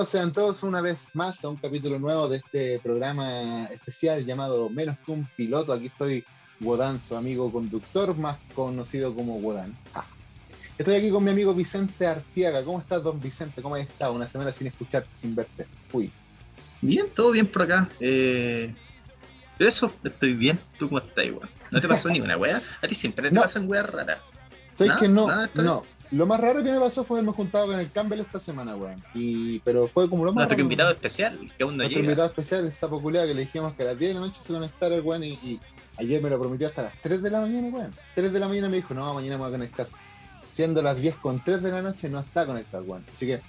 Bienvenidos sean todos una vez más a un capítulo nuevo de este programa especial llamado Menos que un piloto. Aquí estoy, Wodan, su amigo conductor, más conocido como Wodan. Ah. Estoy aquí con mi amigo Vicente Artiaga. ¿Cómo estás, don Vicente? ¿Cómo has estado? Una semana sin escucharte, sin verte. Uy. Bien, todo bien por acá. Eh, eso, estoy bien. ¿Tú cómo estás, igual? ¿No te pasó ni una wea? A ti siempre te No. pasan weas raras. ¿Sabes que no? nada, no. Lo más raro que me pasó fue haberme juntado con el Campbell esta semana, weón. Y, pero fue como lo más Nuestro raro. invitado especial, que aún no Nuestro llega. invitado especial, esta popular que le dijimos que a las 10 de la noche se conectara el weón y, y ayer me lo prometió hasta las 3 de la mañana, weón. 3 de la mañana me dijo, no, mañana me voy a conectar. Siendo las 10 con 3 de la noche no está conectado, weón. Así que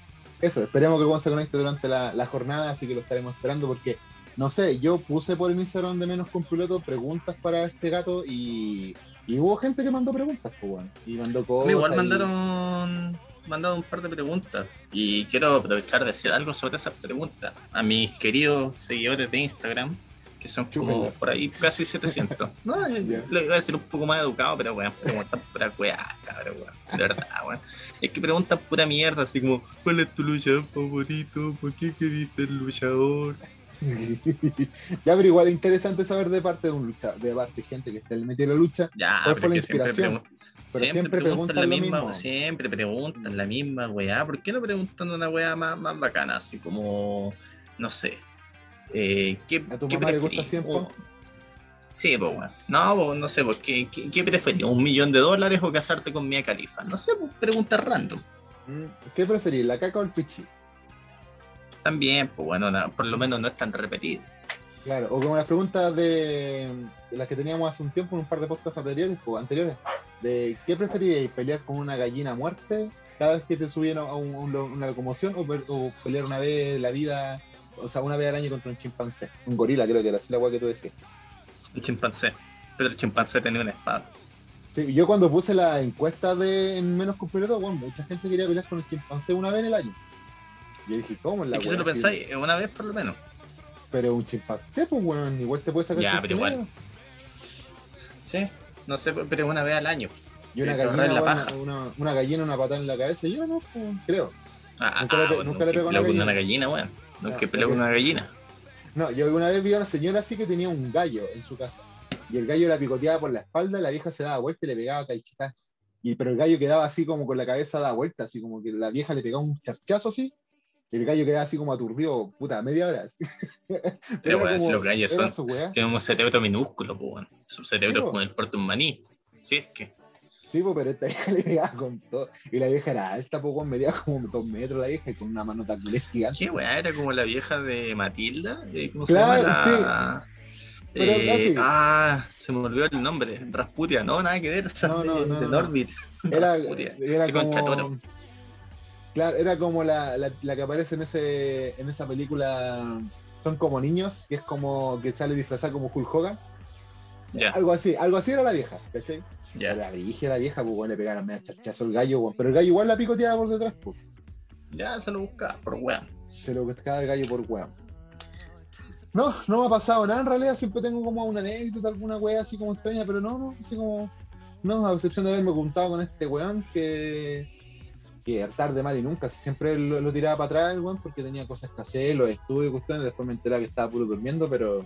eso, esperemos que el weón se conecte durante la, la jornada, así que lo estaremos esperando porque, no sé, yo puse por el Instagram de menos con piloto preguntas para este gato y, y hubo gente que mandó preguntas, pues, weón. Y mandó cosas. igual y- mandaron, mandaron un par de preguntas y quiero aprovechar de decir algo sobre esas preguntas a mis queridos seguidores de Instagram, que son como por ahí casi 700. No, lo iba a decir un poco más educado, pero weón, preguntan pura weá, cabrón, weón. De verdad, weón. Es que preguntan pura mierda, así como, ¿cuál es tu luchador favorito? ¿Por qué querés ser luchador? ya, pero igual es interesante saber de parte de un luchador, de parte de gente que está en la lucha, Ya, ¿Cuál fue la inspiración? Pero siempre siempre preguntan preguntan la misma, mismo. siempre preguntan la misma weá. ¿Por qué no preguntan una weá más, más bacana? Así como, no sé. Eh, ¿qué, ¿A tu qué mamá le gusta preferís? siempre? O- Sí, pues weón. No, no sé, pues, ¿qué, qué, qué preferís? ¿Un millón de dólares o casarte con Mia Califa? No sé, pues, preguntas random. Mm, ¿Qué preferís, la caca o el pichi? También, pues bueno, por lo menos no es tan repetido. Claro, o como las preguntas de, de las que teníamos hace un tiempo en un par de podcasts anteriores, pues, anteriores, de ¿qué preferiríais, pelear con una gallina a muerte cada vez que te subieron a un- un- una locomoción o, pe- o pelear una vez la vida, o sea, una vez al año contra un chimpancé? Un gorila creo que era, así la guay que tú decías. Un chimpancé. Pero el chimpancé tenía una espada. Sí, yo cuando puse la encuesta de en menos completo, bueno, mucha gente quería pelear con el chimpancé una vez en el año. Yo dije, ¿cómo? en La Es que si lo pensáis, una vez por lo menos. Pero un chimpancé, pues bueno, igual te puede sacar Ya, pero igual. Sí, no sé, pero una vez al año. Y una gallina, la bueno, paja. una, una gallina, una patada en la cabeza, yo no, pues, creo. Ah, Nunca ah, bueno, nunca le que pegó una gallina. una gallina, weón. No, No, que peleo con una gallina. No, yo una vez vi a una señora así que tenía un gallo en su casa. Y el gallo la picoteaba por la espalda, la vieja se daba vuelta y le pegaba calchitá. Y pero el gallo quedaba así como con la cabeza dada vuelta, así como que la vieja le pegaba un charchazo así. El gallo quedaba así como aturdido, puta, media hora. Pero si como- los gallos son, tienen un cerebro minúsculo, pues, weón. Su cerebro Sí, es po. como el de un maní. Sí, es que. Sí, po, pero esta vieja le pegaba con todo. Y la vieja era alta, pues, medía como dos metros la vieja y con una mano tan gigante. ¿Qué weá? Era como la vieja de Matilda. ¿Cómo Claro, se llama? La... Pero Eh, casi. ah, se me olvidó el nombre. Rasputia, no, nada que ver. No, no, no, de no. Norbit. Era, era como. Claro, era como la, la, la que aparece en ese en esa película. Son como niños, que es como que sale disfrazada como Hulk Hogan. Algo así, algo así era la vieja, ¿cachai? ya. Era dije la vieja, pues bueno, le pegaron media charchazo al gallo. Pero el gallo igual la picoteaba por detrás, pues. Ya se lo buscaba, por weón. Se lo pescaba el gallo por weón. No, no me ha pasado nada en realidad, siempre tengo como una anécdota, alguna wea así como extraña, pero no, no, así como. No, a excepción de haberme juntado con este weón que. Que tarde mal y nunca, si siempre lo, lo tiraba para atrás weón porque tenía cosas que hacer, los estudios y cuestiones, después me enteraba que estaba puro durmiendo, pero.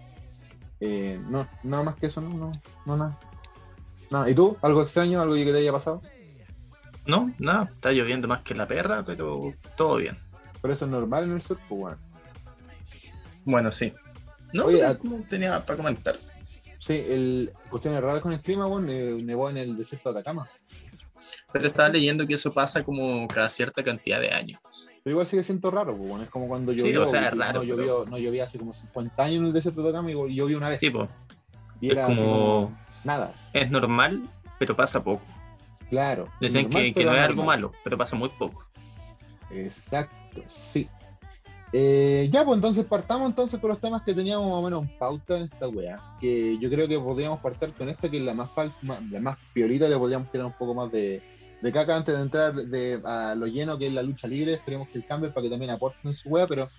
eh, no, nada más que eso, no, no, no, nada. ¿Y tú? ¿Algo extraño? ¿Algo que te haya pasado? No, nada, está lloviendo más que la perra, pero todo bien. Pero eso es normal en el sur, pues weón. Bueno, sí. No, Oye, a- tenía para comentar. Sí, el, cuestiones raras con el clima, weón, eh, nevó en el desierto de Atacama. Pero estaba leyendo que eso pasa como cada cierta cantidad de años. Pero igual sigue siendo raro, pues, bueno, es como cuando Sí, llovió, o sea, raro, no, pero- llovió, no llovía hace como 50 años en el desierto de Atacama y llovió una vez. Tipo, y era como, nada, es normal, pero pasa poco. claro. Normal, que, no es algo malo, pero pasa muy poco. Exacto, sí. Eh, ya, pues entonces partamos entonces con los temas que teníamos más o menos en pauta en esta weá. Que yo creo que podríamos partir con esta, que es la más falsa, la más piolita, le podríamos tirar un poco más de, de caca antes de entrar de, a lo lleno que es la lucha libre. Esperemos que el cambio para que también aporten su weá, pero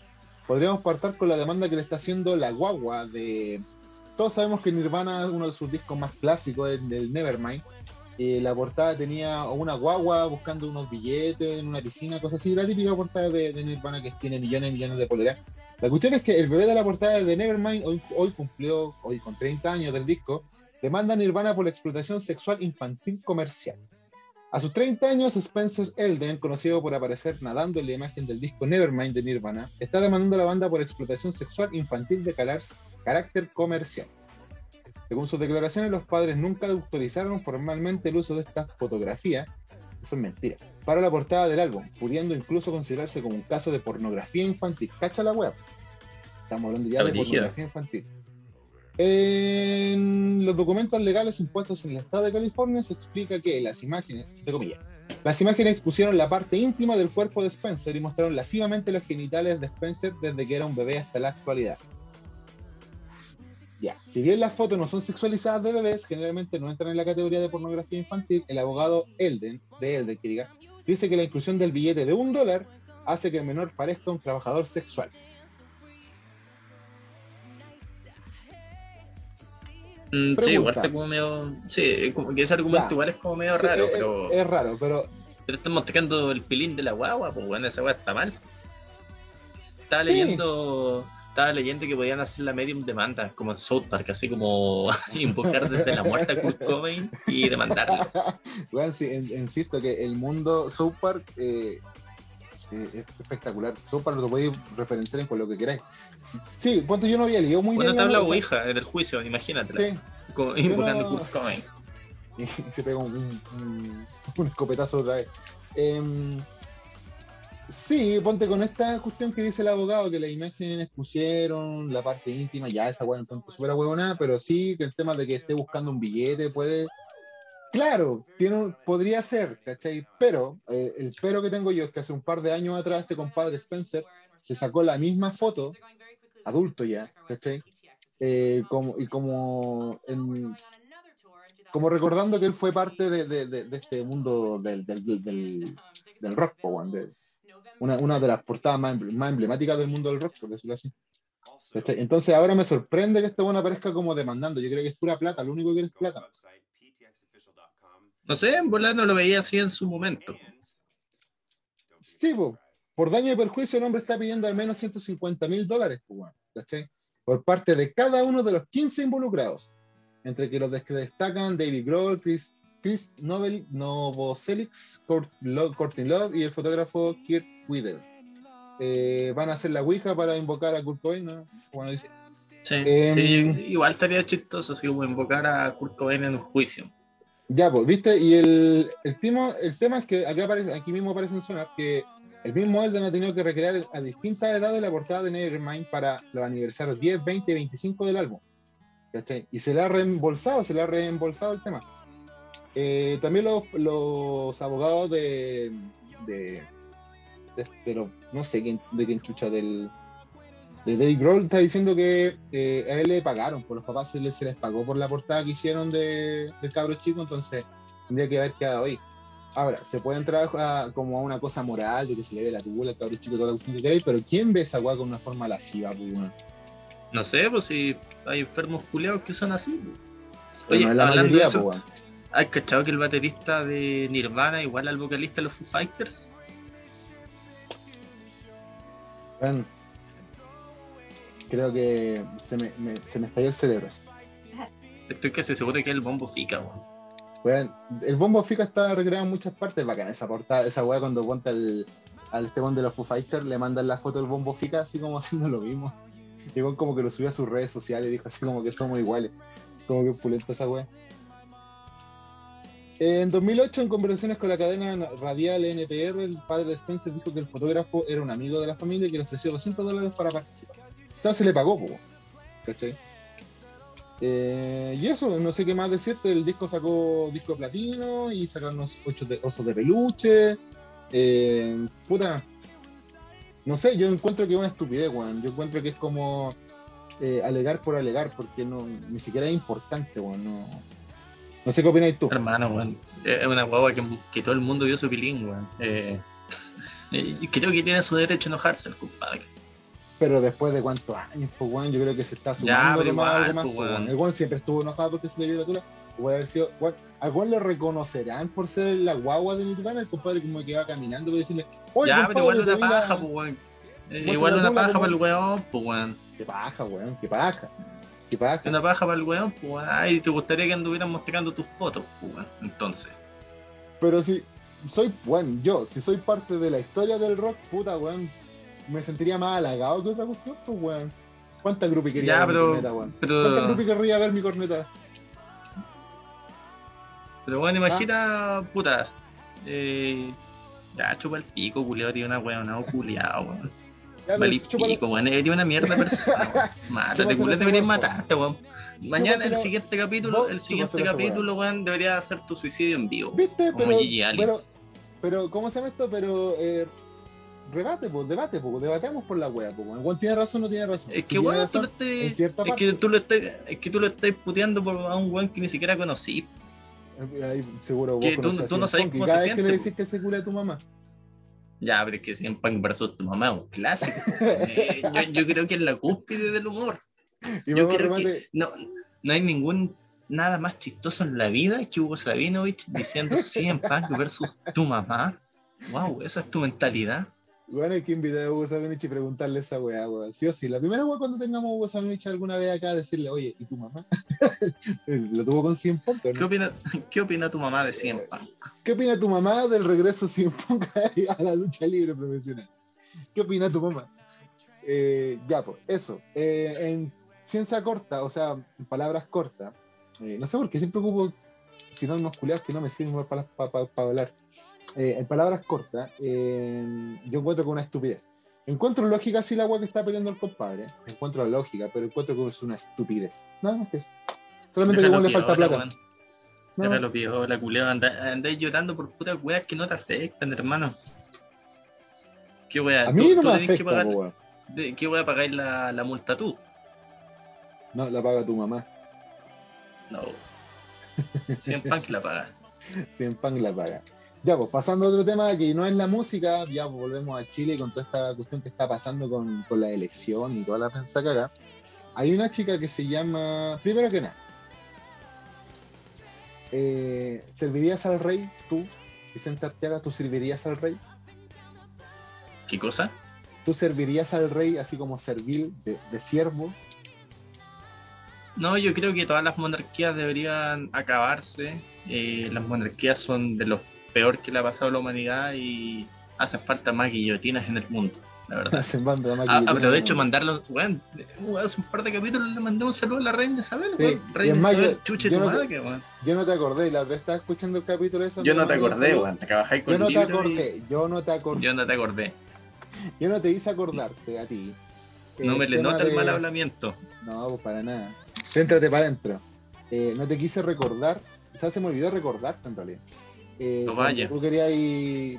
podríamos partir con la demanda que le está haciendo la guagua de. Todos sabemos que Nirvana, uno de sus discos más clásicos, es el Nevermind. Eh, la portada tenía una guagua buscando unos billetes en una piscina, cosas así. La típica portada de, de Nirvana que tiene millones y millones de poleras. La cuestión es que el bebé de la portada de Nevermind hoy, hoy cumplió, hoy con 30 años del disco, demanda a Nirvana por la explotación sexual infantil comercial. A sus 30 años, Spencer Elden, conocido por aparecer nadando en la imagen del disco Nevermind de Nirvana, está demandando a la banda por explotación sexual infantil de carácter comercial. Según sus declaraciones, los padres nunca autorizaron formalmente el uso de esta fotografía, eso es mentira, para la portada del álbum, pudiendo incluso considerarse como un caso de pornografía infantil. Cacha la web. Estamos hablando ya de pornografía infantil. En los documentos legales impuestos en el estado de California se explica que las imágenes, de comillas, las imágenes expusieron la parte íntima del cuerpo de Spencer y mostraron lascivamente los genitales de Spencer desde que era un bebé hasta la actualidad. Ya, si bien las fotos no son sexualizadas de bebés, generalmente no entran en la categoría de pornografía infantil, el abogado Elden, de Elden, que diga, dice que la inclusión del billete de un dólar hace que el menor parezca un trabajador sexual. Mm, sí, igual está como medio. Sí, como que ese argumento igual es como medio raro, es, pero. Es raro, pero. Pero estamos tocando el pilín de la guagua, pues bueno, esa guagua está mal. Estaba leyendo estaba leyendo que podían hacer la medium demanda, como en South Park, así como invocar desde la muerte a Kurt Cobain y demandarlo. bueno, sí, insisto que el mundo South Park eh, eh, es espectacular. South Park lo podéis referenciar con lo que queráis. Sí, ponte yo no había leído muy Una bien. Una tabla ouija en el juicio, imagínate. Sí. invocando a Kurt. Y se pega un, un, un escopetazo otra vez. Eh, Sí, ponte con esta cuestión que dice el abogado, que las imágenes pusieron la parte íntima, ya esa weá entonces súper huevonada, pero sí que el tema de que esté buscando un billete puede. Claro, tiene, podría ser, ¿cachai? Pero eh, el pero que tengo yo es que hace un par de años atrás este compadre Spencer se sacó la misma foto, adulto ya, ¿cachai? Eh, como, y como, en, como recordando que él fue parte de, de, de, este mundo del, del, del, del rock, de, una, una de las portadas más, más, emblemáticas del mundo del rock, por decirlo así. Entonces ahora me sorprende que este bueno aparezca como demandando. Yo creo que es pura plata, lo único que es plata. No sé, en no lo veía así en su momento. Sí, por daño y perjuicio el hombre está pidiendo al menos 150 mil dólares, por parte de cada uno de los 15 involucrados, entre que los que destacan David Grohl, Chris Chris Nobel, Novoselix, Courtney Love y el fotógrafo Kirk Whittle. Eh, van a hacer la Ouija para invocar a Kurt Cobain, ¿no? Bueno, dice. Sí, em, igual estaría chistoso como invocar a Kurt Cobain en un juicio. Ya, pues, ¿viste? Y el, el, tema, el tema es que aquí, aparece, aquí mismo aparece sonar que el mismo Elden ha tenido que recrear a distintas edades la portada de Nevermind para los aniversarios 10, 20 y 25 del álbum. Y se le ha reembolsado, se le ha reembolsado el tema. Eh, también los, abogados de, de, de, los, no sé quién, de quién chucha, del, de Dave Grohl está diciendo que eh, a él le pagaron, por los papás se les, se les pagó por la portada que hicieron de, del cabro chico, entonces tendría que haber quedado ahí. Ahora, se puede entrar a, como a una cosa moral de que se le ve la tubula al cabro chico, toda la cuestión que queréis, pero ¿quién ve esa weá con una forma lasciva, pues, No sé, pues si hay enfermos culiados que son así. Oye, hablando de eso, pues, ¿Has cachado que el baterista de Nirvana igual al vocalista de los Foo Fighters? Bueno, creo que se me, se me estalló el cerebro. Estoy casi seguro que es el bombo fica, weón. El bombo fica está recreado en muchas partes. Bacana esa portada, esa weá cuando cuenta el, al este de los Foo Fighters, le mandan la foto del bombo fica así como haciendo lo mismo. Y como que lo subió a sus redes sociales dijo así como que somos iguales. Como que pulenta esa weá. En 2008, en conversaciones con la cadena radial NPR, el padre de Spencer dijo que el fotógrafo era un amigo de la familia y que le ofreció 200 dólares para participar. O sea, se le pagó, ¿cachai? Eh, y eso, no sé qué más decirte. El disco sacó disco de platino y sacaron unos ocho de, osos de peluche. Eh, puta, no sé, yo encuentro que es una estupidez, weón. Yo encuentro que es como eh, alegar por alegar, porque no, ni siquiera es importante, weón. No, sé qué opináis tú. Hermano, weón. Es una guagua que, todo el mundo vio su pilín, weón. Eh creo que tiene su derecho a enojarse el compadre. Pero después de cuántos años, pues, weón, yo creo que se está sumando ya, más, algo más. Pues, pues, weón. El siempre estuvo enojado porque se le vio la tula. puede haber sido. Juan, ¿A Juan lo reconocerán por ser la guagua de Nirvana? El compadre como que va caminando y decirle, oye, Ya, pero igual una paja, pues, weón. Eh, Igual una paja como- para el weón, pues, weón. Qué paja, weón, qué paja. Qué paja. Una paja para el weón, pues, weón. Ay, te gustaría que anduvieran mostrando tus fotos, pues, weón. Entonces. Pero si soy, weón, yo, si soy parte de la historia del rock, puta, weón, me sentiría más halagado que otra cuestión, pues, weón. ¿Cuánta grupi quería Ya, ver pero- mi corneta, weón? ¿Cuánta Pero, grupi querría ver mi corneta? pero bueno, imagina, puta. Eh, ya, chupa el pico, culiao, tiene una weón, no, culiao, weón. Ya, Vale pico, weón. Eres una mierda persona. weón. Mátate, culiao, deberías weón, matarte, weón. Mañana el siguiente capítulo, el siguiente capítulo, weón, debería ser tu suicidio en vivo. ¿Viste? Como Pero, Gigi Allen. pero, pero, ¿cómo se llama esto? Pero, eh, rebate, pues, debate, pues, debatemos por la wea, pues, weón. Juan tiene razón o no tiene razón. Es que, weón, tú lo estás. Es parte, que tú lo estás, es que tú lo estás puteando por a un weón que ni siquiera conocí. eh, ahí seguro vos que tú- no sabes cómo se vez que le siente, decís que se cura a tu mamá. Ya, pero es que CM Punk versus tu mamá es un clásico. Eh, yo, yo creo que es la cúspide del humor. Y Yo vamos creo remate, que no, no hay ningún nada más chistoso en la vida que Hugo Sabinovich diciendo CM Punk versus tu mamá. Wow, esa es tu mentalidad. Bueno, hay que invitar a Hugo Sabinovich y preguntarle esa weá, weón. Sí o sí. La primera weá cuando tengamos a Hugo Sabinovich alguna vez acá, decirle, oye, ¿y tu mamá? Lo tuvo con 100 Punk, ¿o no? ¿Qué opina, ¿Qué opina tu mamá de CM Punk? ¿Qué opina tu mamá del regreso sin Punk a la lucha libre profesional? ¿Qué opina tu mamá? Eh, ya, pues, eso. Eh, en ciencia corta, o sea, en palabras cortas, eh, no sé por qué siempre ocupo sinónimos culiados que no me sirven para hablar. Eh, en palabras cortas, eh, yo encuentro que una estupidez. Encuentro lógica si la agua que está peleando el compadre. Encuentro la lógica, pero encuentro que es una estupidez. Nada más que eso. Solamente que le falta plata. No, Déjalo piola, culeo. Anda- Andáis llorando por putas weas que no te afectan, hermano. ¿Qué wea? a mí no me tenés que afecta, pagar- po. ¿De qué voy a pagar la, la multa tú? No, la paga tu mamá. No. 100 punk la paga. 100 Punk la paga. Ya, pues pasando a otro tema que no es la música, ya pues, volvemos a Chile con toda esta cuestión que está pasando con, con la elección y toda la prensa acá. Hay una chica que se llama, primero que nada, eh, ¿servirías al rey tú, Vicente Arteaga, tú servirías al rey? ¿Qué cosa? ¿Tú servirías al rey así como servil de, de siervo? No, yo creo que todas las monarquías deberían acabarse. Eh, las monarquías son de lo peor que le ha pasado a la humanidad y hacen falta más guillotinas en el mundo, la verdad. Hacen banda de Ah, maquinaria. aprovecho de mandarlo, weón, hace un par de capítulos le mandé un saludo a la reina Isabel, Sí, weón. Reina es más, Isabel, yo- chuche yo tu no te- madre, weón. Yo no te acordé, la otra vez estaba escuchando el capítulo ese. Yo no te acordé, weón, te trabajé con Yo no te y- acordé, yo no te acordé. Yo no te acordé. Yo no te hice acordarte a ti. No El me le nota el de- mal hablamiento. No, pues para nada. Céntrate para adentro. Eh, no te quise recordar, o sea, se me olvidó recordarte en realidad. Eh, No vaya. Tú querías,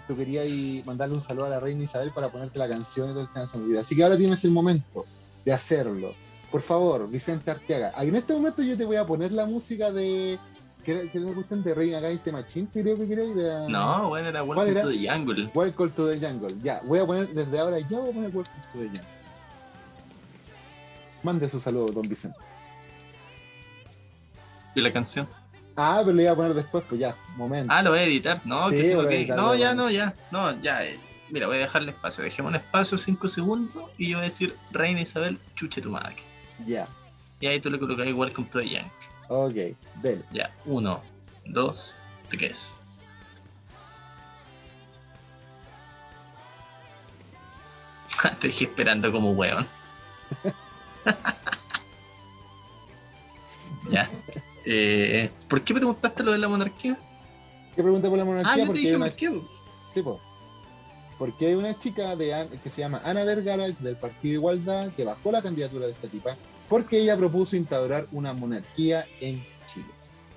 tú querías mandarle un saludo a la reina Isabel para ponerte la canción y todo el tema se me olvidó. Así que ahora tienes el momento de hacerlo. Por favor, Vicente Arteaga. En este momento yo te voy a poner la música de. ¿Qué era, era la cuestión de Reina Against the Machine? Creo que quería ir a. No, bueno, era ¿Cuál Welcome era? to the Jungle. Welcome to the Jungle. Ya, voy a poner, desde ahora ya voy a poner Welcome to the Jungle. Mande su saludo, don Vicente. ¿Y la canción? Ah, pero le iba a poner después, pues ya, momento. Ah, lo voy a editar. No, Sí, que sí, lo a editar, No, lo ya, no, ya. No, ya. eh. Mira, voy a dejarle espacio. Dejemos un espacio 5 segundos y yo voy a decir Reina Isabel, chuche tu madre. Ya, Y ahí tú le colocas Welcome to the Jungle. ok, dele. Ya, uno, dos, tres. Te dejé esperando como hueón. ya. Eh, ¿Por qué me preguntaste lo de la monarquía? ¿Qué pregunta por la monarquía? Ah, yo te dije una, por qué. sí, po. porque hay una chica de, que se llama Ana Vergara del Partido Igualdad que bajó la candidatura de esta tipa porque ella propuso instaurar una monarquía en Chile.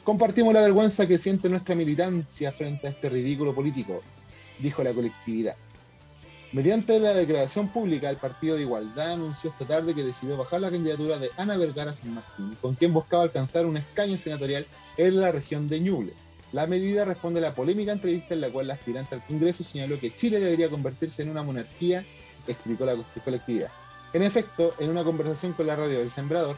Compartimos la vergüenza que siente nuestra militancia frente a este ridículo político, dijo la colectividad. Mediante la declaración pública, el Partido de Igualdad anunció esta tarde que decidió bajar la candidatura de Ana Vergara San Martín, con quien buscaba alcanzar un escaño senatorial en la región de Ñuble. La medida responde a la polémica entrevista en la cual la aspirante al Congreso señaló que Chile debería convertirse en una monarquía, explicó la colectividad. En efecto, en una conversación con la radio del Sembrador,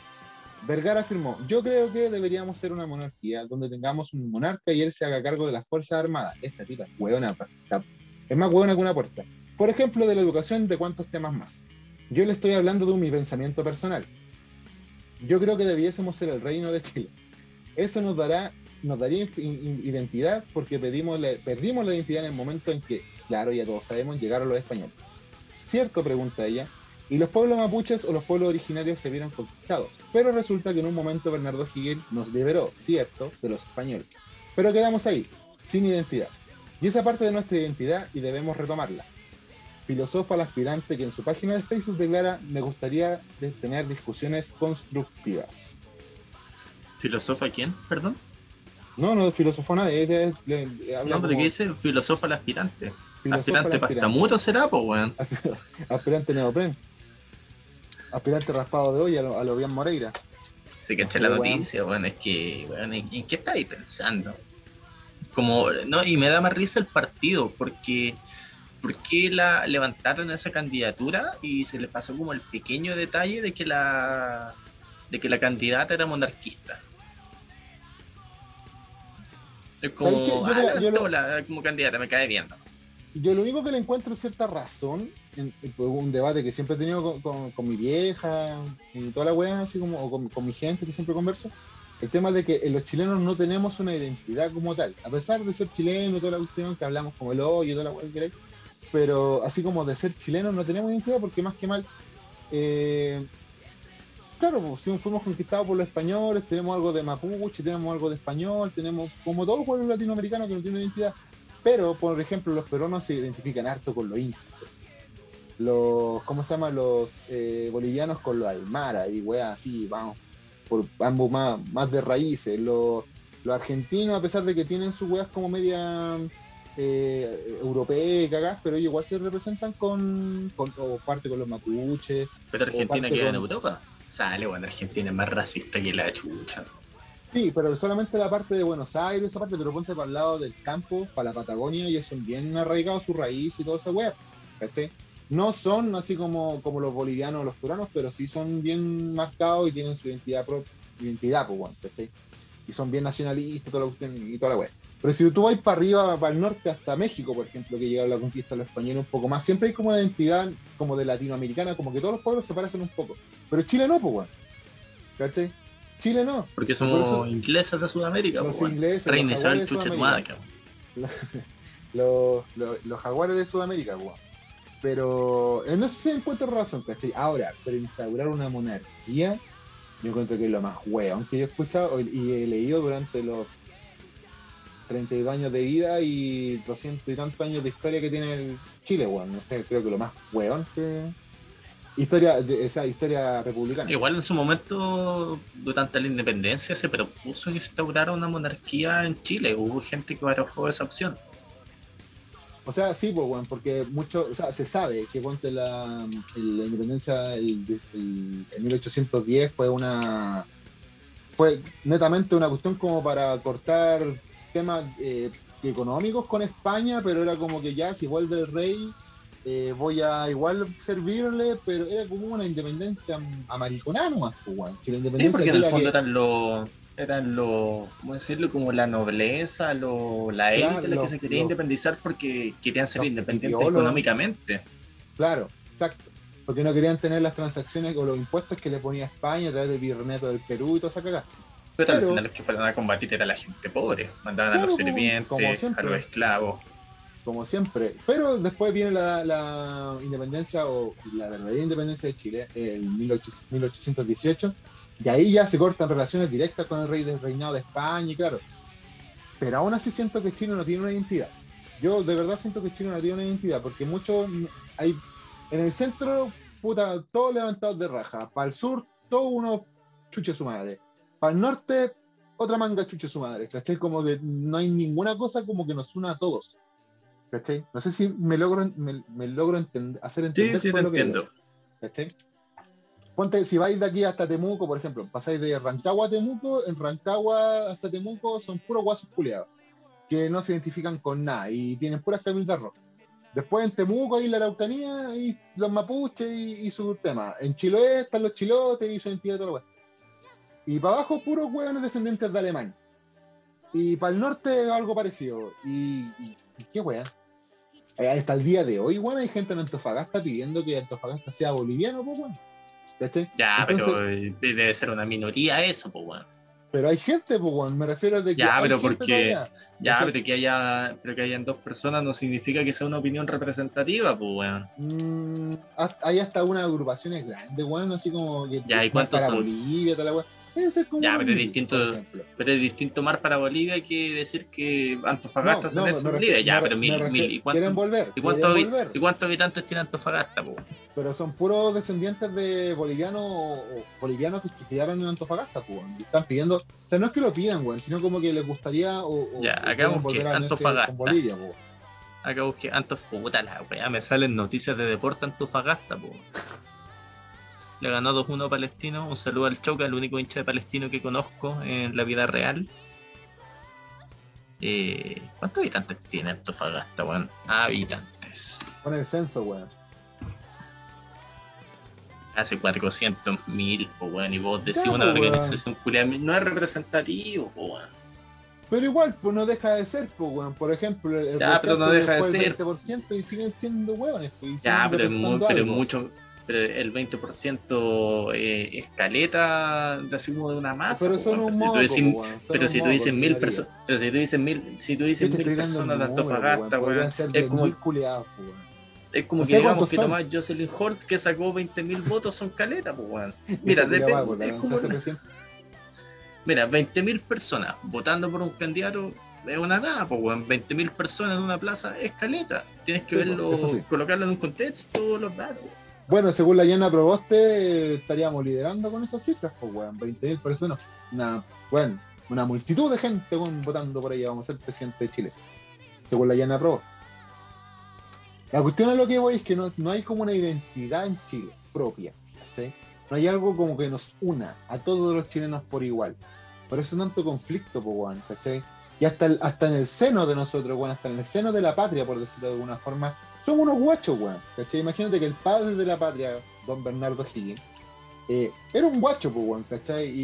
Vergara afirmó, yo creo que deberíamos ser una monarquía donde tengamos un monarca y él se haga cargo de las Fuerzas Armadas. Esta tipa es hueona, es más hueona que una puerta. Por ejemplo, de la educación, de cuántos temas más. Yo le estoy hablando de mi pensamiento personal. Yo creo que debiésemos ser el reino de Chile. Eso nos dará nos daría identidad porque pedimos perdimos la identidad en el momento en que, claro, ya todos sabemos, llegaron los españoles. ¿Cierto? Pregunta ella. Y los pueblos mapuches o los pueblos originarios se vieron conquistados. Pero resulta que en un momento Bernardo Higuel nos liberó, cierto, de los españoles. Pero quedamos ahí, sin identidad. Y esa parte de nuestra identidad y debemos retomarla. Filósofo al aspirante que en su página de Facebook declara, me gustaría tener discusiones constructivas. ¿Filósofa quién? Perdón. No, no, filósofo nada. Ese le, no, pero ¿qué dice? Filósofo al aspirante. aspirante pastamuto será, pues, weón. aspirante neopren. Aspirante raspado de hoy a lo, a lo bien Moreira. Sí, que la noticia, weón. Es que, weón, ¿en qué estáis pensando? Como, no, y me da más risa el partido, porque ¿por qué la levantaron esa candidatura y se le pasó como el pequeño detalle de que la de que la candidata era monarquista? Es como, ah, yo, como candidata, me cae bien. Yo lo único que le encuentro cierta razón, en, un debate que siempre he tenido con, mi vieja y toda la wea, así como, o con, mi gente que siempre converso, el tema de que los chilenos no tenemos una identidad como tal. A pesar de ser chileno y toda la cuestión que hablamos como el hoyo y toda la wea que queréis, pero así como de ser chilenos no tenemos identidad porque más que mal eh, claro, pues, si fuimos conquistados por los españoles, tenemos algo de mapuche, tenemos algo de español, tenemos como todos los pueblos latinoamericanos que no tienen identidad. Pero, por ejemplo, los peruanos se identifican harto con los incas. Los, ¿cómo se llama? Los eh, bolivianos con los aymara y weá, así, vamos, por ambos más, más de raíces. Los, los argentinos, a pesar de que tienen sus weas como media eh, europeas, cagás, pero ellos igual se representan con, con o parte con los mapuches. Pero Argentina queda en Europa. Sale, bueno, Argentina es más racista que la chucha. Sí, pero solamente la parte de Buenos Aires, esa parte, pero ponte para el lado del campo, para la Patagonia, y son bien arraigados su raíz y todo esa web, ¿cachai? No son así como, como los bolivianos o los peruanos, pero sí son bien marcados y tienen su identidad propia, identidad, pues, bueno, ¿cachai? Y son bien nacionalistas todo y toda la web. Pero si tú vas para arriba, para el norte, hasta México, por ejemplo, que llega la conquista de los españoles un poco más, siempre hay como una identidad como de latinoamericana, como que todos los pueblos se parecen un poco. Pero Chile no, pues, weón. ¿Cachai? Chile no. Porque somos ingleses de Sudamérica, Los pues, ingleses. Reina Isabel los, los, los, jaguares de Sudamérica, weón. Pero en eso sí encuentro razón, ¿cachai? Ahora, pero instaurar una monarquía, yo encuentro que es lo más weón que yo he escuchado y he leído durante los 32 años de vida y 200 y tantos años de historia que tiene el Chile, weón. No sé, creo que lo más weón que. Historia, esa historia republicana. Igual en su momento, durante la independencia, se propuso instaurar una monarquía en Chile. Hubo gente que barajó esa opción. O sea, sí, pues, bueno, porque mucho, o sea, se sabe que cuando la, la independencia en 1810 fue una fue netamente una cuestión como para cortar temas eh, económicos con España, pero era como que ya, si igual del rey, eh, voy a igual servirle, pero era como una independencia amariconana nomás, pues, Si la independencia porque en el fondo eran los eran los, ¿cómo decirlo? Como la nobleza, lo, la élite la que se quería independizar porque querían ser independientes económicamente. Claro, exacto. Porque no querían tener las transacciones o los impuestos que le ponía España a través del virreinato del Perú y toda esa cagada. Pero, al final los que fueron a combatir era la gente pobre, mandaban a los sirvientes, a los esclavos. Como siempre. Pero después viene la, independencia o la verdadera independencia de Chile, en 1818, y ahí ya se cortan relaciones directas con el rey del reinado de España, y claro. Pero aún así siento que Chile no tiene una identidad. Yo de verdad siento que Chile no tiene una identidad, porque muchos hay en el centro, puta, todos levantados de raja. Para el sur, todo uno chuche su madre para el norte, otra manga chuche su madre, ¿cachai? Como que no hay ninguna cosa como que nos una a todos. ¿Cachai? No sé si me logro, me, logro hacer entender. Sí, sí, te entiendo. ¿Cachai? Ponte, si vais de aquí hasta Temuco, por ejemplo, pasáis de Rancagua a Temuco, en Rancagua hasta Temuco son puros guasos culiados, que no se identifican con nada y tienen puras camisas rojas. Después en Temuco hay la Araucanía y los mapuches y, su tema. En Chiloé están los chilotes y su identidad de todo lo Y para abajo, puros hueones descendientes de Alemania. Y para el norte, algo parecido. Y, y- y qué weón. Hasta el día de hoy, weón, hay gente en Antofagasta pidiendo que Antofagasta sea boliviano, pues, weón. ¿Cachai? Ya, Entonces- pero eh, debe ser una minoría eso, pues, weón. Pero hay gente, pues, weón. Me refiero a de que. Ya, hay pero gente porque- todavía. Ya, pero que haya, pero que hayan dos personas no significa que sea una opinión representativa, pues, weón. Mm, hay hasta unas agrupaciones grandes, weón, así como que. Ya, ¿y cuántos son? Bolivia, tal, weón. Como Ya, pero es distinto-. Pero es distinto mar para Bolivia que decir que Antofagasta No, se no, anexo me a Bolivia. Ya, pero mil, mil. ¿Y cuántos volver. ¿y cuántos. ¿y cuántos habitantes tiene Antofagasta, pues? pero son puros descendientes de bolivianos bolivianos que se quedaron en Antofagasta, y están pidiendo, o sea, no es que lo pidan, weón, sino como que les gustaría o, o Ya, acá busqué, Antofagasta. con Bolivia. Acá busqué Antofagasta. Puta la weá, me salen noticias de deporte Antofagasta. Le ganó 2-1 a Palestino. Un saludo al Choca, el único hincha de Palestino que conozco en la vida real. Eh, ¿Cuántos habitantes tiene Antofagasta, weón? Habitantes. Con el censo, weón. Hace 400 mil, weón. Y vos decís una weón. organización culiada. No es representativo, weón. Pero igual, pues no deja de ser, pues, weón. Por ejemplo, el Ya, pero no deja de ser. 20% y siguen siendo weones, pues, y Ya, pero es, muy, pero mucho. Pero el 20% eh, escaleta de así como de una masa. Pero son si tú dices, pero si tú mil personas, pero si tú dices mil, si tú dices mil personas de Antofagasta, weón, es como, 10.000 culiados, weón. es como que digamos que son. Tomás Jocelyn Hort que sacó 20.000 votos son caleta, pues weón. Mira, depende- es como una-. Mira, 20.000 personas votando por un candidato es una nada, pues weón. 20.000 personas en una plaza es caleta. Tienes que Sí, verlo, sí. colocarlo en un contexto, los datos. Bueno, según la Llana Proboste, estaríamos liderando con esas cifras, pues, weón, 20.000 personas. Una, bueno, una multitud de gente votando por ella, vamos a ser presidente de Chile. Según la Llana Proboste. La cuestión a lo que voy es que no, no hay como una identidad en Chile propia, ¿cachai? No hay algo como que nos una a todos los chilenos por igual. Por eso tanto conflicto, pues, weón, ¿cachai? Y hasta, el- hasta en el seno de nosotros, weón, hasta en el seno de la patria, por decirlo de alguna forma, somos unos guachos, weón. ¿cachai? Imagínate que el padre de la patria, don Bernardo Higgins, eh, era un guacho, pues, weón, ¿cachai? Y,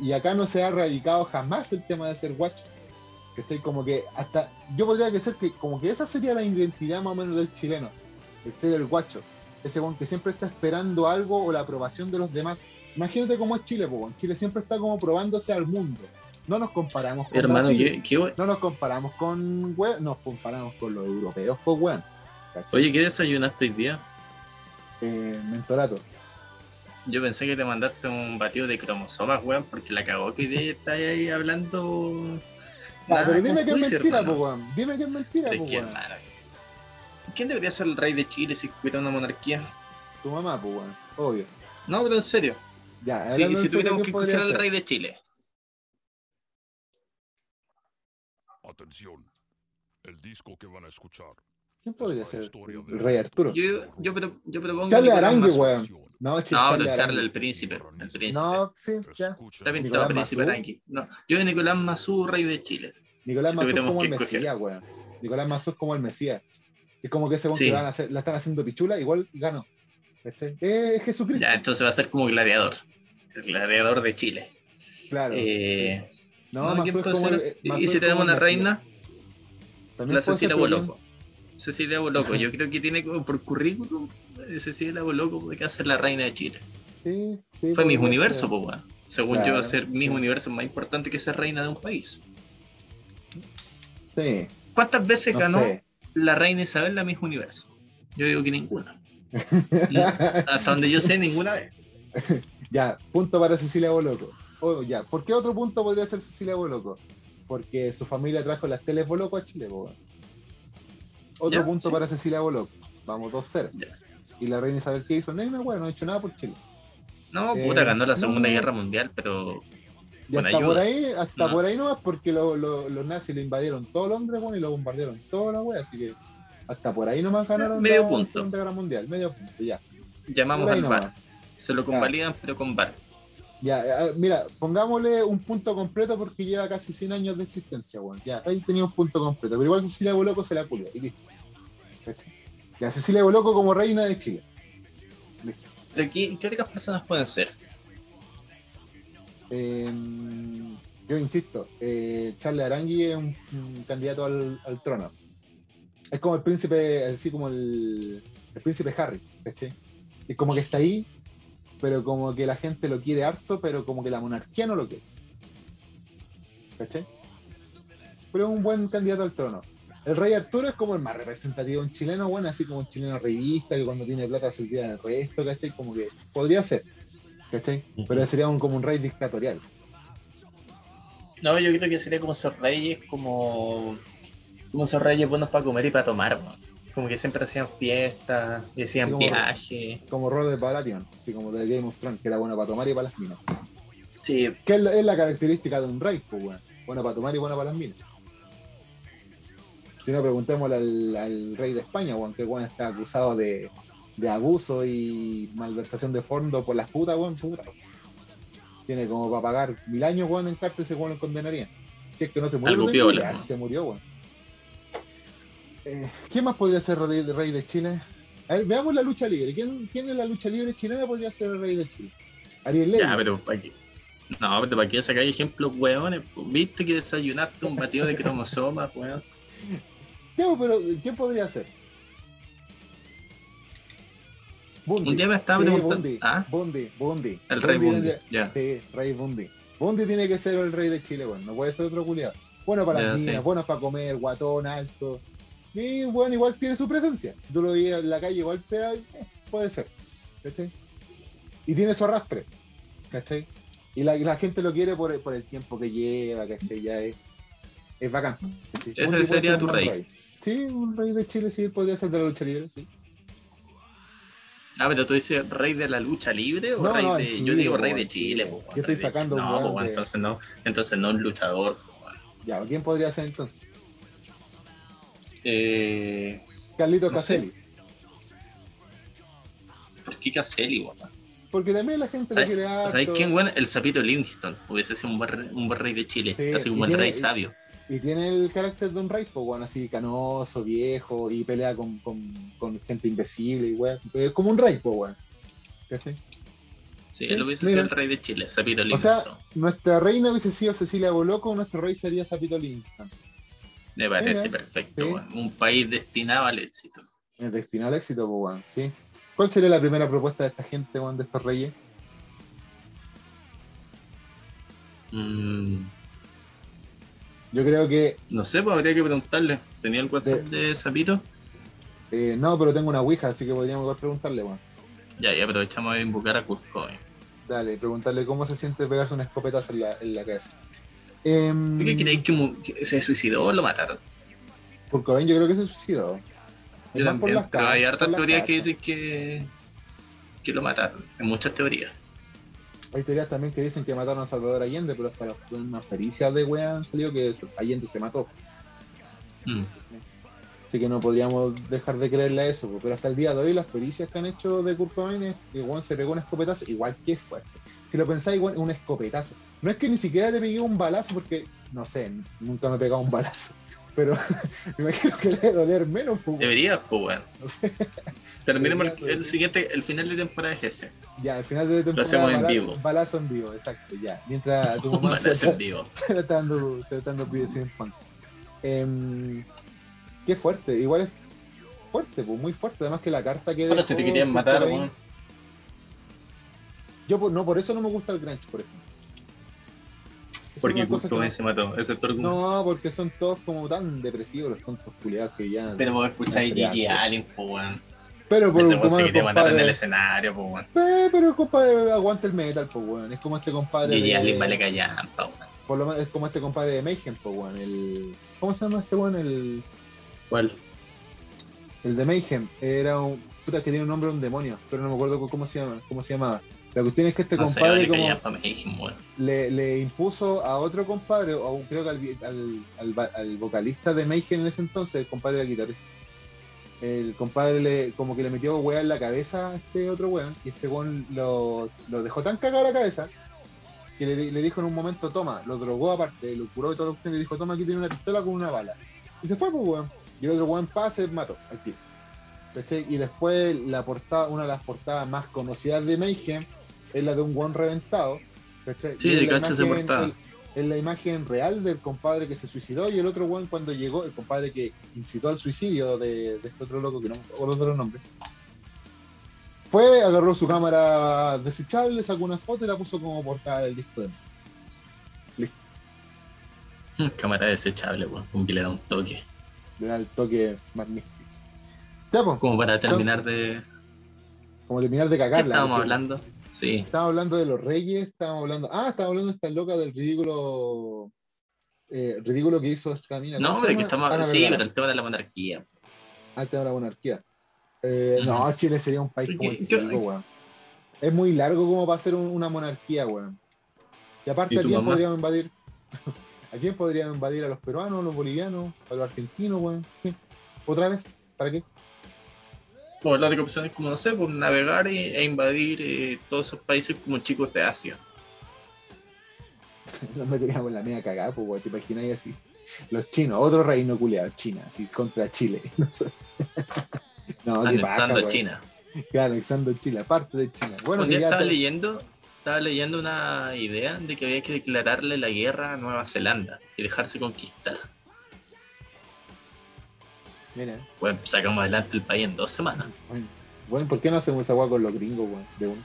y- y acá no se ha erradicado jamás el tema de ser guacho. ¿Cachai? Como que hasta, yo podría decir que como que esa sería la identidad más o menos del chileno, el ser el guacho. Ese weón que siempre está esperando algo o la aprobación de los demás. Imagínate cómo es Chile, pues, weón. Chile siempre está como probándose al mundo. No nos comparamos con Hermano, Brasil, ¿qué, qué- no nos comparamos con we- nos comparamos con los europeos, pues weón. ¿Cachai? oye, ¿qué desayunaste hoy día? Eh, mentolato. Yo pensé que te mandaste un batido de cromosomas, weón, porque la cagó que hoy día está ahí hablando. Nada pero dime que juicio, mentira, weón. Dime que es mentira, es que, weón. hermano, ¿Quién debería ser el rey de Chile si hubiera una monarquía? Tu mamá, pues weón. Obvio. No, pero en serio. Ya, Si, hablando si tuviéramos que ¿quién podría escoger al rey de Chile. Atención. El disco que van a escuchar. ¿Quién podría ser? El rey Arturo. Yo, yo, yo propongo. Arangue, weón. No, ch- No, Charlie pero el príncipe. El príncipe. No, sí, ya. Está Nicolás todo príncipe Mazú. Arangue. No, yo Nicolás Mazú, rey de Chile. Nicolás Si Mazú como el. Mesías, weón. Nicolás Mazú es como el Mesías. Es como que ese Sí. que van a hacer, la están haciendo pichula, igual ganó. ¿Cachai? Es Jesucristo. Ya, entonces va a ser como gladiador. El gladiador de Chile. Claro. Eh, no, no, ¿quién Mazú es como el, ¿Y- Mazú ¿Y si tenemos una el reina? También La Cecilia Boloco. Cecilia Boloco. Yo creo que tiene como por currículum. Cecilia Boloco puede ser la reina de Chile. Sí, sí, Fue Miss Universo, pues, weón. Según Claro, yo, ser Miss. Universo es más importante que ser reina de un país. Sí, ¿Cuántas veces no ganó sé. la reina Isabel la Miss Universo? Yo digo que ninguna. No, hasta donde yo sé, ninguna vez. Ya, punto para Cecilia Boloco. Oh, ya, ¿por qué otro punto podría ser Cecilia Boloco? Porque su familia trajo las teles Boloco a Chile, po, weón. Otro Ya, punto sí. para Cecilia Boloco. Vamos 2-0. Ya. Y la reina Isabel, ¿qué hizo? Negra, bueno, no ha hecho nada por Chile. No, Eh, puta, ganó la no. Segunda Guerra Mundial, pero Y hasta por ahí, hasta No. por ahí nomás, porque lo- lo- los nazis le invadieron todo Londres, bueno, y lo bombardearon toda la wea, así que hasta por ahí nomás ganaron Medio la punto. Segunda Guerra Mundial, medio punto, ya. llamamos al nomás. VAR. Se lo convalidan, pero con VAR. Ya, eh, mira, pongámosle un punto completo porque lleva casi 100 años de existencia, weón. Ya, ahí tenía un punto completo. Pero igual Cecilia Boloco se la culió y listo. Ya, Cecilia Boloco como reina de Chile. Pero ¿qué, ¿Qué otras personas pueden ser? Eh, yo insisto, eh, Charles Arangui es un, un candidato al, al trono. Es como el príncipe, así como el, el príncipe Harry, ¿cachai? Es como que está ahí, pero como que la gente lo quiere harto, pero como que la monarquía no lo quiere. ¿Cachai? Pero es un buen candidato al trono. El rey Arturo es como el más representativo, un chileno, bueno, así como un chileno revista, que cuando tiene plata se olvida del resto, ¿cachai? Como que podría ser, ¿cachai? Pero sería un, como un rey dictatorial. No, yo creo que sería como esos reyes, como, como esos reyes buenos para comer y para tomar, weón. Como que siempre hacían fiestas, y hacían como-. Como Robert Baratheon, así como de Game of Thrones, que era bueno para tomar y para las minas. Sí, Que es la, es la característica de un rey, pues, weón. Bueno para tomar y bueno para las minas. Si no, preguntémosle al, al rey de España, weón, que weón está acusado de, de abuso y malversación de fondo por las putas, weón, puta. Tiene como para pagar mil años, weón, en cárcel, ese weón lo condenaría. Si es que no se murió, se murió, weón. Eh, ¿Quién más podría ser rey, rey de Chile? A ver, veamos la lucha libre. ¿Quién, ¿Quién en la lucha libre chilena podría ser el rey de Chile? Ariel Levy. ya, pero ¿para qué? No, pero ¿para qué sacáis ejemplos, weones? Viste que desayunaste un batido de cromosomas, weón. Ya, pero ¿quién podría ser? Bundy. Un día me estaba Sí, preguntando. Bundy, ¿Ah? Bundy, Bundy. El rey Bundy. Sí, rey Bundy. Bundy tiene que ser el rey de Chile, bueno, no puede ser otro culiado. Bueno para las Ya, minas, sí. bueno para comer, guatón, alto. Y bueno, igual tiene su presencia. Si tú lo veías en la calle, igual eh, puede ser. ¿Cachai? Y tiene su arrastre. ¿Cachai? Y la, gente lo quiere por, por el tiempo que lleva, ¿cachai? Ya es, es bacán. ¿cachai? Ese sería ser tu rey. Sí, un rey de Chile, sí, podría ser de la lucha libre, sí. Ah, pero tú dices rey de la lucha libre o No, rey no, de. en Yo Chile, digo rey de Chile, Chile. po, Yo estoy sacando Chile. un No, weón po, de- entonces no, entonces no un luchador. po. Ya, ¿quién podría ser entonces? Eh, Carlito No sé. Caselli. ¿Por qué Caselli, weón? Porque también la gente lo ¿Sabes, quiere harto. ¿sabes quién, weón? El sapito Livingston. Hubiese sido un buen, rey- un buen rey de Chile. Sí, como el tiene- rey sabio. Y tiene el carácter de un rey, pues, bueno, así canoso, viejo, y pelea con, con, con gente invisible, y weón. Es como un rey, pues, weón. ¿Cachai? Sí, él hubiese mira. sido el rey de Chile, sapito O sea, Livingston. nuestra reina hubiese sido Cecilia Boloco, nuestro rey sería Zapito Livingston. Me parece perfecto, sí. Un país destinado al éxito. Es destinado al éxito, pues, sí. ¿Cuál sería la primera propuesta de esta gente, weón, de estos reyes? Mm, Yo creo que, no sé, pues habría que preguntarle. ¿Tenía el WhatsApp de Sapito? eh, no, pero tengo una ouija, así que podríamos preguntarle, weón. Ya, ya aprovechamos de invocar a Kurt. Dale, preguntarle cómo se siente pegarse un escopetazo en la, en la cabeza. Em, ¿Por qué creéis que se suicidó o lo mataron? Por Cobain yo creo que se suicidó. Es Yo más por también, las pero hay hartas teorías que dicen que, que lo mataron. Hay muchas teorías. Hay teorías también que dicen que mataron a Salvador Allende, pero hasta las unas pericias de weá han salido que Allende se mató. Mm. Así que no podríamos dejar de creerle a eso. Pero hasta el día de hoy las pericias que han hecho de Kurt Cobain es que Juan se pegó un escopetazo, igual que fuerte. Si lo pensáis, weón, un escopetazo. No es que ni siquiera te pegué un balazo, porque, no sé, nunca me he pegado un balazo. Pero me imagino que debe doler menos, pues. Debería, pues bueno. No sé. Terminemos el, el siguiente, el final de temporada es ese. Ya, al final de temporada. hacemos en vivo. Balazo en vivo, exacto, ya. Mientras tu mamá se balazo está, en vivo. se está dando, se está dando. Em, qué fuerte, igual es fuerte, pues, muy fuerte. Además que la carta que. Ahora si te querían matar, weón. Yo no, por eso no me gusta el Grunge, por ejemplo. Porque que Cobain no- se mató. Ese tu argumento. No, porque son todos como tan depresivos los tontos culiados que ya. Pero vos escucháis ya. Allen, pues weón. pero por Ese un compadre, quería matar en el compadre escenario, pues weón. eh, pero compadre aguanta el metal, pues weón. Es como este compadre. Gigi de- Allen vale callampa, weón. por lo menos es como este compadre de Mayhem, pues weón. El, ¿Cómo se llama este weón? El, ¿Cuál? el de Mayhem. Era un. Puta, que tiene un nombre de un demonio, pero no me acuerdo cómo se llama, cómo se llamaba. La cuestión es que este No sé, compadre vale como le, le impuso a otro compadre, o creo que al, al, al va- al vocalista de Mayhem en ese entonces, el compadre era guitarrista. El compadre le, como que le metió weá en la cabeza a este otro weón, y este weón lo, lo dejó tan cagado la cabeza que le, di- le dijo en un momento, toma, lo drogó aparte, lo curó y todo lo que le dijo, toma, aquí tiene una pistola con una bala. Y se fue, pues weón. Y el otro weón pa, se mató al tiro. ¿Cachai? Y después la portada, una de las portadas más conocidas de Mayhem es la de un weón reventado, ¿cachai? Sí, de imagen- portada. el- Es la imagen real del compadre que se suicidó y el otro weón cuando llegó, el compadre que incitó al suicidio de, de este otro loco que no me acuerdo de los nombres. Fue, agarró su cámara desechable, sacó una foto y la puso como portada del disco de Cámara desechable, weón. Un que le da un toque. le da el toque magnífico. Ya, pues, Como para terminar de. como terminar de ¿Qué cagarla. estábamos porque hablando? Sí. Estábamos hablando de los reyes, estábamos hablando. Ah, estábamos hablando de esta loca del ridículo. eh, ridículo que hizo esta mina. No, ¿Cómo se de que llama? Ana estamos. Sí, pero el tema de la monarquía. al tema de la monarquía. Eh. No, Chile sería un país como el ¿Qué- pico, qué- weón. Es muy largo como para ser un- una monarquía, weón. Y aparte, ¿Y ¿a quién mamá? podríamos invadir? ¿A quién podríamos invadir? ¿A los peruanos, a los bolivianos, a los argentinos, weón? ¿Otra vez? ¿Para qué? Pues las opciones como, no sé, pues navegar e, e invadir eh, todos esos países como chicos de Asia. Nos meteríamos en la media cagada, pues. ¿Te imagináis así? Los chinos, otro reino culiado, China, así contra Chile. No, no anexando. China. Claro, anexando Chile, aparte de China. Bueno, Un día estaba leyendo, estaba leyendo una idea de que había que declararle la guerra a Nueva Zelanda y dejarse conquistar. Mira, Bueno, sacamos adelante el país en dos semanas. bueno, bueno, ¿por qué no hacemos esa weá con los gringos, weón? De un...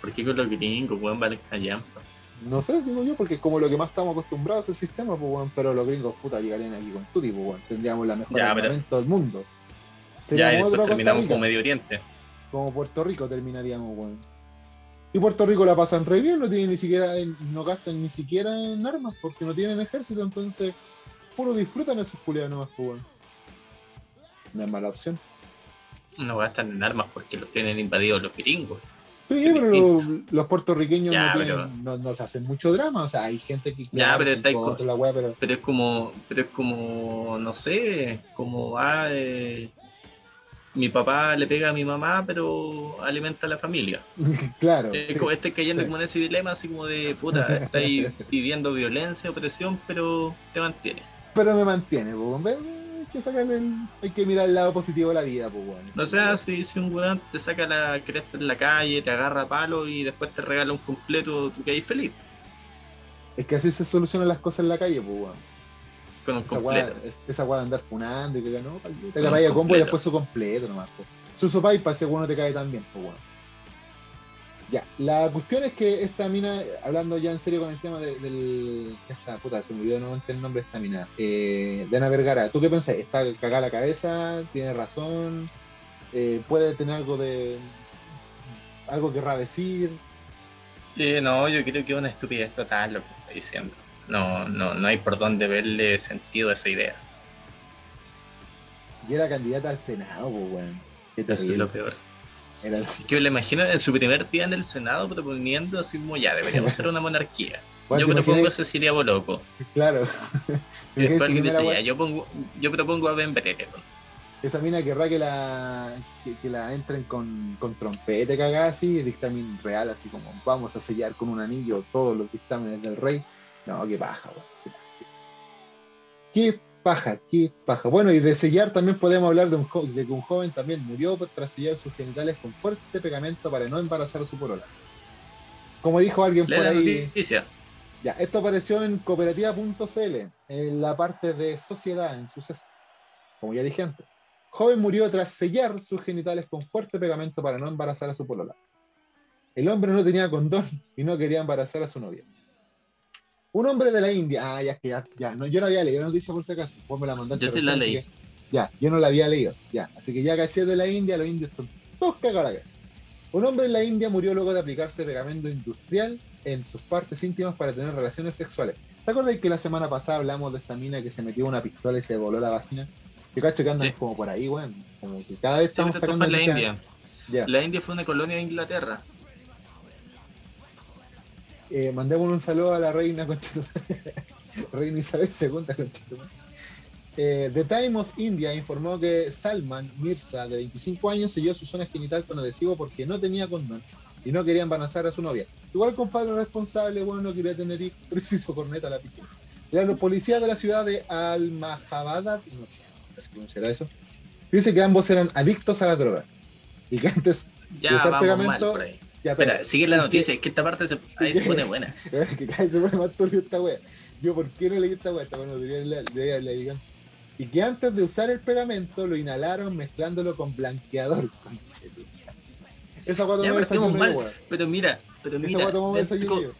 ¿Por qué con los gringos, weón, valen callampa? No sé, digo yo, porque es como lo que más estamos acostumbrados a ese sistema, pues, weón. Pero los gringos, puta, llegarían aquí con tutti, pues, weón. Tendríamos la mejor Ya, pero- del mundo. Ya, y después terminamos con Medio Oriente. como Puerto Rico terminaríamos, weón. Y Puerto Rico la pasan re bien, no tienen ni siquiera, no gastan ni siquiera en armas, porque no tienen ejército, entonces, puro disfrutan esos culiados nomás, pues, weón. No es mala opción. No gastan en armas porque los tienen invadidos los gringos. Sí, pero los, los puertorriqueños Ya, no, tienen- pero- no, no se hacen mucho drama, o sea, hay gente que Ya, pero está con- la pero Pero es como, pero es como, no sé, como ah, eh, mi papá le pega a mi mamá, pero alimenta a la familia. claro. Es sí. como este cayendo sí. como en ese dilema, así como de puta, estáis viviendo violencia, opresión, pero te mantiene. Pero me mantiene, weón. Ve, Hay que el- hay que mirar el lado positivo de la vida, pues, weón. No sea, si, si un weón te saca la cresta en la calle, te agarra a palo y después te regala un completo, tú quedas feliz Es que así se solucionan las cosas en la calle, pues, weón. con un Esa completo. es- esa weá de andar funando y que no, te un agarráis a combo y después su completo nomás, pues. Su sopa y para ese weón no te cae tan bien, pues, weón. Ya, la cuestión es que esta mina, hablando ya en serio con el tema de- del. Esta puta, se me olvidó nuevamente el nombre de esta mina. Eh, de Ana Vergara, ¿tú qué pensás? ¿Está cagada la cabeza? ¿Tiene razón? Eh, ¿Puede tener algo de. algo querrá decir? Eh, no, yo creo que es una estupidez total lo que está diciendo. No, no, no hay por dónde verle sentido a esa idea. Y era candidata al Senado, pues. Qué Eso es lo peor. Era- que me lo imagino en su primer día en el Senado proponiendo así como ya, deberíamos ser una monarquía. Yo ¿te propongo a? Cecilia Boloco. Claro. Y después alguien dice, ya, yo, pongo, yo propongo a Ben Brereton. esa mina querrá que la que, que la entren con, con trompeta cagada así, dictamen real, así como vamos a sellar con un anillo todos los dictámenes del rey. No, qué paja, weón. Qué paja, qué paja. Bueno, y de sellar también podemos hablar de, un jo- de que un joven también murió tras sellar sus genitales con fuerte pegamento para no embarazar a su polola. Como dijo alguien Lee por la ahí, noticia. ya, esto apareció en cooperativa.cl, en la parte de sociedad, en suceso. Como ya dije antes. Joven murió tras sellar sus genitales con fuerte pegamento para no embarazar a su polola. El hombre no tenía condón y no quería embarazar a su novia. Un hombre de la India, ah, ya que ya, ya, no, yo no había leído la noticia por si acaso, vos me la mandaste. Yo sí la leí. que- ya, yo no la había leído, ya, así que ya caché de la India, los indios están todos cagados la. Un hombre en la India murió luego de aplicarse pegamento industrial en sus partes íntimas para tener relaciones sexuales. ¿Te acuerdas que la semana pasada hablamos de esta mina que se metió una pistola y se voló la vagina? Yo cacho que andan Sí. como por ahí, weón. Como que cada vez estamos sacando la India. La India fue una colonia de Inglaterra. Eh, mandémosle un saludo a la reina reina Isabel II. Eh, The Time of India informó que Salman Mirza, de 25 años, selló su zona genital con adhesivo porque no tenía condón y no quería embarazar a su novia. Igual compadre responsable, bueno, no quería tener hijos, pero se hizo corneta a la pistola. La policía de la ciudad de Al-Mahabad, no sé si pronunciará eso, dice que ambos eran adictos a las drogas y que antes Ya usar vamos mal pegamento- por ahí. Ya, Espera, sigue la noticia, es que esta parte se, ahí se pone buena. que cada vez se pone más turbio esta wea. Yo, ¿por qué no leí esta wea? Y que antes de usar el pegamento lo inhalaron mezclándolo con blanqueador. Esa wea tomó desayuno mal, yo, wea. Pero mira, pero Esa mira, wea tomó de- desayuno co- yo.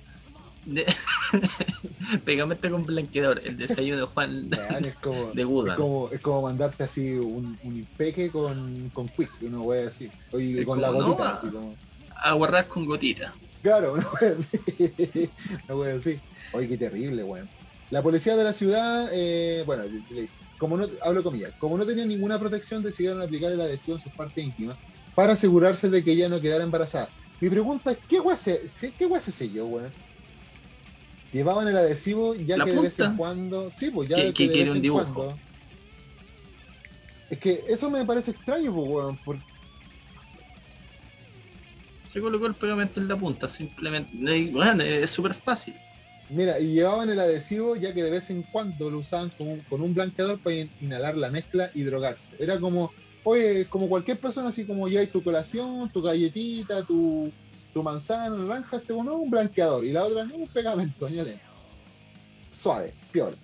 de- pegamento con blanqueador, el desayuno de Juan es como, de es Buda. como, es como mandarte así un, un impeque con, con Quicks, una wea así. Es con la como, gotita, va. así como. Aguarrás con gotita. Claro, una wea así. Una wea así. Oye, qué terrible, weón. La policía de la ciudad, eh, bueno, como no, hablo comillas, como no tenía ninguna protección, decidieron aplicar el adhesivo en sus partes íntimas para asegurarse de que ella no quedara embarazada. Mi pregunta es, ¿qué wea se, qué wea se selló, weón? Llevaban el adhesivo ya La que de vez en cuando, sí, pues ya Que- que, de vez un en dibujo. cuando- Es que eso me parece extraño, pues, weón, porque Se colocó el pegamento en la punta, simplemente. Bueno, es súper fácil. Mira, y llevaban el adhesivo ya que de vez en cuando lo usaban con un, con un blanqueador para in- inhalar la mezcla y drogarse. Era como, oye, como cualquier persona, así como ya hay tu colación, tu galletita, tu, tu manzana, naranja, este uno un blanqueador y la otra no, un pegamento, ni. Suave, peor.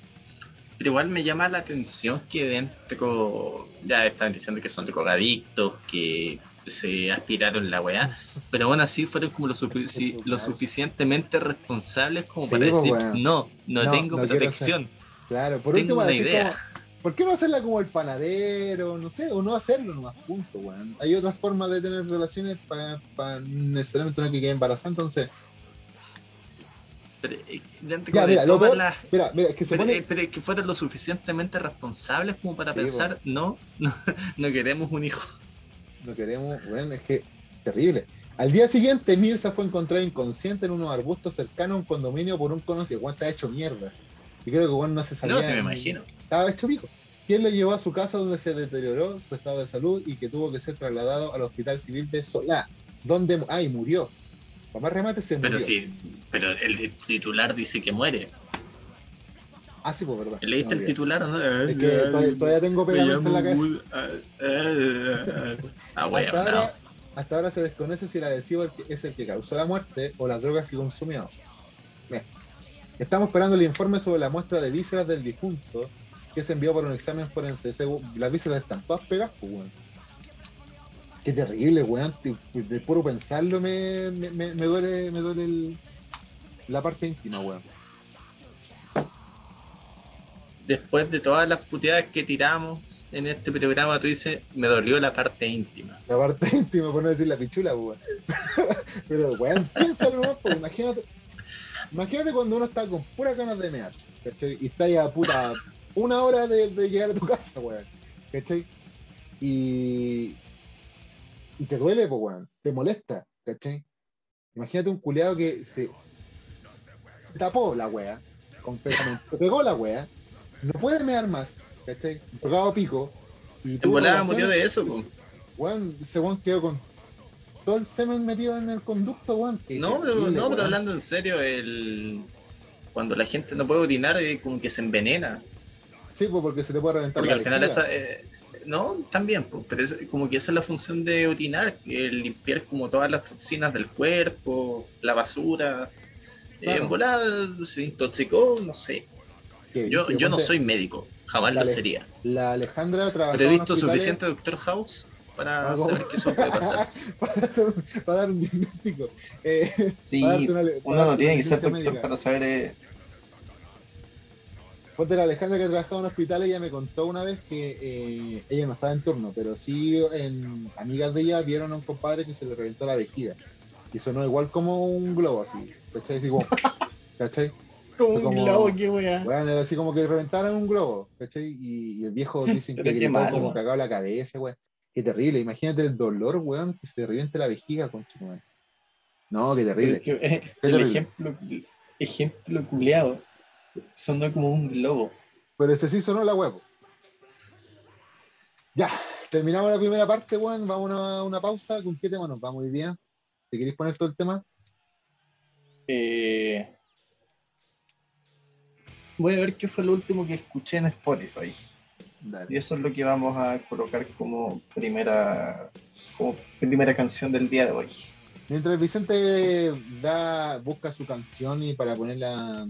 Pero igual me llama la atención que dentro, ya están diciendo que son drogadictos, que se aspiraron la weá, pero aún así fueron como lo, sufici- lo suficientemente responsables como Sí, para pues, decir, no, no, No, tengo no protección. Claro, por Tengo último, una idea. como, ¿por qué no hacerla como el panadero? No sé, o no hacerlo nomás, punto, weón. Hay otras formas de tener relaciones para necesariamente no que quede embarazada, entonces, Pero, eh, dentro Ya, de mira, lo todas peor- las- mira, mira, es que se pero, pone... eh, pero es que fueron lo suficientemente responsables como para Sí, pensar, no, no, no queremos un hijo. No queremos, bueno, es que terrible. Al día siguiente, Mirza fue encontrada inconsciente en unos arbustos cercanos a un condominio por un conocido. Juan estaba hecho mierdas. Y creo que Juan no se sabía. No, se me imagino. Estaba hecho pico. Quien lo llevó a su casa donde se deterioró su estado de salud y que tuvo que ser trasladado al hospital civil de Solá, donde ay, murió. Para más remate se murió. Pero sí, pero el titular dice que muere. Ah, sí, pues verdad. ¿Leíste No, el titular? Es que todavía, todavía tengo Me pegamento en la cabeza. Ah, ah, ah, ah. Ah, bueno, hasta, no. ahora, hasta ahora se desconoce si el adhesivo es el que causó la muerte o las drogas que consumió. Bien. Estamos esperando el informe sobre la muestra de vísceras del difunto que se envió por un examen forense. Las vísceras están todas pegadas, pues, weón. Qué terrible, weón. De, de puro pensarlo me, me, me- me duele, me duele el- la parte íntima, weón. Después de todas las puteadas que tiramos en este programa, tú dices, me dolió la parte íntima. La parte íntima, por no decir la pichula, pues, weón. Pero, weón, piénsalo pues, imagínate. Imagínate cuando uno está con puras ganas de mear, ¿cachai? Y está ya puta una hora de, llegar a tu casa, weón. ¿Cachai? Y. Y te duele, pues, weón. Te molesta, ¿cachai? Imagínate un culeado que se, se tapó la wea, completamente. Se pegó la wea, no puede mear más, ¿cachai? Pegado pico. Y En volada murió de eso, po. Weón, ese weón quedó con todo el semen metido en el conducto, weón. No, pero, no, pero hablando en serio, el... cuando la gente no puede orinar, eh, como que se envenena. Sí, pues porque se te puede reventar Porque la al final esa... eh, no, también, pues, pero es como que esa es la función de orinar, limpiar como todas las toxinas del cuerpo, la basura. Eh, Claro. En volada se intoxicó, no sé. Yo, yo no soy médico, jamás lo sería. La Alejandra trabajaba Pero he visto suficiente Doctor House para Ah, ¿cómo? saber que eso puede pasar. para, para dar un diagnóstico. Eh, Sí, para darte una- uno no tiene que ser doctor médica. para saber. eh, Ponte la Alejandra que trabajaba en hospitales, ella me contó una vez que eh, ella no estaba en turno, pero sí en amigas de ella vieron a un compadre que se le reventó la vejiga. Y sonó igual como un globo así. ¿Cachai? Así como, ¿Cachai? Como un globo, qué weá. Bueno, era así como que reventaran un globo, ¿cachai? Y, y el viejo dicen que gritó malo, como cagado la cabeza, weón. Qué terrible. Imagínate el dolor, weón, que se te reviente la vejiga, concha, weón. No, qué terrible. Pero que, eh, Qué el terrible. ejemplo, ejemplo culeado sonó como un globo. Pero ese sí sonó la huevo. Ya, terminamos la primera parte, weón. Vamos a una pausa. ¿Con qué tema nos vamos hoy día? ¿Te queréis poner todo el tema? Eh, voy a ver qué fue lo último que escuché en Spotify. Y eso es lo que vamos a colocar como primera, como primera canción del día de hoy. Mientras Vicente da, busca su canción y para ponerla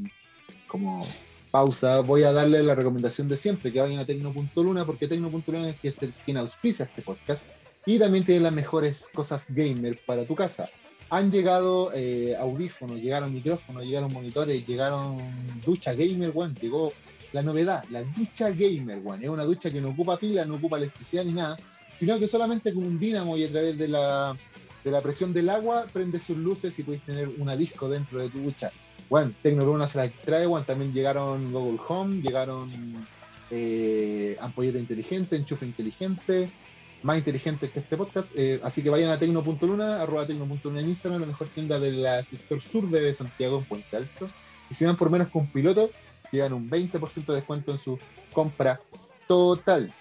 como pausa, voy a darle la recomendación de siempre, que vayan a Tecno.luna, porque Tecno.luna es el, quien auspicia este podcast y también tiene las mejores cosas gamer para tu casa. Han llegado eh, audífonos, llegaron micrófonos, llegaron monitores, llegaron ducha gamer, one, llegó la novedad, la ducha gamer, one. Es una ducha que no ocupa pila, no ocupa electricidad ni nada, sino que solamente con un dínamo y a través de la, de la presión del agua prende sus luces y puedes tener una disco dentro de tu ducha. Bueno, Tecnolouna se la extrae, bueno, también llegaron Google Home, llegaron eh, ampolleta inteligente, enchufe inteligente, más inteligente que este podcast. eh, así que vayan a tecno.luna, arroba tecno.luna en Instagram, la mejor tienda del sector sur de Santiago en Puente Alto. Y si van por menos con piloto, llegan un 20% de descuento en su compra total.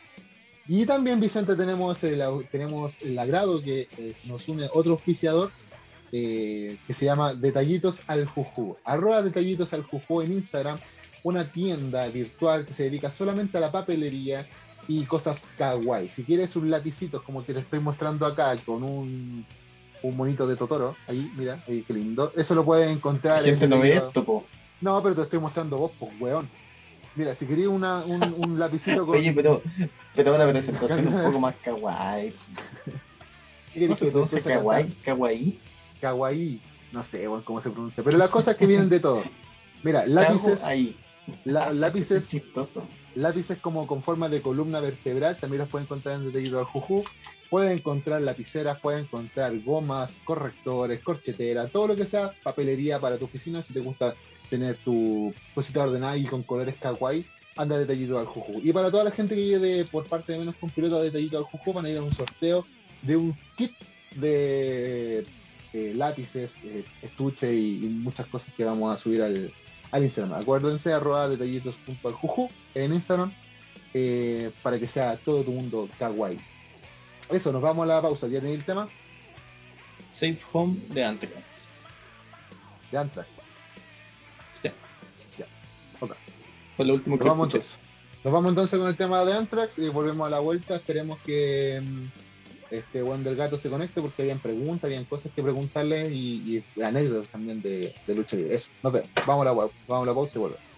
Y también, Vicente, tenemos el, tenemos el agrado que eh, nos une otro auspiciador eh, que se llama Detallitos al Juju. Arroba Detallitos al Juju en Instagram, una tienda virtual que se dedica solamente a la papelería y cosas kawaii. Si quieres un lapicito como el que te estoy mostrando acá con un, un monito de Totoro, ahí, mira, ahí qué lindo. Eso lo puedes encontrar La gente en no ve esto, po. No, pero te estoy mostrando vos, pues, weón. Mira, si querías una, un, un lapicito con. Oye, pero, pero una presentación un poco más kawaii. ¿qué ¿Cómo se pronuncia kawaii? Kawaii. Kawaii. No sé, weón, cómo se pronuncia. Pero las cosas que vienen de todo. Mira, lápices, Ahí. la- lápices, chistoso. Lápices como con forma de columna vertebral, también los pueden encontrar en Detallito al Juju. Pueden encontrar lapiceras, pueden encontrar gomas, correctores, corcheteras, todo lo que sea papelería para tu oficina. Si te gusta tener tu cosita ordenada y con colores kawaii, anda Detallito al Juju. Y para toda la gente que llegue por parte de menos con piloto Detallito al Juju, van a ir a un sorteo de un kit de eh, lápices, eh, estuche y muchas cosas que vamos a subir al, al Instagram. Acuérdense, arroba detallitos.aljuju en Instagram eh, para que sea todo tu mundo kawaii. Eso, nos vamos a la pausa. ¿Ya tenéis el tema? Safe Home de Antrax. De Antrax. Sí. Ya. Ok. Fue lo último Nos que vamos entonces. Nos vamos entonces con el tema de Antrax y volvemos a la vuelta. Esperemos que mm, este Juan del Gato se conecte porque habían preguntas, habían cosas que preguntarle y, y anécdotas también de, lucha libre. Eso, nos vemos. Vamos a la, vamos la pausa y volvemos.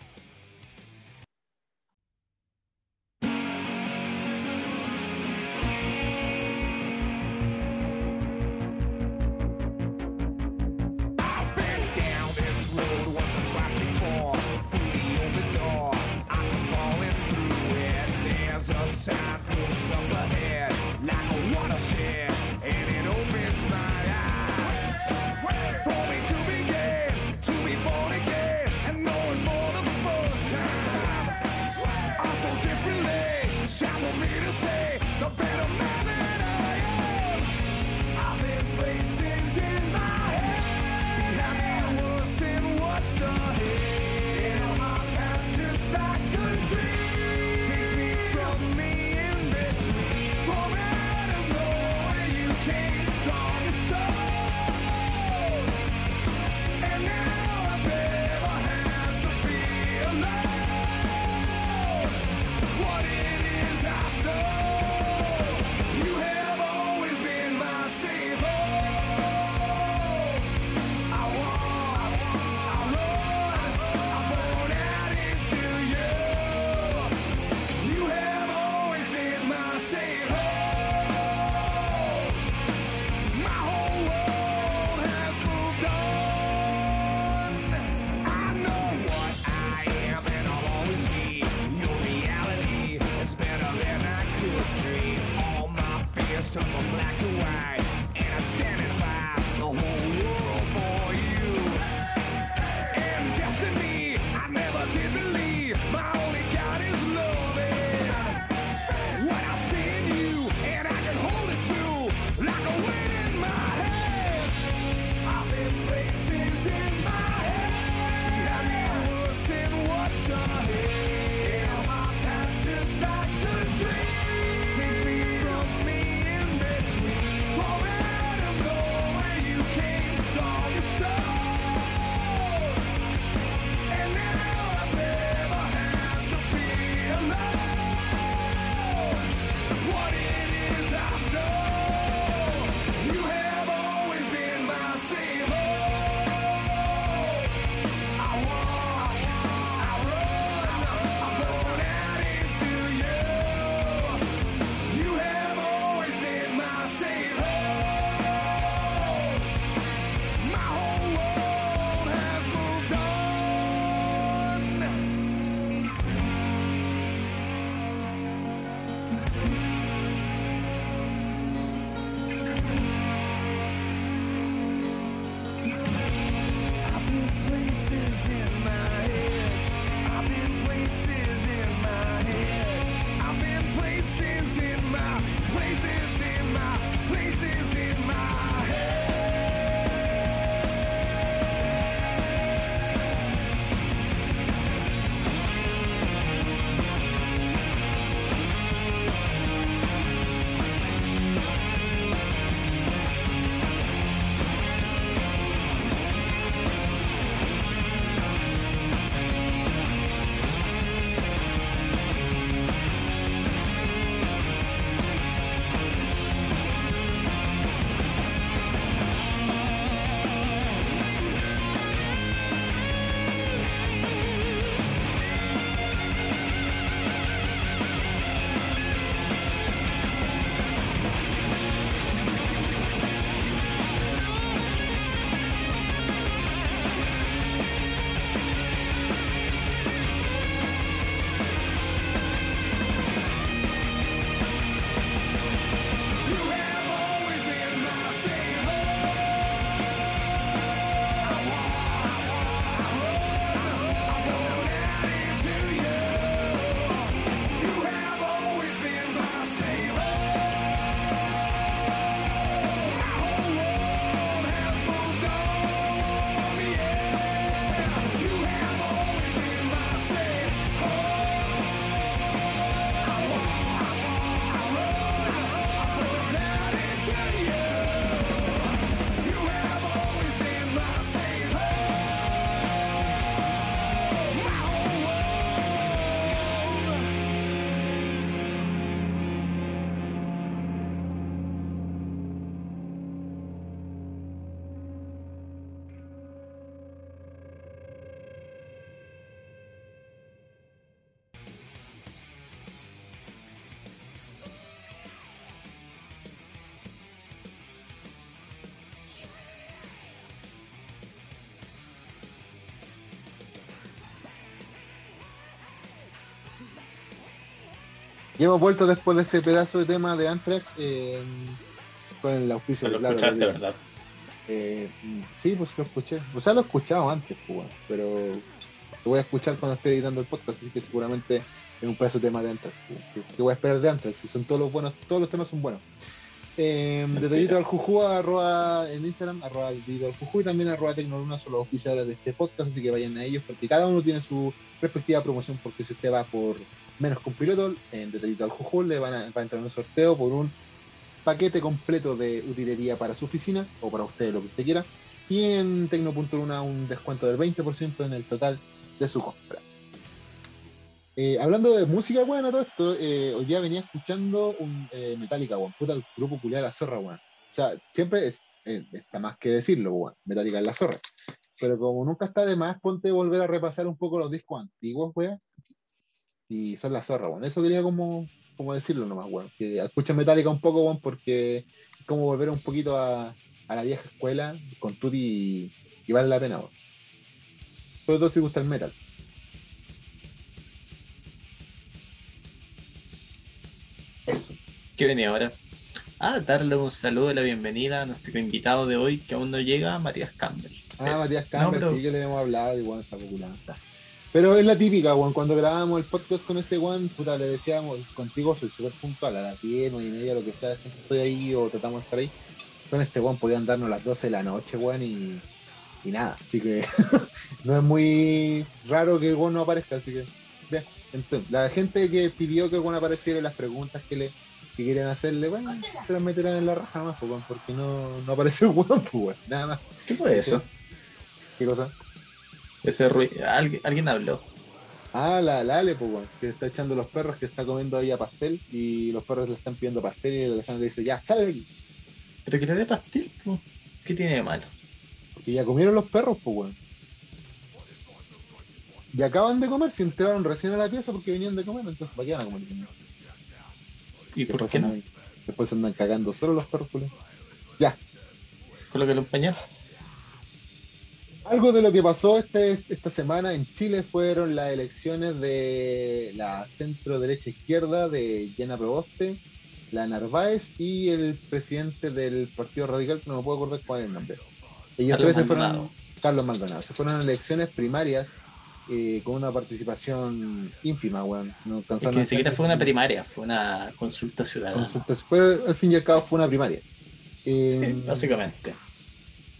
Y hemos vuelto después de ese pedazo de tema de Anthrax eh, con el auspicio Lo claro, escuchaste, de- ¿verdad? Eh, sí, pues lo escuché. O sea, lo he escuchado antes, pues, bueno, pero lo voy a escuchar cuando esté editando el podcast, así que seguramente es un pedazo de tema de Anthrax. pues, que, voy a esperar de Anthrax, si son todos los buenos, todos los temas son buenos. Eh, detallito al Juju, arroba en Instagram, arroba detallito al Juju y también arroba Tecnoluna son los oficiales de este podcast, así que vayan a ellos porque cada uno tiene su respectiva promoción, porque si usted va por menos con piloto, en detallito al Juju le van a, entrar en un sorteo por un paquete completo de utilería para su oficina o para usted lo que usted quiera y en Tecno.luna un descuento del 20% en el total de su compra. Eh, hablando de música, a todo esto, eh, hoy día venía escuchando un eh, Metallica, weón, puta, el grupo culiar la zorra, weón. O sea, siempre eh, está más que decirlo, weón, Metallica es la zorra. Pero como nunca está de más, ponte volver a repasar un poco los discos antiguos, weón. Y son la zorra, weón. Eso quería como, como decirlo nomás, weón. Que escuchen Metallica un poco, weón, porque es como volver un poquito a, a la vieja escuela con Tutti y, y vale la pena, weón. Sobre todo si gusta el metal. Eso. ¿Qué venía ahora? Ah, darle un saludo la bienvenida a nuestro invitado de hoy, que aún no llega, Matías Campbell. Ah, Eso. Matías Campbell, No, pero- sí que le hemos hablado y Juan está popular. está. Pero es la típica, Juan, cuando grabábamos el podcast con ese Juan, puta, le decíamos, contigo soy súper puntual, a las 10, 9 y media, lo que sea, siempre estoy ahí o tratamos de estar ahí. Con este Juan podían darnos las 12 de la noche, Juan, y, y nada, así que no es muy raro que el Juan no aparezca, así que, bien. Entonces, la gente que pidió que el Juan apareciera y las preguntas que le que quieren hacerle, bueno, se las meterán en la raja más, pues, Juan, porque no, no apareció el Juan, pues, nada más. ¿Qué fue eso? ¿Qué cosa? Ese ruido. ¿Alguien, alguien habló. Ah, la, la Ale, pues, weón, que está echando los perros, que está comiendo ahí a pastel y los perros le están pidiendo pastel y Alejandro le dice, ya, sale de aquí. ¿Pero que le dé pastel? po? ¿Qué tiene de malo? Porque ya comieron los perros, pues, weón. Y acaban de comer, se entraron recién a la pieza porque venían de comer, entonces ¿para qué van a comer? ¿Y por Después, qué no? andan, después andan cagando solo los perros, weón. Ya, Colócalo en pañal. Algo de lo que pasó este, esta semana en Chile fueron las elecciones de la centro derecha izquierda de Jena Proboste, la Narváez y el presidente del Partido Radical, que no me puedo acordar cuál es el nombre. Ellos Carlos tres se fueron. Maldonado. Carlos Maldonado. Se fueron a elecciones primarias eh, con una participación ínfima, weón. No Es que ni siquiera fue una primaria, fue una consulta ciudadana. Pero al fin y al cabo fue una primaria. Eh, Sí, básicamente.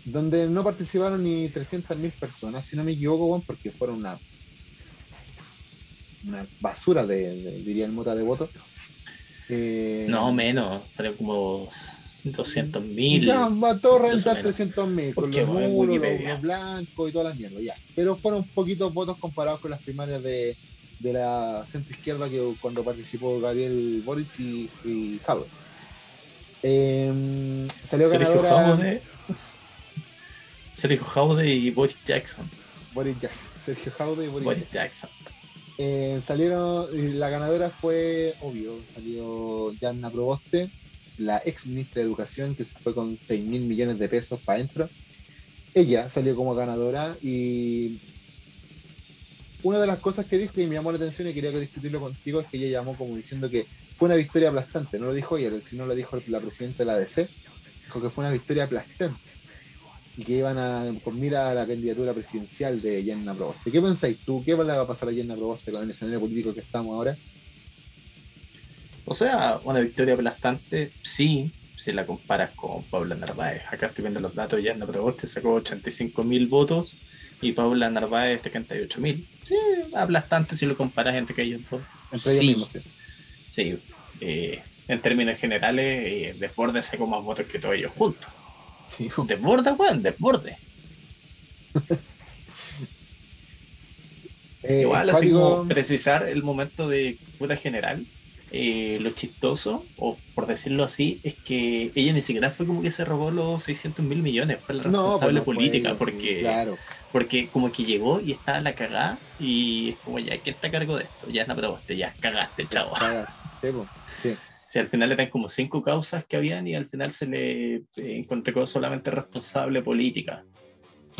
Donde no participaron ni 300.000 personas, si no me equivoco, weón, porque fueron una, una basura de, de- diría el mota de votos. Eh, No, menos, fueron como 200 mil. Ya, reventar menos. 300.000 con los bueno, muros, los, blancos y todas las mierdas, ya. Pero fueron poquitos votos comparados con las primarias de, de la centro izquierda que cuando participó Gabriel Boric y, y. Em, salió ganadora Jaude. Sergio Jaude y Boris Jackson. Boris Jackson. Sergio Jaude y Boris Boris Jackson. Jackson. Eh, salieron, y la ganadora fue, obvio, salió Yanna Proboste, la ex ministra de Educación, que se fue con 6 mil millones de pesos para adentro. Ella salió como ganadora y una de las cosas que dijo y me llamó la atención y quería discutirlo contigo es que ella llamó como diciendo que fue una victoria aplastante. No lo dijo ella, sino lo dijo la presidenta de la ADC. Dijo que fue una victoria aplastante y que iban a con mira a la candidatura presidencial de Yanna Proboste. ¿Qué pensáis tú? ¿Qué le va a pasar a Yanna Proboste con el escenario político que estamos ahora? O sea, una victoria aplastante, sí, si la comparas con Paula Narváez. Acá estoy viendo los datos, ya Proboste sacó 85 mil votos y Paula Narváez 78 mil. Sí, aplastante si lo comparas entre ellos dos. Entre ellos Sí. mismos, sí. Sí, eh, en términos generales, eh, Desborde sacó más votos que todos ellos juntos. Sí, Desborde, weón, desborde. Eh, Igual, así como precisar el momento de cura general, eh, lo chistoso, o por decirlo así, es que ella ni siquiera fue como que se robó los 600 mil millones, fue la No, responsable pues no política, ella, porque, Claro, porque como que llegó y estaba la cagada, y es como ya, ¿quién está a cargo de esto? Ya es probaste, ya cagaste, chavo. cagas, sí, po. Si al final eran como cinco causas que habían y al final se le eh, encontró solamente responsable política,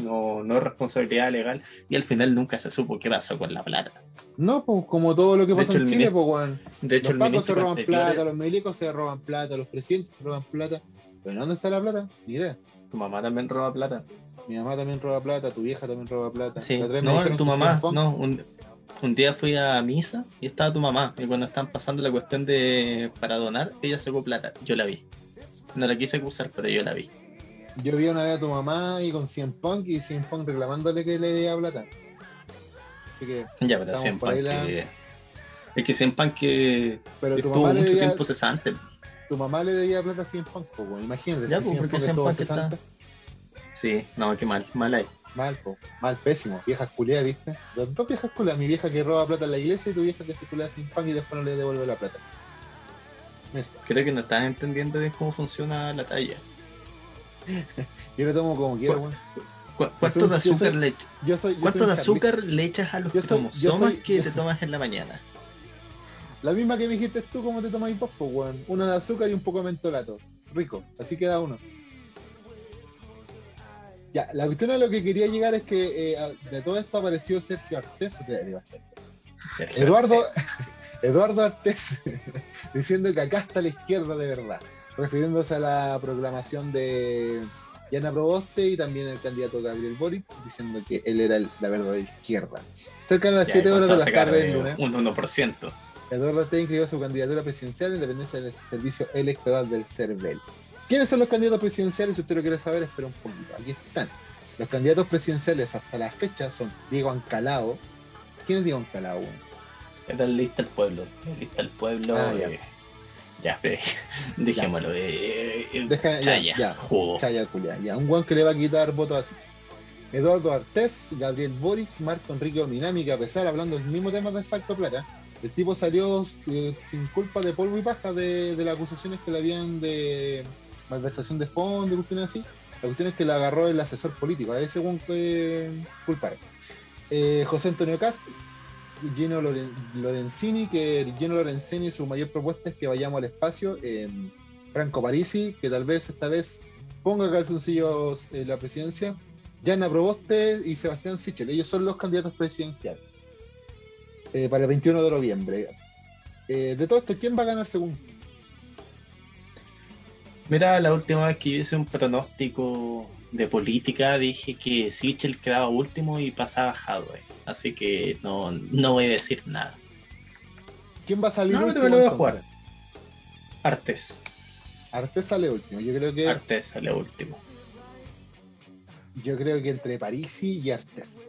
no, no responsabilidad legal, y al final nunca se supo qué pasó con la plata. No, pues como todo lo que hecho, en Chile, pues, weón. De hecho, Los pacos se roban plata, los milicos se roban plata, los presidentes se roban plata. Pero ¿dónde está la plata? Ni idea. Tu mamá también roba plata. Mi mamá también roba plata, tu vieja también roba plata. Sí, no, tu mamá, no. Un, un día fui a misa y estaba tu mamá. Y cuando estaban pasando la cuestión de para donar, ella sacó plata. Yo la vi. No la quise acusar, pero yo la vi. Yo vi una vez a tu mamá y con 100 Punk y 100 Punk reclamándole que le debía plata. Así que, Ya, pero Cien Pan la- que. Es que Cien Pan que pero tu estuvo mamá, mucho debía, tiempo cesante. tu mamá le debía plata a 100 Punk, pues. Imagínate, Ya, si 100 porque Punk 100 estuvo Punk está-. Sí, no, qué mal, mal ahí. Mal, po. mal, pésimo. Viejas culiadas, ¿viste? Dos, dos viejas culiadas. Mi vieja que roba plata en la iglesia y tu vieja que se culea sin pan y después no le devuelve la plata. Creo que no estás entendiendo bien cómo funciona la talla. Yo le tomo como quiero, weón. ¿Cu- ¿Cuánto de azúcar le Yo soy, yo ¿Cuánto soy de azúcar le echas a los soy- cromosomas soy- que te tomas en la mañana? La misma que me dijiste tú, ¿cómo te tomáis vos, po, weón? Una de azúcar y un poco de mentolato. Rico, así queda uno. Ya, la cuestión a lo que quería llegar es que eh, de todo esto apareció Sergio Artés. Sergio Eduardo, Artés. Eduardo Artés diciendo que acá está la izquierda de verdad, refiriéndose a la proclamación de Yana Proboste y también el candidato Gabriel Boric, diciendo que él era el- la verdadera izquierda. Cerca de las Ya, 7 horas de ¿cuánto la tarde de del lunes. Un 1%. Eduardo Ortega inscribió su candidatura presidencial en dependencia del servicio electoral del CERVEL. ¿Quiénes son los candidatos presidenciales? Si usted lo quiere saber, espera un poquito. Aquí están. Los candidatos presidenciales hasta la fecha son Diego Ancalao. ¿Quién es Diego Ancalao? Era el lista del pueblo. El lista del pueblo. Ah, ya. eh, ya, pe- dejémoslo. eh, eh, Deja- ya, Chaya, ya. jugo. Chaya Culia. Ya, un guan que le va a quitar votos así. Eduardo Artés, Gabriel Boric, Marco Enrique Ominami, que a pesar, hablando del mismo tema de Facto Plata, el tipo salió eh, sin culpa de polvo y paja de, de las acusaciones que le habían de malversación de fondos cuestiones así. La cuestión es que la agarró el asesor político, a ese guan que culparon. Eh, José Antonio Cast, Gino Loren- Lorenzini, que Gino Lorenzini su mayor propuesta es que vayamos al espacio. Franco Parisi, que tal vez esta vez ponga calzoncillos en la presidencia. Yana Proboste y Sebastián Sichel, ellos son los candidatos presidenciales eh, para el 21 de noviembre. Eh, de todo esto, ¿quién va a ganar según? Mira, la última vez que yo hice un pronóstico de política dije que Sichel quedaba último y pasaba Hadwe. Así que no, no voy a decir nada. ¿Quién va a salir No, no, último? me lo voy a entonces? jugar. Artes. Artes sale último. Yo creo que Artes sale último. yo creo que entre Parisi y Artes.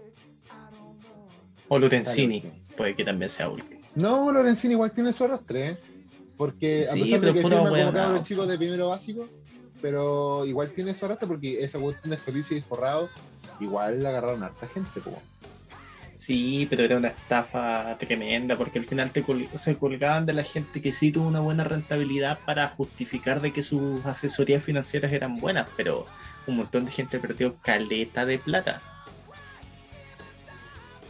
O Lorenzini. Puede que también sea último. No, Lorenzini igual tiene su arrastre, ¿eh? Porque a Sí, pesar de que firma como cabros chicos de primero básico, pero igual tiene su arrastre porque esa cuestión de feliz y forrado, igual la agarraron a harta gente, po. Sí, pero era una estafa tremenda porque al final te col- se colgaban de la gente que sí tuvo una buena rentabilidad para justificar de que sus asesorías financieras eran buenas, pero un montón de gente perdió caleta de plata.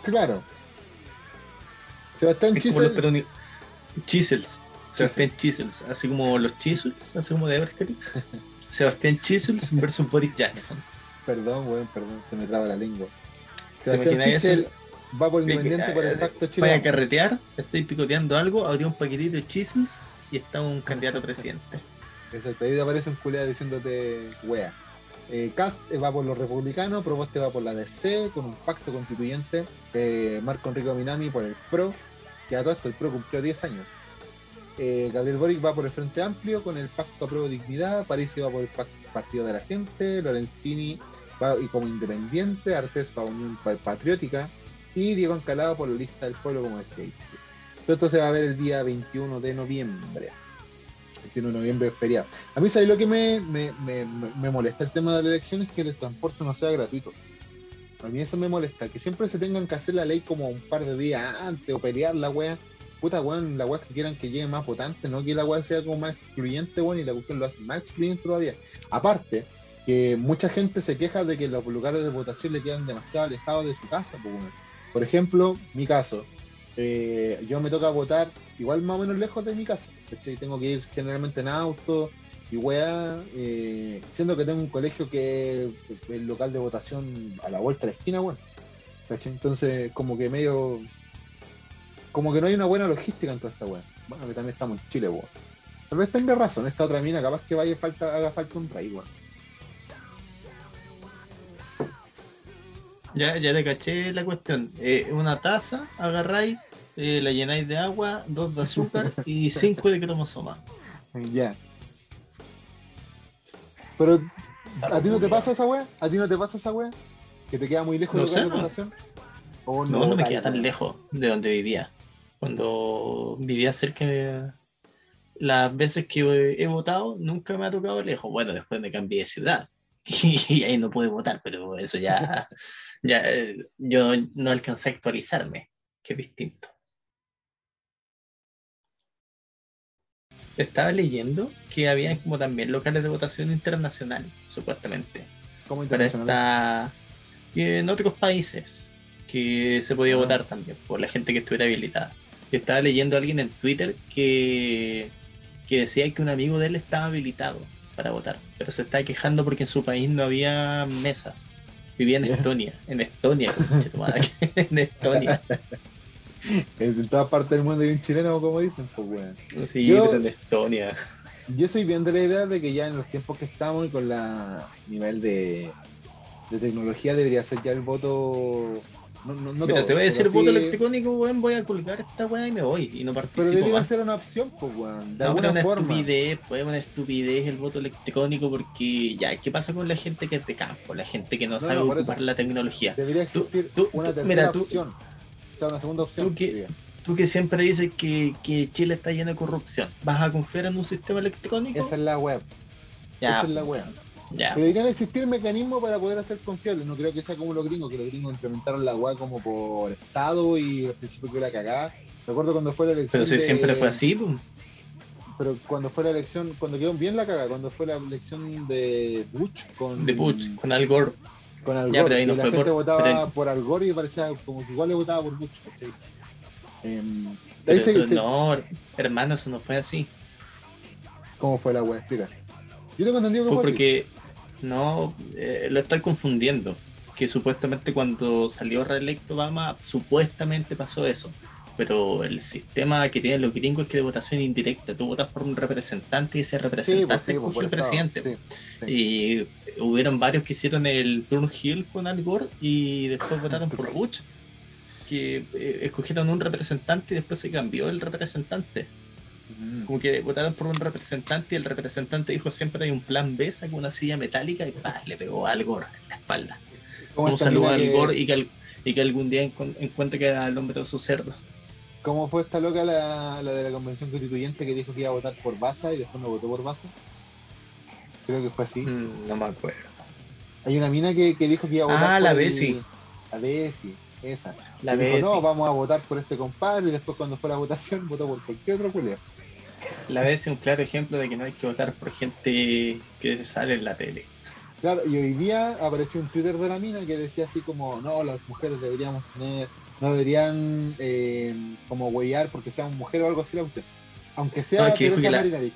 Claro. Sebastián como Chisel, Chisels. Sebastián Chisels, así como los Chisels, así como de Everscary. Sebastián Chisels versus Boris Jackson. perdón, weón, perdón, se me traba la lengua. ¿Te Sebastián imaginas Chisel eso? va por independiente por el eh, pacto Vaya a chileno. carretear, estáis picoteando algo, abrió un paquetito de Chisels y está un candidato a presidente. Exacto, ahí te aparece un culeado diciéndote wea. Eh, Cast eh, va por los republicanos, Proboste va por la DC con un pacto constituyente. Eh, Marco Enrico Minami por el PRO, que a todo esto el PRO cumplió 10 años. Eh, Gabriel Boric va por el Frente Amplio con el pacto Pro Dignidad. París va por el Partido de la Gente. Lorenzini va y como independiente. Artés va Unión Pa- Patriótica. Y Diego Encalado por la lista del pueblo, como decía. Esto se va a ver el día 21 de noviembre. 21 de noviembre es feriado. A mí, ¿sabes lo que me, me, me, me molesta el tema de la elección? Es que el transporte no sea gratuito. A mí eso me molesta, que siempre se tengan que hacer la ley como un par de días antes o pelear la wea. Puta weón, la wea que quieran que llegue más votante, no que la wea sea como más excluyente, weón, y la cuestión lo hace más excluyente todavía. Aparte, que mucha gente se queja de que los lugares de votación le quedan demasiado alejados de su casa, pues. Por ejemplo, mi caso, eh, yo me toca votar igual más o menos lejos de mi casa. ¿cachai? Tengo que ir generalmente en auto y weá, eh, siendo que tengo un colegio que es el local de votación a la vuelta de la esquina, weón. ¿cachai? Entonces, como que medio. Como que no hay una buena logística en toda esta weá. Bueno, que también estamos en Chile, weón. Tal vez tenga razón, esta otra mina, capaz que vaya falta, haga falta un rey, weón. Ya, ya te caché la cuestión. Eh, una taza, agarráis, eh, la llenáis de agua, dos de azúcar y cinco de cromosoma. Ya. Pero, ¿a ti no te pasa esa weá? ¿A ti no te pasa esa weá? ¿Que te queda muy lejos No de no. votación? ¿O No, no me queda tan lejos de donde vivía. Cuando vivía cerca de... Las veces que he, votado, nunca me ha tocado lejos. Bueno, después me cambié de ciudad y ahí no pude votar, pero eso ya... ya eh, yo no alcancé a actualizarme, que es distinto. Estaba leyendo que había como también locales de votación internacional, supuestamente para internacional. esta que en otros países que se podía Ah. votar también por la gente que estuviera habilitada. Estaba leyendo a alguien en Twitter que, que decía que un amigo de él estaba habilitado para votar, pero se estaba quejando porque en su país no había mesas. Vivía en. Estonia, en Estonia, en Estonia. En todas partes del mundo hay un chileno, como dicen, pues weón. Sí, Yo- pero en Estonia. Yo soy bien de la idea de que ya en los tiempos que estamos y con la nivel de, de tecnología debería ser ya el voto. No, no, no Mira, todo, se va a decir pero voto sí- electrónico, weón, voy a colgar esta weá y me voy y no Pero participo debería más. ser una opción, pues weón. De No, pero alguna una forma. estupidez, pues una estupidez el voto electrónico porque ya, ¿qué pasa con la gente que es de campo? La gente que no, No, sabe ocupar eso. la tecnología. Debería existir tú- una tercera mira, tú- opción. O sea, una segunda opción. tú que-. Tú que siempre dices que, que Chile está lleno de corrupción, ¿vas a confiar en un sistema electrónico? Esa es la web. ya, esa es la web. Ya. Pero deberían existir mecanismos para poder hacer confiables. No creo que sea como los gringos, que los gringos implementaron la web como por estado y al principio que la cagada. Recuerdo cuando fue la elección. Pero si de- siempre fue así. Pero cuando fue la elección, cuando quedó bien la caga, cuando fue la elección de Bush con de Bush, con Al Gore. con Al Ya, Gore, pero ahí no y la fue gente por- votaba pero- por Al Gore y parecía como que igual le votaba por Bush, ¿cachai? Em, ahí se- eso se- no, hermano, eso no fue así. ¿Cómo fue la web? Explica. Yo tengo entendido que Fue fue porque no eh, lo están confundiendo. Que supuestamente cuando salió reelecto Obama, supuestamente pasó eso. pero el sistema que tienen los gringos es que de votación indirecta. Tú votas por un representante y ese representante sí, pues, el estado, presidente. sí. Y hubieron varios que hicieron el heel con Al Gore y después votaron por Bush, que eh, escogieron un representante y después se cambió el representante. Como que votaron por un representante y el representante dijo siempre hay un plan B, sacó una silla metálica y ¡pah! le pegó a Al Gore en la espalda. Como saludo a Al que- Gore y que, al- y que algún día encuentre que era el hombre de su cerdo. ¿Cómo fue esta loca la, la de la convención constituyente que dijo que iba a votar por Baza y después no votó por Baza? Creo que fue así. Mm, no me acuerdo. Hay una mina que, que dijo que iba a votar Ah, por la el- Bessie. La Bessie, esa. La Y dijo, no, vamos a votar por este compadre y después cuando fue la votación votó por cualquier otro culeo. La vez es un claro ejemplo de que no hay que votar por gente que sale en la tele. Claro, y hoy día apareció un Twitter de la mina que decía así como, no, las mujeres deberíamos tener, no deberían eh, como huellar porque sean mujeres o algo así la cuestión. Aunque sea No, que Teresa que la-. Eh,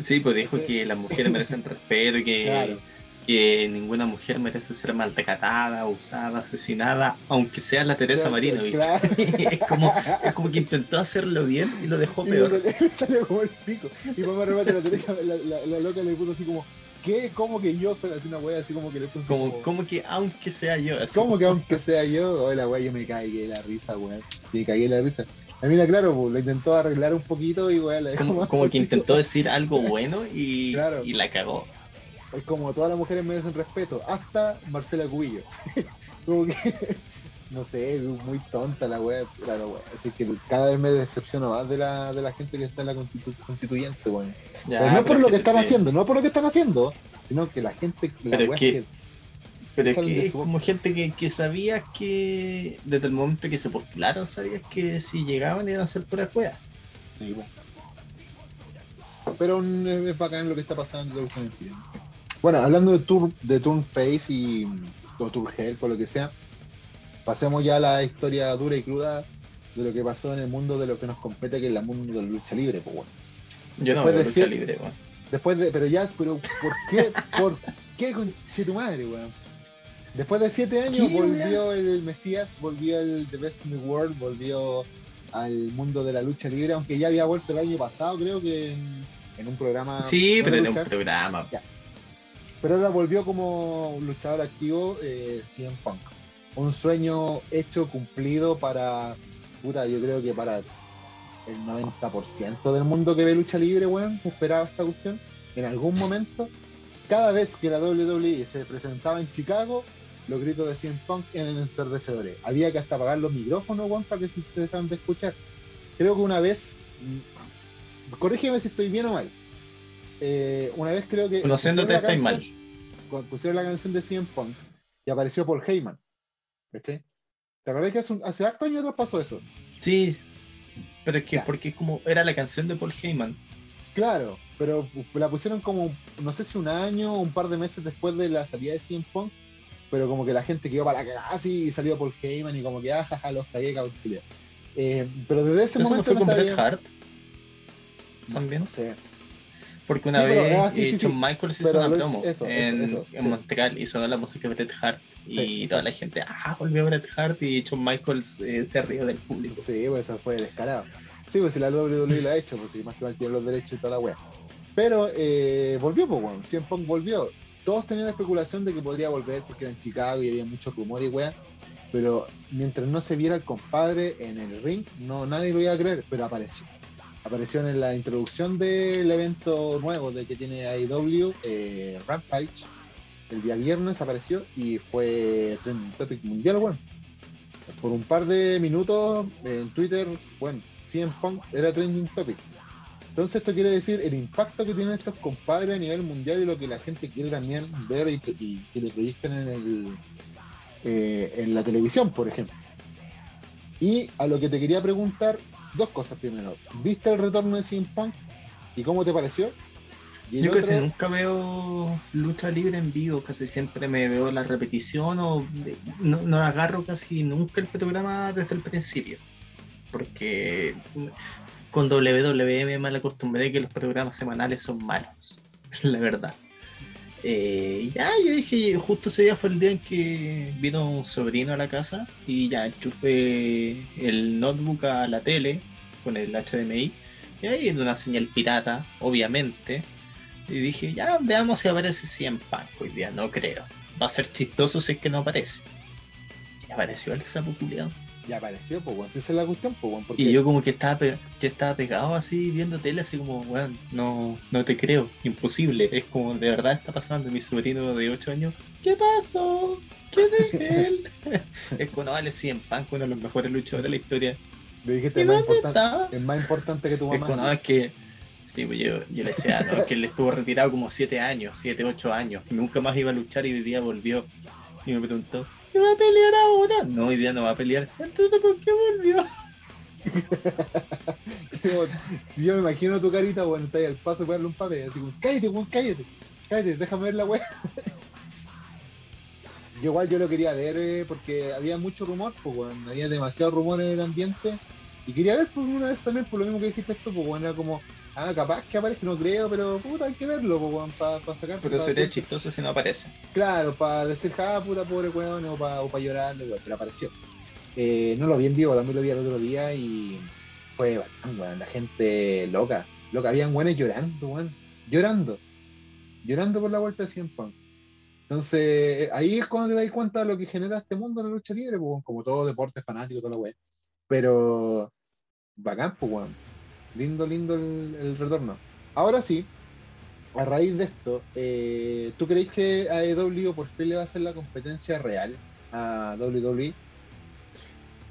Sí, pues dijo que las mujeres merecen respeto y que, Claro. Que ninguna mujer merece ser maltratada, usada, asesinada, aunque sea la Teresa claro. es, como, es como que intentó hacerlo bien y lo dejó Y peor. le salió como el pico. Y para más remate la, Teresa, la, la- la loca le puso así como, ¿qué? ¿Cómo que yo soy así una wea? Así como que le puso Como, como que aunque sea yo, así. ¿Cómo que aunque sea yo? Oye, la wea, yo me cagué la risa, weón. Me cagué la risa. A mí, claro, pues, lo intentó arreglar un poquito y weón, la dejó como, como que intentó decir algo bueno y, Claro. y la cagó. Es como todas las mujeres merecen respeto, hasta Marcela Cubillo. como que, no sé, es muy tonta la wea, claro, wea. Así que cada vez me decepciono más de la, de la gente que está en la constitu- constituyente, weón. Pero no por lo es que están haciendo, no por lo que están haciendo, sino que la gente, la Pero es wea que- que- Pero es que es como gente que, que sabías que desde el momento que se postularon, sabías que si llegaban iban a ser puras weas. Sí, bueno. Pero es es bacán lo que está pasando en en Chile. Bueno, hablando de Tour, de Turn Face y o Tour Hell, por lo que sea, pasemos ya a la historia dura y cruda de lo que pasó en el mundo de lo que nos compete, que es el mundo de la lucha libre, pues bueno. Yo no veo de lucha libre, weón. Después de, pero ya, pero ¿por qué? ¿Por qué con tu madre, weón? Después de siete años ¿Qué, volvió el Mesías, volvió el The Best in the World, volvió al mundo de la lucha libre, aunque ya había vuelto el año pasado, creo que en, en un programa. Sí, pero era un programa. Pero ahora volvió como luchador activo eh, Punk. Un sueño hecho, cumplido para, puta, yo creo que para el 90% del mundo que ve lucha libre, weón, esperaba esta cuestión. En algún momento, cada vez que la WWE se presentaba en Chicago, los gritos de CM Punk eran ensordecedores. Había que hasta apagar los micrófonos, weón, para que se, se dejaran de escuchar. Creo que una vez, mm, corrígeme si estoy bien o mal. Eh, una vez creo que. Conociéndote pusieron la estáis mal. canción- cuando pusieron la canción de CM Punk y apareció Paul Heyman. ¿Cachai? ¿Te acuerdas que hace, un- hace hartos años atrás pasó eso? Sí, pero es que Ya. porque como era la canción de Paul Heyman. Claro, pero la pusieron como, no sé si un año o un par de meses después de la salida de CM Punk, pero como que la gente quedó para la cagada así y salió Paul Heyman y como que ajaja, los cagué, cabrón, eh, Pero desde ese Eso no momento fue con Bret Hart. También. No sé. Porque una Sí, pero- vez ah, sí, eh, sí. Michaels Pero hizo una lo- promo eso, eso, en, eso, en sí. Montreal y sonó la música de Bret Hart. Y toda la gente, ah, volvió Bret Hart y Shawn Michaels eh, se rió del público. Sí, pues eso fue descarado. Sí, pues si la WWE lo ha hecho, pues si más que mal tiene los derechos y toda la wea. Pero eh, volvió, pues weón. Punk volvió. Todos tenían la especulación de que podría volver porque era en Chicago y había mucho rumor y wea. Pero mientras no se viera el compadre en el ring, no nadie lo iba a creer, pero apareció. Apareció en la introducción del evento nuevo de que tiene AEW, eh, Rampage. El día viernes apareció y fue trending topic mundial, weón por un par de minutos en Twitter, bueno, CM Punk era trending topic. Entonces esto quiere decir el impacto que tienen estos compadres a nivel mundial y lo que la gente quiere también ver y, y que le proyecten en el eh, en la televisión, por ejemplo. Y a lo que te quería preguntar, dos cosas primero. ¿Viste el retorno de CM Punk? ¿Y cómo te pareció? Y Yo casi otro- nunca veo lucha libre en vivo, casi siempre me veo la repetición o no, no agarro casi nunca el programa desde el principio. Porque con WWE me mal acostumbré que los programas semanales son malos, la verdad. Eh, ya, yo dije, justo ese día fue el día en que vino un sobrino a la casa y ya enchufé el notebook a la tele con el HDMI y ahí era una señal pirata, obviamente. Y dije, ya veamos si aparece CM Punk hoy día, no creo. Va a ser chistoso si es que no aparece. Y apareció el sapo culiao. Y apareció, pues, weón. Si esa es la cuestión, pues. Porque Y yo como que estaba, pe- yo estaba pegado así viendo tele, así como, weón, no, no te creo, imposible. Es como, de verdad está pasando. Mi sobrino de 8 años, ¿qué pasó? ¿Quién es él? es como, no vale 100 Punk, uno de los mejores luchadores de la historia. le dijiste ¿Y es más, importante, es más importante que tu Es como, no, mamá. es que, sí, pues yo, yo le decía, no, es que él estuvo retirado como 7 años, 7, 8 años. Nunca más iba a luchar y hoy día volvió. Y me preguntó, ¿qué va a pelear ahora? No, hoy día no va a pelear. Entonces, ¿por qué volvió? yo me imagino tu carita, weón, está ahí al paso de darle un papel, así como, cállate, weón, cállate, cállate, déjame ver la weá. Yo igual yo lo quería ver eh, porque había mucho rumor, pues había demasiado rumor en el ambiente. Y quería ver por una vez también, por lo mismo que dijiste esto, pues weón, era como, ah, capaz que aparezca, no creo, pero puta, hay que verlo, weón, para sacar. Pero sería chistoso si no aparece. Claro, para decir, ah, puta, pobre weón, o para pa llorarle, weón, pero apareció. Eh, no lo vi en vivo, también lo vi el otro día y fue bacán, weón, la gente loca, loca, habían weones llorando, weón, llorando, llorando por la vuelta de 100 Punk. Entonces, eh, ahí es cuando te das cuenta de lo que genera este mundo en la lucha libre, pues, como todo deporte fanático, toda la weón. Pero, bacán, pues, weón. Lindo, lindo el, retorno. Ahora sí, a raíz de esto, eh, ¿tú creéis que AEW por fin le va a hacer la competencia real a WWE?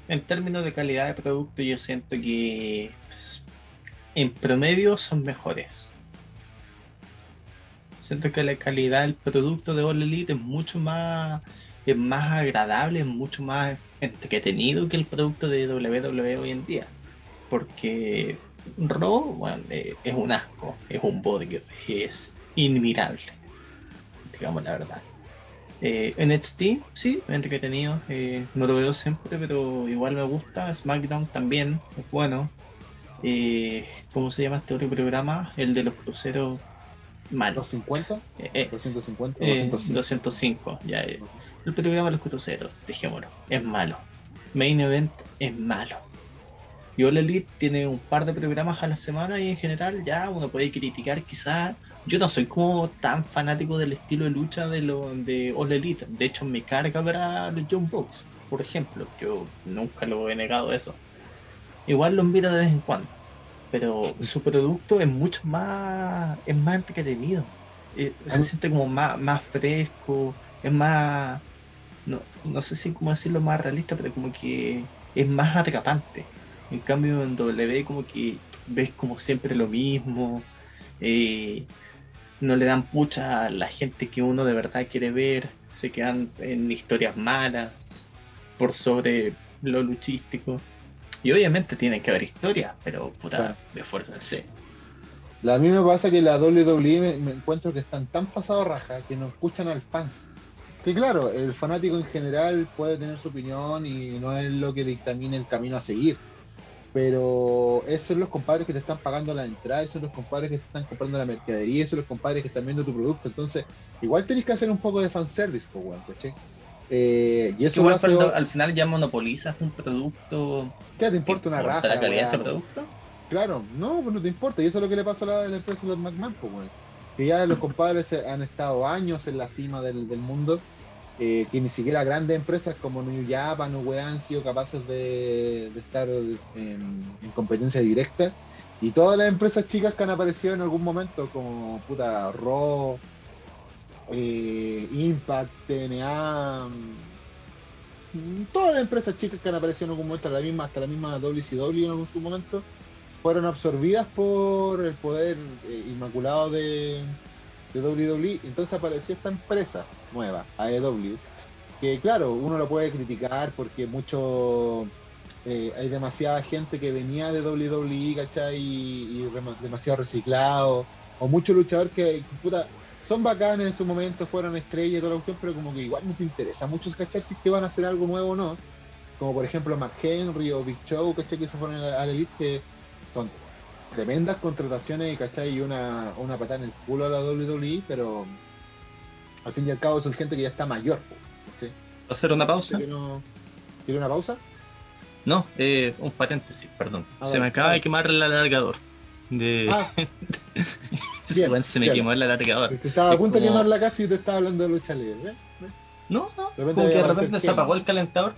En términos de calidad de producto, yo siento que en promedio son mejores. Siento que la calidad del producto de All Elite es mucho más, es más agradable, es mucho más entretenido que el producto de WWE hoy en día. Porque Raw, bueno, eh, es un asco, es un bodrio, es inmirable. Digamos la verdad. Eh, NXT, sí, entretenido. Eh, no lo veo siempre, pero igual me gusta. SmackDown también es bueno. Eh, ¿Cómo se llama este otro programa? El de los cruceros. Malo. ¿250? Eh, eh, ¿250? eh, 205. 205. Ya, eh. El programa de los cruceros, dejémoslo. Es malo. Main Event es malo. Y All Elite tiene un par de programas a la semana y en general ya uno puede criticar quizás. Yo no soy como tan fanático del estilo de lucha de, lo, de All Elite. De hecho me carga ver a los John Box, por ejemplo. Yo nunca lo he negado eso. Igual lo invito de vez en cuando. Pero su producto es mucho más, es más entretenido. Eh, se siente como más, más fresco, es más, no, no sé si cómo decirlo más realista, pero como que es más atrapante. En cambio en W como que ves como siempre lo mismo, eh, no le dan pucha a la gente que uno de verdad quiere ver, se quedan en historias malas por sobre lo luchístico. Y obviamente tienen que haber historias, pero puta, Claro. esfuércense. A mí me pasa que la WWE me, me encuentro que están tan pasados raja que no escuchan al fans. Que claro, el fanático en general puede tener su opinión y no es lo que dictamina el camino a seguir. Pero esos son los compadres que te están pagando la entrada, esos son los compadres que te están comprando la mercadería, esos son los compadres que están viendo tu producto. Entonces, igual tenés que hacer un poco de fanservice, pues, weón, ¿cachai? Eh, y eso Igual al final ya monopolizas un producto. ¿qué te importa una raja? la calidad de ese producto? Claro, no, pues no te importa. Y eso es lo que le pasó a la, empresa de los McMahon, pues, weón. Que ya los compadres han estado años en la cima del, del mundo, eh, que ni siquiera grandes empresas como New Japan o weón han sido capaces de, estar en, en competencia directa. Y todas las empresas chicas que han aparecido en algún momento, como puta Raw, eh, Impact, TNA, mm, todas las empresas chicas que han aparecido en algún momento, hasta la misma, hasta la misma WCW en algún momento, fueron absorbidas por el poder eh, inmaculado de, de WWE. Entonces apareció esta empresa nueva, AEW, que claro, uno lo puede criticar porque mucho eh, hay demasiada gente que venía de WWE, ¿cachai? Y, demasiado reciclado, o muchos luchadores que, puta, son bacanes en su momento, fueron estrellas y toda la cuestión, pero como que igual no te interesa mucho cachar si es que van a hacer algo nuevo o no. Como por ejemplo Mark Henry o Big Show, ¿cachai? Que se fueron a la a la Elite, son tremendas contrataciones, ¿cachai? Y una, una patada en el culo a la WWE, pero Al fin y al cabo son gente que ya está mayor. po. ¿Va a hacer una pausa? ¿Quiere no- quiere una pausa? No, eh, un paréntesis, perdón. Ah, se me acaba de quemar el alargador. De... Ah, Sí, bien, se me bien. quemó el alargador. te estaba a punto de como- quemar la casa y te estaba hablando de lucha libre. ¿eh? No, no, De repente como que de repente se quema. apagó el calentador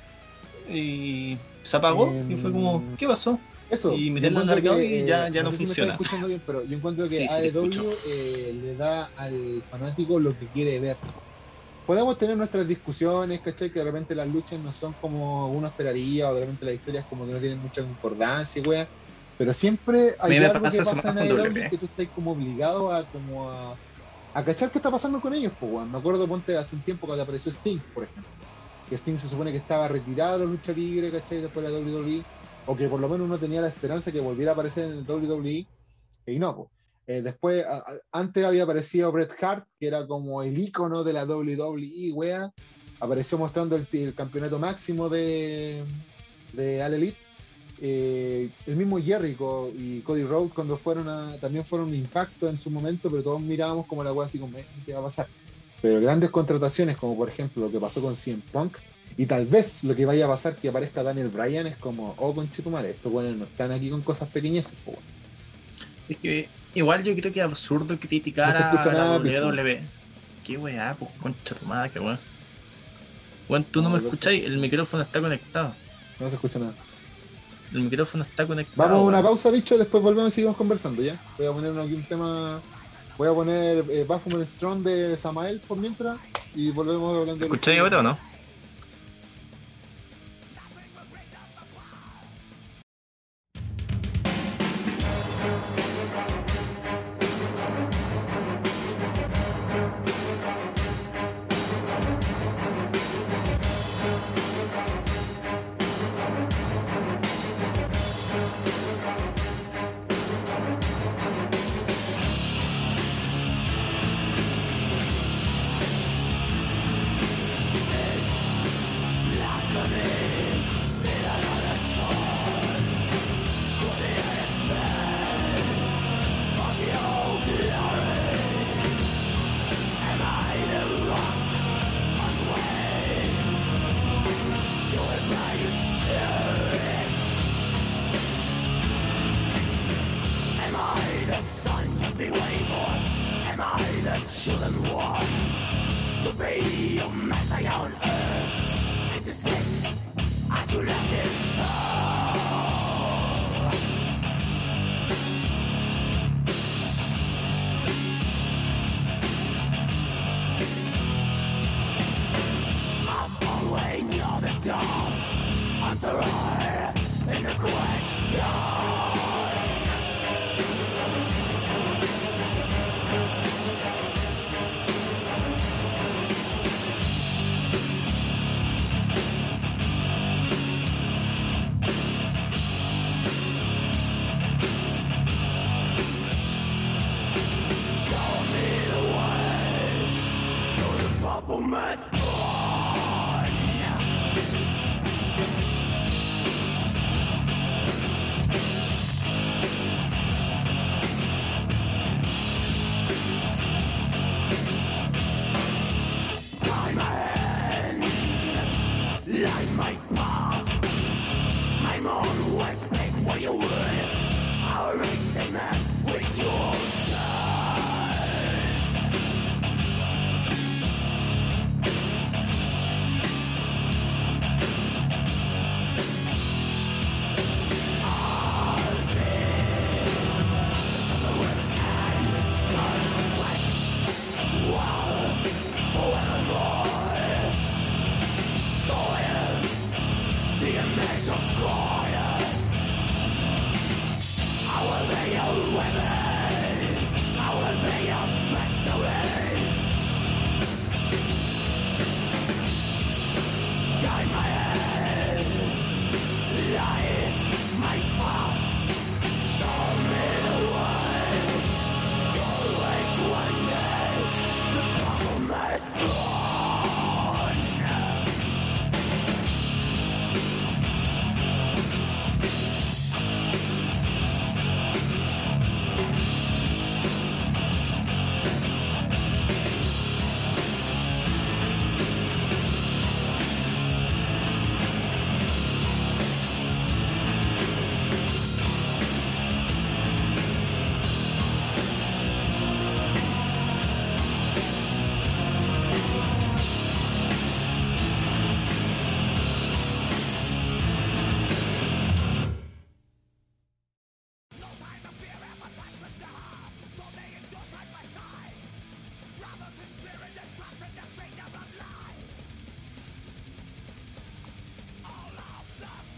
y se apagó y fue como, Em, ¿qué pasó? Eso. Y meterlo que, y ya- eh, ya no sé si me funciona. escuchando bien, pero yo encuentro que Sí. AEW eh, le da al fanático lo que quiere ver. Podemos tener nuestras discusiones, ¿cachai? Que de repente las luchas no son como uno esperaría, o de repente las historias como que no tienen mucha concordancia, wea. Pero siempre hay algo que pasa en AEW que tú estás como obligado a como a, a cachar qué está pasando con ellos, pues. Me acuerdo, ponte, hace un tiempo cuando apareció Sting, por ejemplo. Que Sting se supone que estaba retirado de la lucha libre, ¿cachai? Después de la WWE. O que por lo menos uno tenía la esperanza que volviera a aparecer en el WWE. Y no. Eh, después, antes había aparecido Bret Hart, que era como el icono de la WWE, wea. Apareció mostrando el, campeonato máximo de, de All Elite. Eh, el mismo Jericho y Cody Rhodes cuando fueron también fueron un impacto en su momento, pero todos mirábamos como la wea así como, "Eh, ¿qué va a pasar? Pero grandes contrataciones, como por ejemplo lo que pasó con CM Punk, y tal vez lo que vaya a pasar que aparezca Daniel Bryan es como, oh, conchetumare, estos buenos no están aquí con cosas pequeñeces, po, weón". Es que igual yo creo que es absurdo criticar No a nada, la Pichu. WWE. Qué weá, pues concha tu madre, qué weá. Weón, tú no, No, me escucháis, el micrófono está conectado. No se escucha nada. El micrófono está conectado. Vamos a una pausa, bicho, después volvemos y seguimos conversando, ¿ya? Voy a poner aquí un tema. Voy a poner eh, Baphomet Strong de Samael por mientras y volvemos hablando de. ¿Escucháis ahora o no?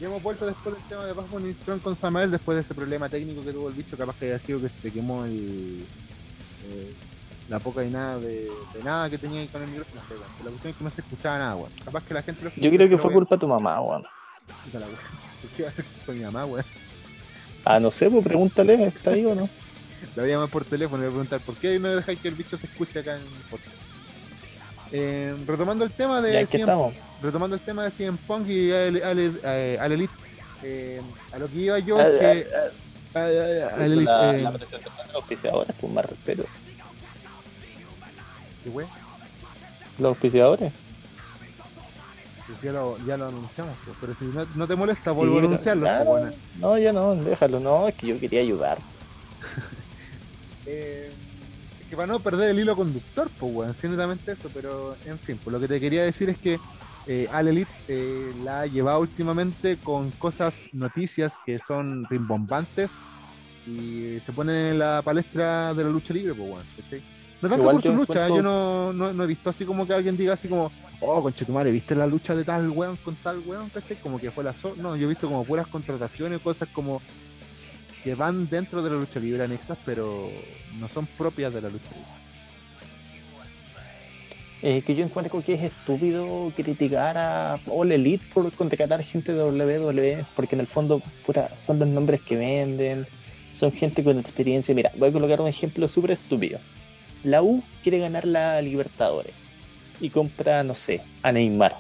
Y hemos vuelto después del tema de Bass Bunny Strong con Samael, después de ese problema técnico que tuvo el bicho, capaz que haya sido que se te quemó el, eh, la poca y nada de, de nada que tenía ahí con el micrófono. La cuestión es que no se escuchaba nada, weón. Capaz que la gente lo Yo creo que fue culpa de tu mamá, weón. Puta la weón. ¿Por qué va a culpa de mi mamá, weón? Ah, no sé, pues pregúntale, ¿está ahí o no? La voy a llamar por teléfono y le voy a preguntar por qué no dejáis que el bicho se escuche acá en el podcast. Eh, retomando el tema de Ya aquí CM estamos. Retomando el tema de CM Punk y al, al, eh, al Elite, eh, a lo que iba yo Ah, es que ah, a- a- al Elite, la, eh, la presentación de los auspiciadores, pues más respeto. ¿qué wea? Los auspiciadores. Pues ya, lo, ya lo anunciamos, pues, pero si no, no te molesta, vuelvo Sí, a anunciarlo. claro, pues, bueno. No, ya no, déjalo, no, es que yo quería ayudar. Eh, es que para no perder el hilo conductor, pues weón, sí, netamente eso, pero en fin, pues lo que te quería decir es que eh, Al Elite eh, la ha llevado últimamente con cosas, noticias que son rimbombantes y se ponen en la palestra de la lucha libre, pues weón, ¿cachai? No tanto Igual por su lucha, encuentro- yo no, no, no he visto así como que alguien diga así como, oh, conchetumare, ¿viste la lucha de tal weón con tal weón, cachai? Como que fue la so No, yo he visto como puras contrataciones, cosas como que van dentro de la lucha libre anexas, pero no son propias de la lucha libre. Eh, que yo encuentro que es estúpido criticar a All Elite por contratar gente de WWE, porque en el fondo, puta, son los nombres que venden, son gente con experiencia. Mira, voy a colocar un ejemplo súper estúpido. La U quiere ganar la Libertadores y compra, no sé, a Neymar,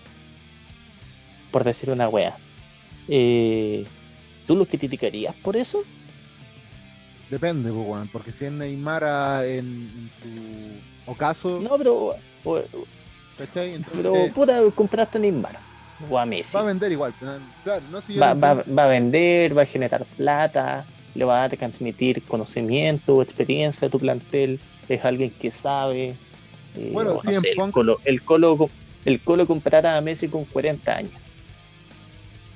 por decir una wea. Eh, ¿Tú los criticarías por eso? Depende, pues, porque si es Neymar ah, en, en su ocaso, No, pero, Entonces pero puta, compraste a Neymar o a Messi. va a vender igual. Claro, no si va, va- va a vender, va a generar plata, le va a transmitir conocimiento, experiencia a tu plantel, es alguien que sabe. eh, Bueno, no sé, el, Colo, el, Colo, co- el Colo comprará a Messi con 40 años.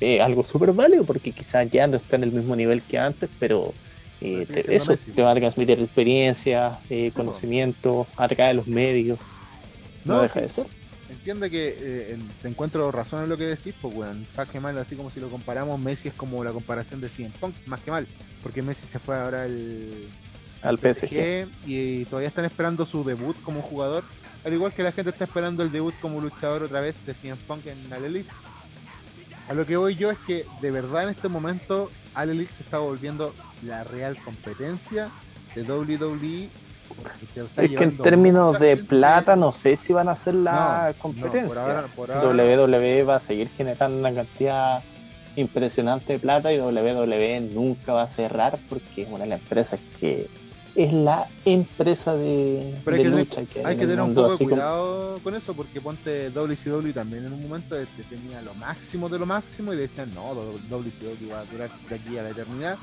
Eh, algo súper válido porque quizás ya no está en el mismo nivel que antes, pero eh, te- eso Messi. te va a transmitir experiencia, eh, conocimiento, atrae a los medios. No, No, deja sí. de ser. Entiende que eh, te encuentro razón en lo que decís, pues weón, más que mal, así como si lo comparamos, Messi es como la comparación de CM Punk, más que mal, porque Messi se fue ahora al Al PSG. y, todavía están esperando su debut como jugador, al igual que la gente está esperando el debut como luchador otra vez de CM Punk en All Elite. A lo que voy yo es que de verdad en este momento All Elite se está volviendo la real competencia de WWE. Es que en términos de gente- plata no sé si van a ser la No, no, competencia. por ahora- por ahora- WWE va a seguir generando una cantidad impresionante de plata y WWE nunca va a cerrar porque es una de las empresas que es la empresa de, Pero hay de que tener- lucha que Hay que tener un poco de como- cuidado con eso, porque ponte WCW también en un momento este, tenía lo máximo de lo máximo y decían, no, WCW va a durar de aquí a la eternidad.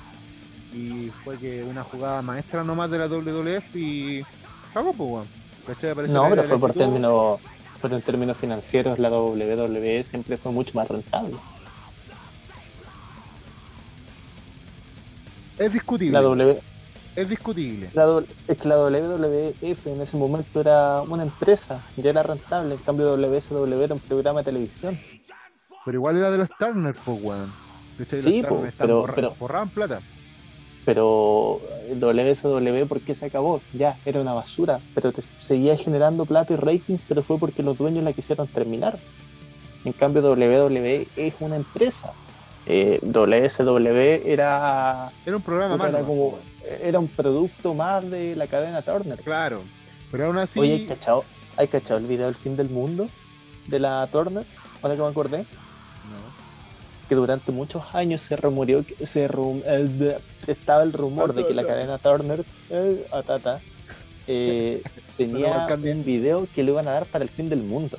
Y fue que una jugada maestra nomás de la WWF y cagó, pues, weón. No, pero fue por términos, pero en términos financieros la WWE siempre fue mucho más rentable. Es discutible. La W, Es discutible. La, do- es que la WWF en ese momento era una empresa, ya era rentable, en cambio WSW era un programa de televisión. Pero igual era de los Turner, pues, weón. Sí, po, están pero- pero- forraban plata. Pero el WSW, ¿por qué se acabó? Ya, era una basura, pero te- seguía generando plata y rating, pero fue porque los dueños la quisieron terminar. En cambio, WWE es una empresa. Eh, WSW era, Era un programa malo. era, como, era un producto más de la cadena Turner. Claro. Pero aún así. Oye, ¿hay cachado, ¿hay cachado el video del fin del mundo de la Turner? Ahora que me acordé. Que durante muchos años se rumoreó que se rum- eh, estaba el rumor de que la cadena Turner, eh, Atata, eh, tenía un video que le iban a dar para el fin del mundo.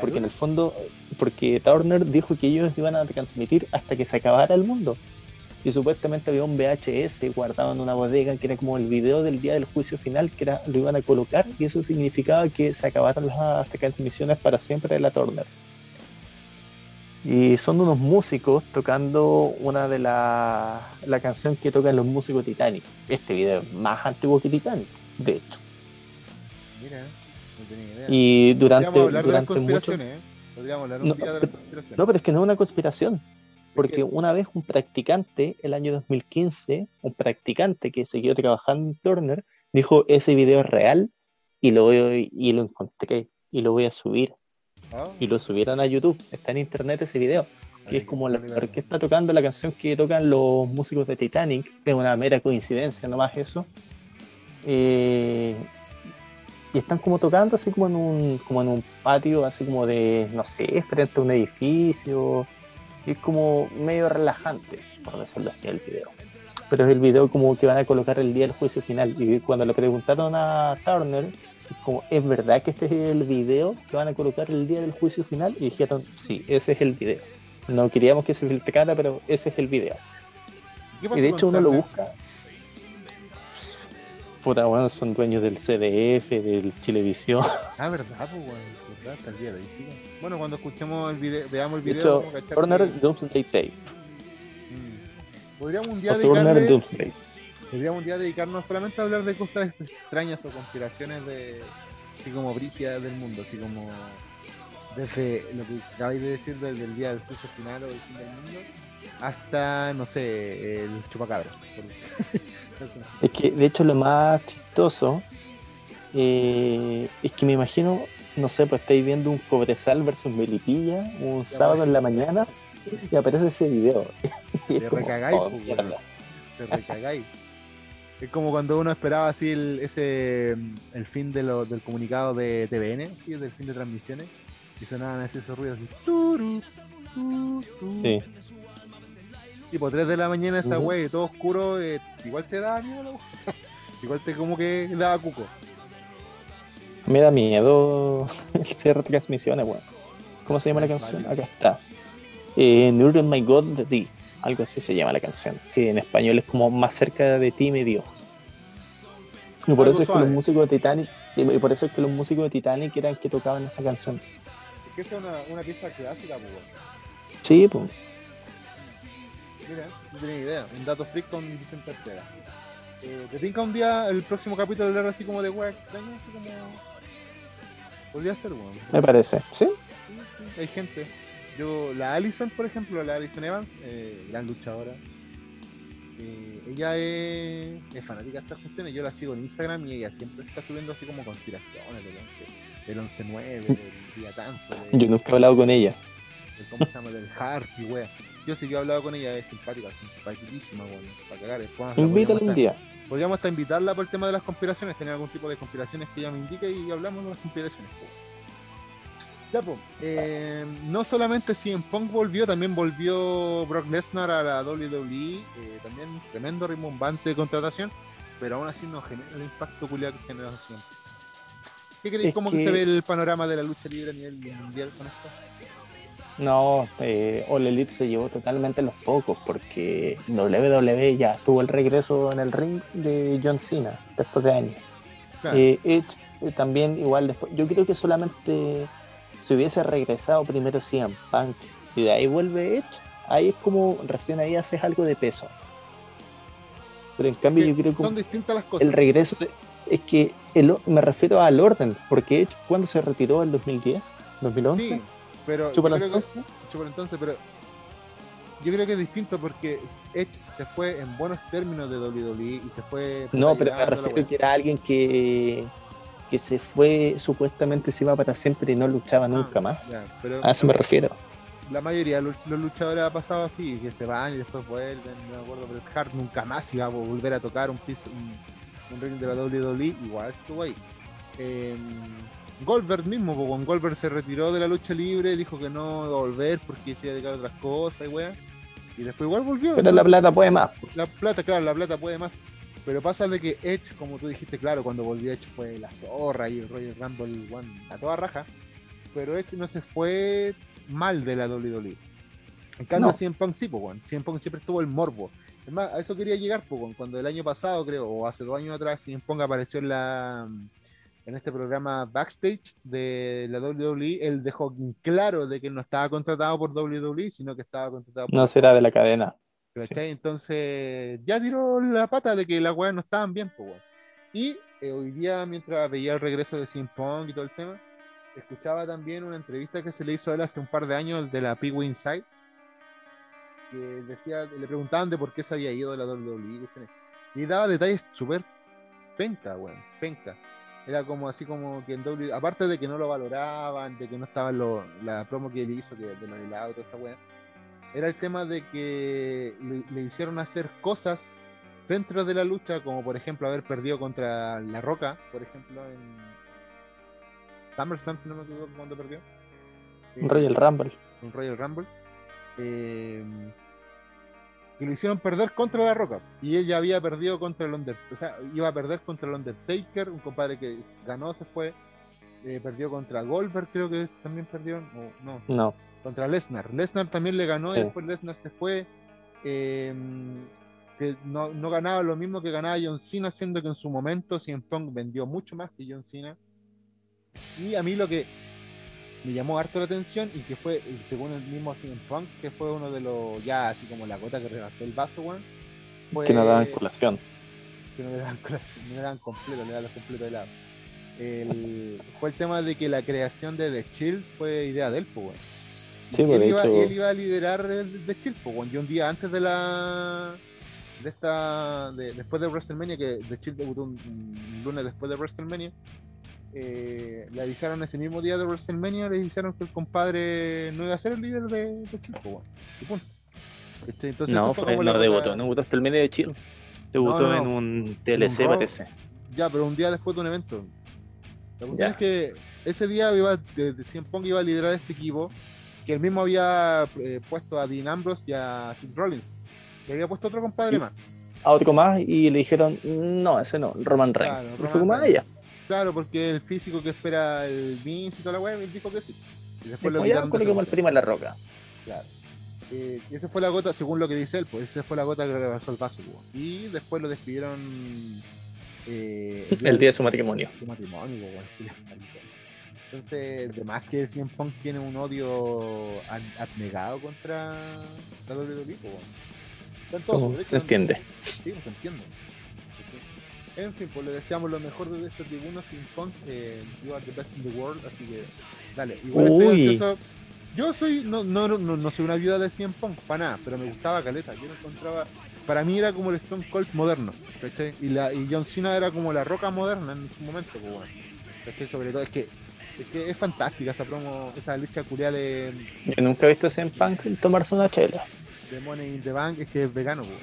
Porque en el fondo, porque Turner dijo que ellos iban a transmitir hasta que se acabara el mundo. Y supuestamente había un VHS guardado en una bodega que era como el video del día del juicio final, que era, lo iban a colocar, y eso significaba que se acabaron las transmisiones para siempre de la Turner. Y son unos músicos tocando una de la, la canción que tocan los músicos Titanic. Este video es más antiguo que Titanic, de hecho. Mira, no tenía idea. Y durante, Podríamos hablar de las durante mucho, conspiraciones, ¿eh? Podríamos hablar un No, día de las conspiraciones. No, pero es que no es una conspiración. Porque una vez un practicante, el año 2015, un practicante que siguió trabajando en Turner, dijo, ese video es real y lo, voy- y lo encontré y lo voy a subir. Y lo subieron a YouTube. Está en internet ese video. Que es como la orquesta tocando la canción que tocan los músicos de Titanic, es una mera coincidencia, nomás eso. Eh, y están como tocando así como en un, como en un patio, así como de, no sé, frente a un edificio. Y es como medio relajante, por decirlo así, el video. Pero es el video como que van a colocar el día del juicio final. Y cuando le preguntaron a Turner, como, ¿es verdad que este es el video que van a colocar el día del juicio final? Y dijeron, sí, ese es el video. No queríamos que se filtrara, pero ese es el video. ¿Qué pasó Y de hecho uno lo busca. Puta, bueno, son dueños del CDF, del Chilevisión. Ah, verdad, pues, weón. verdad, hasta el día de hoy, sí. Bueno, cuando escuchemos el video, veamos el De video, hecho, a cachar Turner Doomsday Tape. Podríamos un día dedicarle, Doomsday. podríamos un día dedicarnos solamente a hablar de cosas extrañas o conspiraciones de así como brígidas del mundo, así como desde lo que acabáis de decir desde el día del juicio final o del fin del mundo hasta no sé el chupacabra. Es que, de hecho, lo más chistoso eh, es que me imagino, no sé, pues estáis viendo un Cobresal versus Melipilla un sábado en la mañana y aparece ese video. Y es Te como, recagáis, oh, pues, weón. te recagáis. Es como cuando uno esperaba así el, ese el fin de lo- del comunicado de TVN, ¿sí? del fin de transmisiones, y sonaban así esos ruidos así. turu, tu, tu. Sí. Tipo 3 de la mañana esa wey, todo oscuro, eh, igual te daba miedo. Igual te como que daba cuco. Me da miedo el cierre de transmisiones, weón. ¿Cómo se llama la canción? Acá está. Eh, Nearer My God de ti. Algo así se llama la canción. Que en español es como más cerca de ti, mi Dios. Y por Algo eso es que los músicos de Titanic, y por eso es que los músicos de Titanic eran que tocaban esa canción. Es que esta es una, una pieza clásica, pues. Sí, pues. Mira, no tenía idea. Un dato freak con Vicente Ortega. Eh, ¿Te tinca un día el próximo capítulo hablar así como de weas extrañas? Así como... Podría ser, weón. Me parece. ¿Sí? Sí, sí, hay gente. Yo, la Allison, por ejemplo, la Allison Evans, eh, gran luchadora. eh, ella es, es fanática de estas cuestiones. Yo la sigo en Instagram y ella siempre está subiendo así como conspiraciones del 11 del 11-9, del día tanto. de- Yo nunca he hablado con ella. del cómo se llama, del wea. Yo sí que he hablado con ella, es simpática, simpaticísima, weón. Para cagar. la Invítala un día. Podríamos hasta invitarla por el tema de las conspiraciones, tener algún tipo de conspiraciones que ella me indique y hablamos de las conspiraciones. po. Ya, eh, no solamente CM Punk volvió, también volvió Brock Lesnar a la WWE, eh, también tremendo rimbombante de contratación, pero aún así no genera el impacto culiado que generó CM Punk. ¿Qué creéis? ¿Cómo que... que- se ve el panorama de la lucha libre a nivel mundial con esto? No, eh, All Elite se llevó totalmente los focos porque WWE ya tuvo el regreso en el ring de John Cena después de años. Claro. Eh, Edge eh, también igual después. Yo creo que solamente si hubiese regresado primero CM Punk y de ahí vuelve Edge, ahí es como recién ahí haces algo de peso. Pero en cambio yo creo que son distintas las cosas. el regreso de- es que el- me refiero al orden, porque Edge cuando se retiró en 2010, 2011, Sí, pero yo chúpala creo que- entonces. Pero yo creo que es distinto porque Edge se fue en buenos términos de WWE y se fue. No, pero me refiero wea. que era alguien que, que se fue, supuestamente se iba para siempre y no luchaba nunca Ah, más. ya, pero A eso me refiero. la mayoría de los luchadores ha pasado así, que se van y después vuelven, no me acuerdo, pero Hart nunca más iba a volver a tocar un piso, un, un ring de la WWE, igual estuvo ahí. Eh, Goldberg mismo, cuando Goldberg se retiró de la lucha libre, dijo que no iba a volver porque se iba a dedicar a otras cosas y weá. Y después igual volvió. Pero la plata puede más. La plata, claro, la plata puede más. Pero pasa de que Edge, como tú dijiste, claro, cuando volvió Edge fue la zorra y el Royal Rumble one, a toda raja. Pero Edge no se fue mal de la WWE. En cambio, No. CM Punk sí, pues, weón. CM Punk siempre estuvo el morbo. Es más, a eso quería llegar, pues, weón, cuando el año pasado, creo, o hace dos años atrás, CM Punk apareció en la en este programa backstage de la WWE, él dejó claro de que no estaba contratado por WWE, sino que estaba contratado por No será de la cadena. ¿Cachai? Entonces ya tiró la pata de que las weas no estaban bien, pues weón. Y eh, hoy día, mientras veía el regreso de CM Punk y todo el tema, escuchaba también una entrevista que se le hizo a él hace un par de años de la Pee Inside. que decía, le preguntaban de por qué se había ido de la WWE, y daba detalles súper penca, weón, penca. Era como así como que en WWE, aparte de que no lo valoraban, de que no estaban la promo que él hizo, que de Manilado, toda esa weá, era el tema de que le, le hicieron hacer cosas dentro de la lucha, como por ejemplo haber perdido contra La Roca, por ejemplo, en SummerSlam, si no me equivoco, cuando perdió. Eh, Royal Rumble. en Royal Rumble. eh, que lo hicieron perder contra La Roca. Y él ya había perdido contra el Undertaker. O sea, iba a perder contra el Undertaker, un compadre que ganó, se fue. eh, perdió contra Goldberg, creo que también perdió. o no, No. Contra Lesnar. Lesnar también le ganó Sí. y después Lesnar se fue. eh, que no, no ganaba lo mismo que ganaba John Cena, siendo que en su momento CM Punk vendió mucho más que John Cena. Y a mí lo que me llamó harto la atención y que fue, según el mismo CM Punk, que fue uno de los, ya así como la gota que rebasó el vaso, weón. Que no daban colación. que no le daban colación, no le daban completo, le daban completo de lado. El, fue el tema de que la creación de The Chill fue idea de él, pues, weón. Sí, Y pues él, de iba, hecho. él iba a liderar el The Chill, pues. Y un día antes de la. de esta. de- después de WrestleMania, que The Chill debutó un, un lunes después de WrestleMania. eh, le avisaron ese mismo día de WrestleMania, le avisaron que el compadre no iba a ser el líder de pues, weón. Y punto. Entonces, No, fue, la no debutó, no debutó hasta el medio de Chill. Debutó No, no, en un TLC, Raw. parece. Ya, pero un día después de un evento. La cuestión Ya. es que ese día iba, de, de CM Punk iba a liderar este equipo, que él mismo había eh, puesto a Dean Ambrose y a Seth Rollins. Y había puesto otro compadre más. A otro más y le dijeron, no, ese no, Roman Reigns. Claro, Roman fue como, ah, Reigns. Claro, porque el físico que espera el Vince y toda la web, él dijo que sí. Y después lo Como, ya de coloquemos al ese primo en la roca. Claro. Eh, y esa fue la gota, según lo que dice él, pues esa fue la gota que rebasó el vaso. pues. Y después lo despidieron eh, El día de su matrimonio. su matrimonio, Julián Maricón. Entonces, de más que CM Punk tiene un odio abnegado contra la WWE, hecho, se entiende. Sí, se entiende. En fin, pues le deseamos lo mejor de esta tribuna, CM Punk. Eh, you are the best in the world, así que dale. Igual estoy Uy. ansioso. Yo soy, no, no, no, no soy una viuda de CM Punk, para nada, pero me gustaba Caleta. Yo lo encontraba, para mí era como el Stone Cold moderno, ¿cachai? Y, la, y John Cena era como la roca moderna en su momento, pues bueno. ¿cachai? Sobre todo, es que, es que es fantástica esa promo, esa lucha culiada de, Yo nunca he visto a CM Punk tomarse una chela. de Money in the Bank, es que es vegano, pues.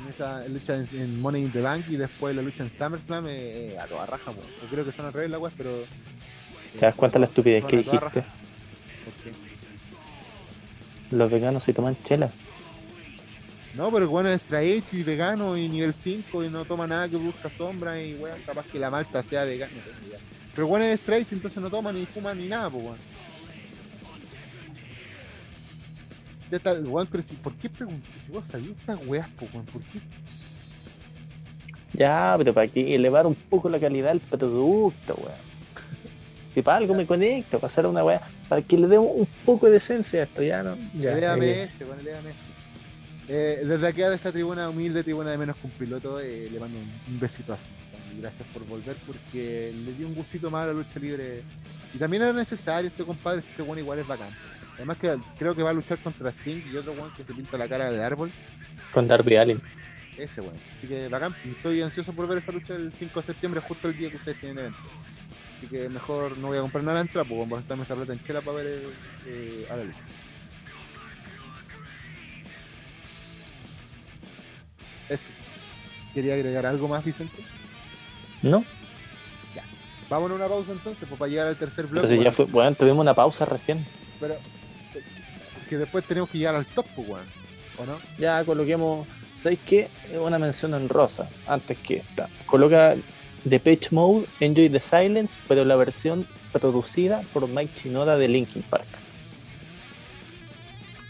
En esa lucha en, en Money in the Bank y después la lucha en SummerSlam eh, eh, a toda raja, pues. Yo creo que son al revés las pero. ¿Te das cuenta de la estupidez que dijiste? Los veganos se toman chela. No, pero bueno es straight y vegano y nivel 5 y no toma nada que busca sombra y weón, capaz que la malta sea vegana. Pero bueno es straight entonces no toma ni fuma ni nada, pues weón. Ya está, weón, pero si, ¿por qué preguntas? Si vos sabías estas weas, pues weón, ¿por qué? Ya, pero para que elevar un poco la calidad del producto, weón. Si para algo me conecto, para hacer una weá, para que le dé un poco de esencia a esto, ya no. Ya, léame eh, este, bueno, léame este. Eh, desde aquí de esta tribuna, humilde tribuna de menos que un piloto, eh, le mando un, un besito así. Gracias por volver porque le dio un gustito más a la lucha libre. Y también era necesario este compadre, este bueno igual es bacán. Además que creo que va a luchar contra Sting y otro one que se pinta la cara de árbol. con Darby Allin. Ese bueno. Así que bacán. Estoy ansioso por ver esa lucha el 5 de septiembre, justo el día que ustedes tienen evento. Así que mejor no voy a comprar nada en entrada, pues vamos a gastarme esa plata en chela para ver eh, a la lucha. Eso. ¿Quería agregar algo más, Vicente? ¿No? Vámonos a una pausa entonces, pues para llegar al tercer bloque. Entonces ya bueno, fue, bueno, tuvimos una pausa recién. Pero eh, que después tenemos que llegar al top, pues, weón. ¿O no? Ya coloquemos, ¿sabéis qué? Una mención en rosa, antes que esta. Coloca The Page Mode, Enjoy the Silence, pero la versión producida por Mike Chinoda de Linkin Park.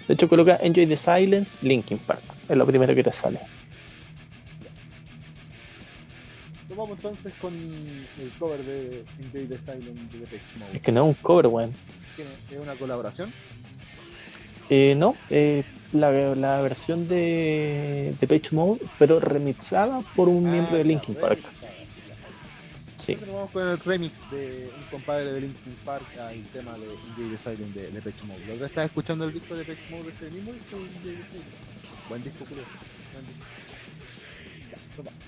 De hecho, coloca Enjoy the Silence, Linkin Park. Es lo primero que te sale. Vamos entonces con el cover de the Silence de Depeche Es Mode. que no es un cover, weón. ¿Tiene- ¿Es una colaboración? Eh, no, eh, la, la versión de, de Page Mode, pero remixada por un miembro de Ah, Linkin Park. Sí. Vamos con el remix de un compadre de Linkin Park al tema de the Silent de, de Depeche Mode. ¿Lo que estás escuchando el disco de Depeche Mode, ese mismo disco? de? Buen disco, Julio. Buen disco. Ya, vamos.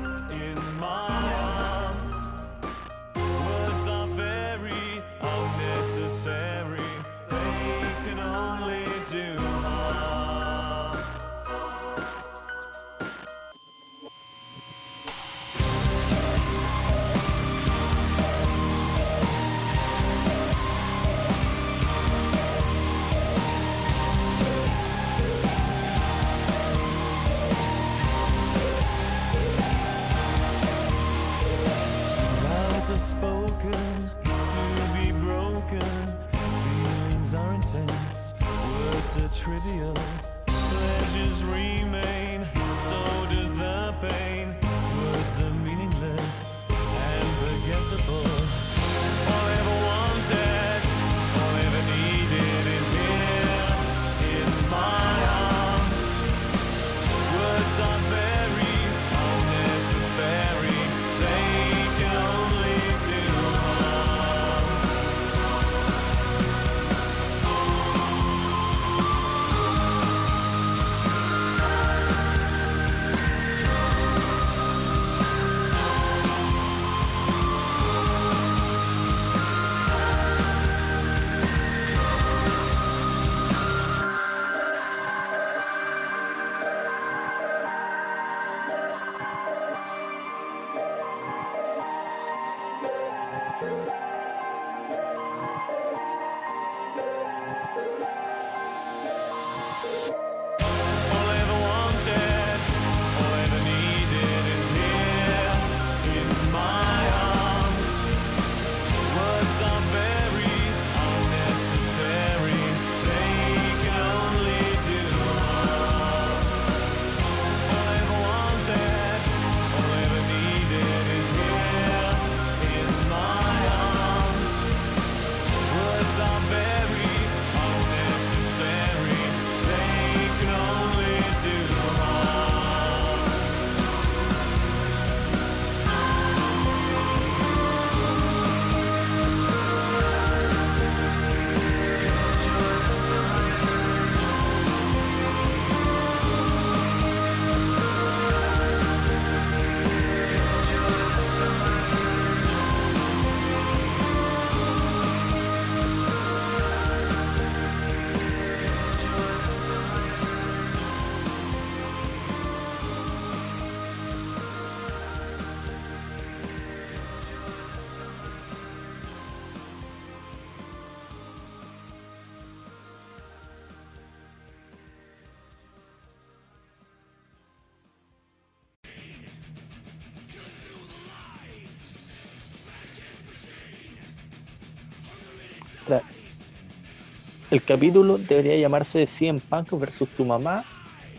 El capítulo debería llamarse 100 Punk versus tu mamá,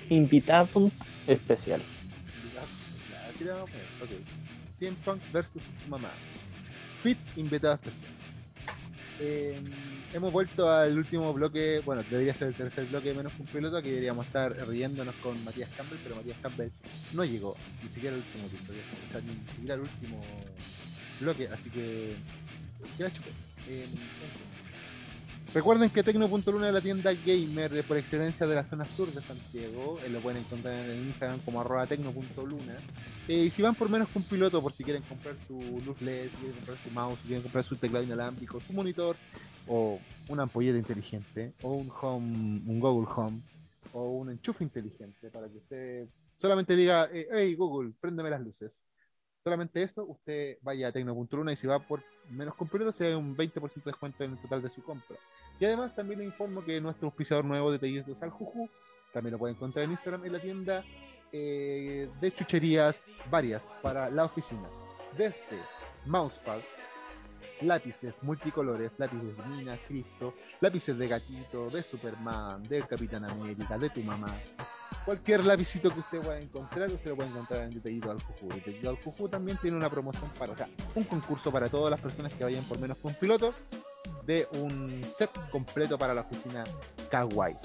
invitado especial. Así le vamos a poner. Ok. 100 Punk versus tu mamá. Fit invitado especial. Eh, hemos vuelto al último bloque, bueno, debería ser el tercer bloque menos que un piloto, que deberíamos estar riéndonos con Matías Campbell, pero Matías Campbell no llegó, ni siquiera el último episodio, o sea, ni siquiera el último bloque, así que que la chupe. Eh, Recuerden que Tecno.luna es la tienda gamer por excelencia de la zona sur de Santiago. Eh, lo pueden encontrar en el Instagram como arroba tecno.luna. Eh, y si van por menos que un piloto, por si quieren comprar su luz LED, si quieren comprar su mouse, si quieren comprar su teclado inalámbrico, su monitor, o una ampolleta inteligente, o un home, un Google Home, o un enchufe inteligente para que usted solamente diga, eh, hey Google, préndeme las luces. Solamente eso, usted vaya a Tecno.luna y si va por menos un piloto, se da un 20% de descuento en el total de su compra. Y además también le informo que nuestro auspiciador nuevo de Talleres de Saljuju también lo pueden encontrar en Instagram en la tienda eh, de chucherías varias para la oficina. Desde mousepad, lápices multicolores, lápices de Mina, Cristo, lápices de gatito, de Superman, del Capitán América, de tu mamá. Cualquier lapicito que usted pueda encontrar, usted lo puede encontrar en Detallito al Juju. Detallito al Juju también tiene una promoción para, o sea, un concurso para todas las personas que vayan por menos que un piloto de un set completo para la oficina Kawaii.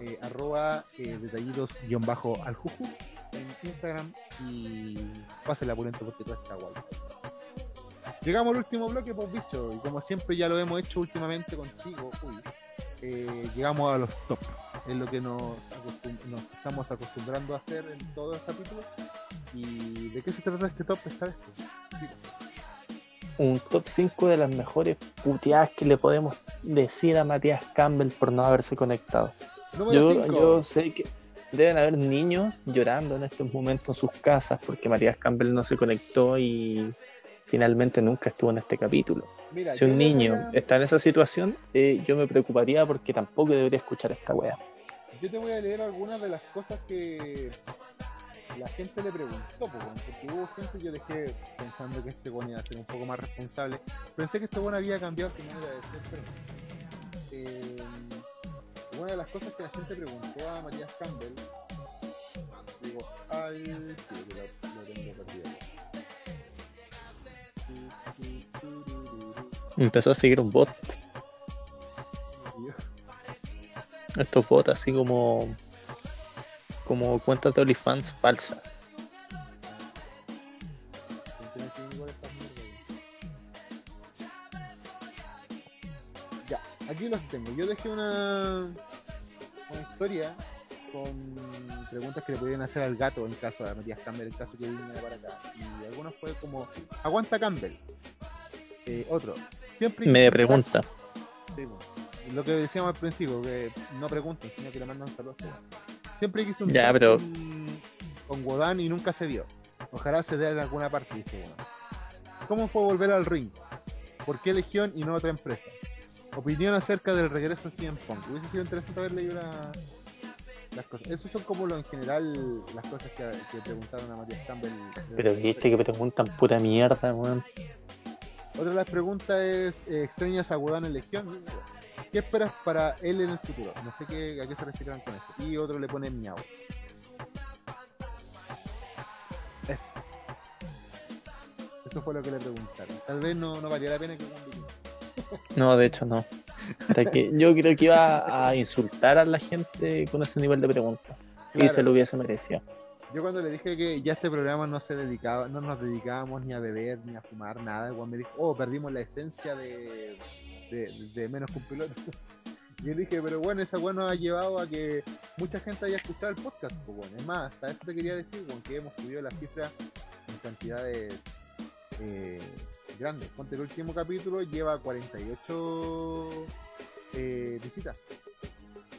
Eh, arroba eh, detallitos guion bajo al Juju en Instagram y pásenla por dentro porque todo está guay. Llegamos al último bloque, pues bicho, y como siempre ya lo hemos hecho últimamente contigo, uy, eh, llegamos a los top. Es lo que nos estamos acostumbrando a hacer en todos los capítulos. ¿Y de qué se trata este top esta vez? Sí, Un top 5 de las mejores puteadas que le podemos decir a Matías Campbell por no haberse conectado. Yo, 5. yo sé que deben haber niños llorando en estos momentos en sus casas porque Matías Campbell no se conectó y finalmente nunca estuvo en este capítulo. Mira, Si un niño a- está en esa situación, eh, yo me preocuparía porque tampoco debería escuchar esta wea. Yo te voy a leer algunas de las cosas que la gente le preguntó, porque hubo gente que yo dejé pensando que este bueno iba a ser un poco más responsable. Pensé que este bueno había cambiado su manera de ser, pero. Eh, una de las cosas que la gente preguntó a Matías Campbell, digo, sí, que lo tengo perdido. Empezó a seguir un bot. Estos bots así como como cuentas de OnlyFans falsas. Ya, aquí los tengo. Yo dejé una, una historia con preguntas que le podían hacer al gato en caso de Matías Campbell, en caso que viniera para acá. Y algunos fue como, aguanta Campbell. Eh, otro, siempre Me pregunta. Sí, po. Lo que decíamos al principio, que no pregunten, sino que le mandan saludos. Siempre quise un Ya, top pero- con, Godán y nunca se dio. Ojalá se dé en alguna parte, dice uno. ¿Cómo fue volver al ring? ¿Por qué Legión y no otra empresa? Opinión acerca del regreso de CM Punk. Hubiese sido interesante haber leído la- las cosas. Esos son como lo en general las cosas que, que preguntaron a Matías Campbell. Pero viste que preguntan pura mierda, weón. Otra de las preguntas es, eh, ¿extrañas a Godán en Legión? ¿Qué esperas para él en el futuro? No sé qué, a qué se refieren con esto. Y otro le pone miau. Eso. Eso fue lo que le preguntaron. Tal vez no, no valía la pena que No, de hecho no. Que yo creo que iba a insultar a la gente con ese nivel de preguntas. Y se lo hubiese merecido. Yo cuando le dije que ya este programa no se dedicaba, no nos dedicábamos ni a beber ni a fumar nada, Juan me dijo, oh, perdimos la esencia de, de, de menos que un piloto. Y yo le dije, pero bueno, esa bueno ha llevado a que mucha gente haya escuchado el podcast, pues bueno, es más, hasta eso te quería decir, que hemos subido la cifra en cantidades eh, grandes. Ponte el último capítulo lleva 48 eh, visitas.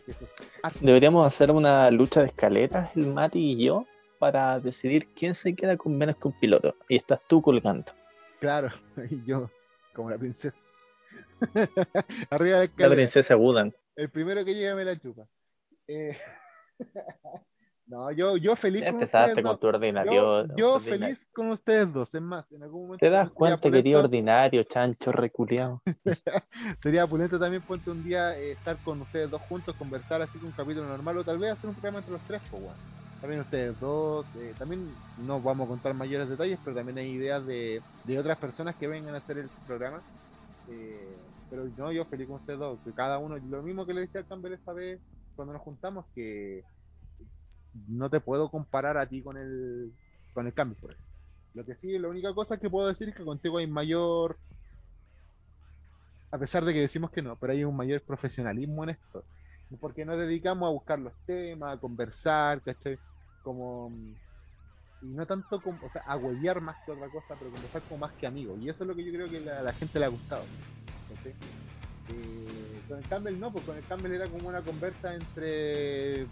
Es. Deberíamos hacer una lucha de escaleras, el Mati y yo, para decidir quién se queda con menos que un piloto. Y estás tú colgando. Claro, y yo, como la princesa. Arriba de la La escalera. princesa Budan. El primero que llega me la chupa. Eh, no, yo, yo feliz Ya con empezaste con dos. tu ordinario. Yo, yo ordinario. feliz con ustedes dos. Es más, en algún momento. ¿Te das cuenta que opulento- ordinario, chancho reculeado? Sería opulento también ponte un día eh, estar con ustedes dos juntos, conversar así con un capítulo normal o tal vez hacer un programa entre los tres, pues bueno. También ustedes dos, eh, también no vamos a contar mayores detalles, pero también hay ideas de, de otras personas que vengan a hacer el programa. Eh, pero no, yo feliz con ustedes dos, que cada uno, lo mismo que le decía al Campbell esa vez cuando nos juntamos, que no te puedo comparar a ti con el, con el cambio, por. Lo que sí, la única cosa que puedo decir es que contigo hay mayor a pesar de que decimos que no, pero hay un mayor profesionalismo en esto. Porque nos dedicamos a buscar los temas, a conversar, ¿cachai? Como. Y no tanto como, o sea, a huevear más que otra cosa, pero conversar como más que amigos. Y eso es lo que yo creo que a la gente le ha gustado. Eh, con el Campbell no, pues con el Campbell era como una conversa entre.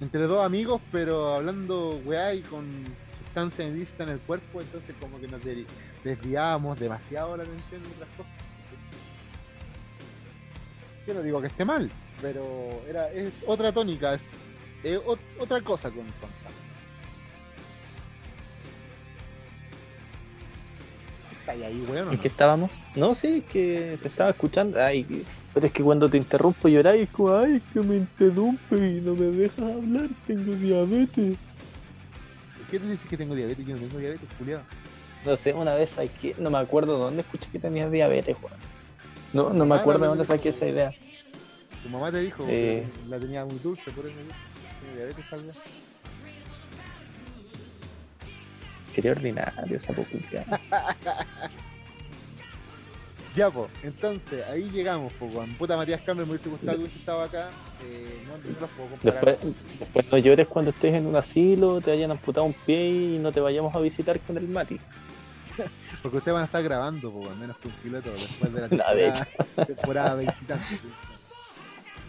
entre dos amigos, pero hablando weá y con sustancia ilícita en el cuerpo, entonces como que nos desviábamos demasiado la atención de otras cosas. Yo no digo que esté mal, pero era, es otra tónica, es, es ot- otra cosa con, con Campbell. ¿Estáis ahí, weón? ¿En no? qué estábamos? No, sí, que te estaba escuchando. Ay, pero es que cuando te interrumpo lloráis, es como, ay, que me interrumpe y no me dejas hablar, tengo diabetes. ¿Por qué te dices que tengo diabetes? Yo no tengo diabetes, culiado. No sé, una vez saqué, no me acuerdo dónde escuché que tenías diabetes, weón. No, no me Ah, acuerdo de dónde saqué esa idea. Tu mamá te dijo Eh. que la tenía muy dulce, por eso tiene diabetes tal vez. Quería ordinario esa popular. Ya, pues, entonces, ahí llegamos, pues, weón. Puta Matías Campbell me hubiese gustado que hubiese estado acá. Eh, no, no los puedo comparar. Después, después no llores cuando estés en un asilo, te hayan amputado un pie y no te vayamos a visitar con el Mati. Porque ustedes van a estar grabando, al menos que un piloto después de la No, de temporada, temporada veintitantos.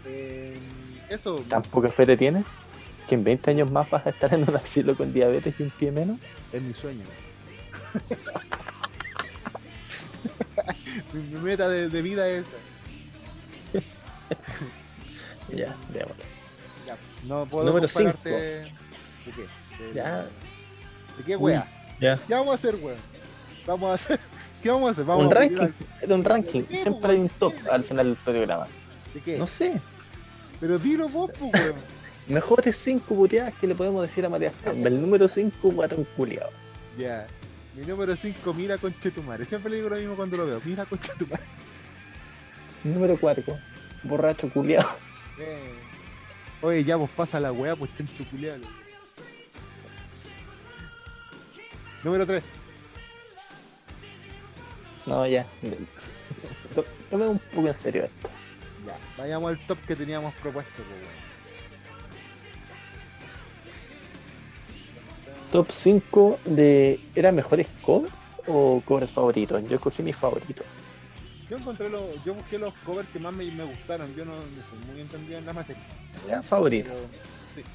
Eh, eso, ¿Tan poca fe te tienes? ¿Que en 20 años más vas a estar en un asilo con diabetes y un pie menos? Es mi sueño. mi, mi meta de, de vida es esa. Ya, démosle. Ya, no puedo Número compararte. ¿De qué? De, Ya. ¿De qué wea? Ya. ¿Qué vamos a hacer, wea? Vamos a hacer. ¿Qué vamos a hacer? Vamos Un a ranking, de un ranking. Siempre hay un top al final del programa. al- ¿De qué? No sé. Pero dilo vos, pues, weón. Mejores 5 puteadas que le podemos decir a Matías Campbell. Número 5, guatón culiao. Ya. Mi número 5, mira conchetumare. Siempre le digo lo mismo cuando lo veo. Mira conchetumare. Número 4, borracho culiao. Eh. Oye, ya vos pasa la weá, pues chancho culiado. Número 3. No, ya. To- Tome un poco en serio esto. Ya. Vayamos al top que teníamos propuesto, pues, weón. Top 5 de. ¿Eran mejores covers o covers favoritos? Yo escogí mis favoritos. Yo encontré los. Yo busqué los covers que más me, me gustaron. Yo no, no muy entendido en la materia. Ya, favorito. Pero, sí.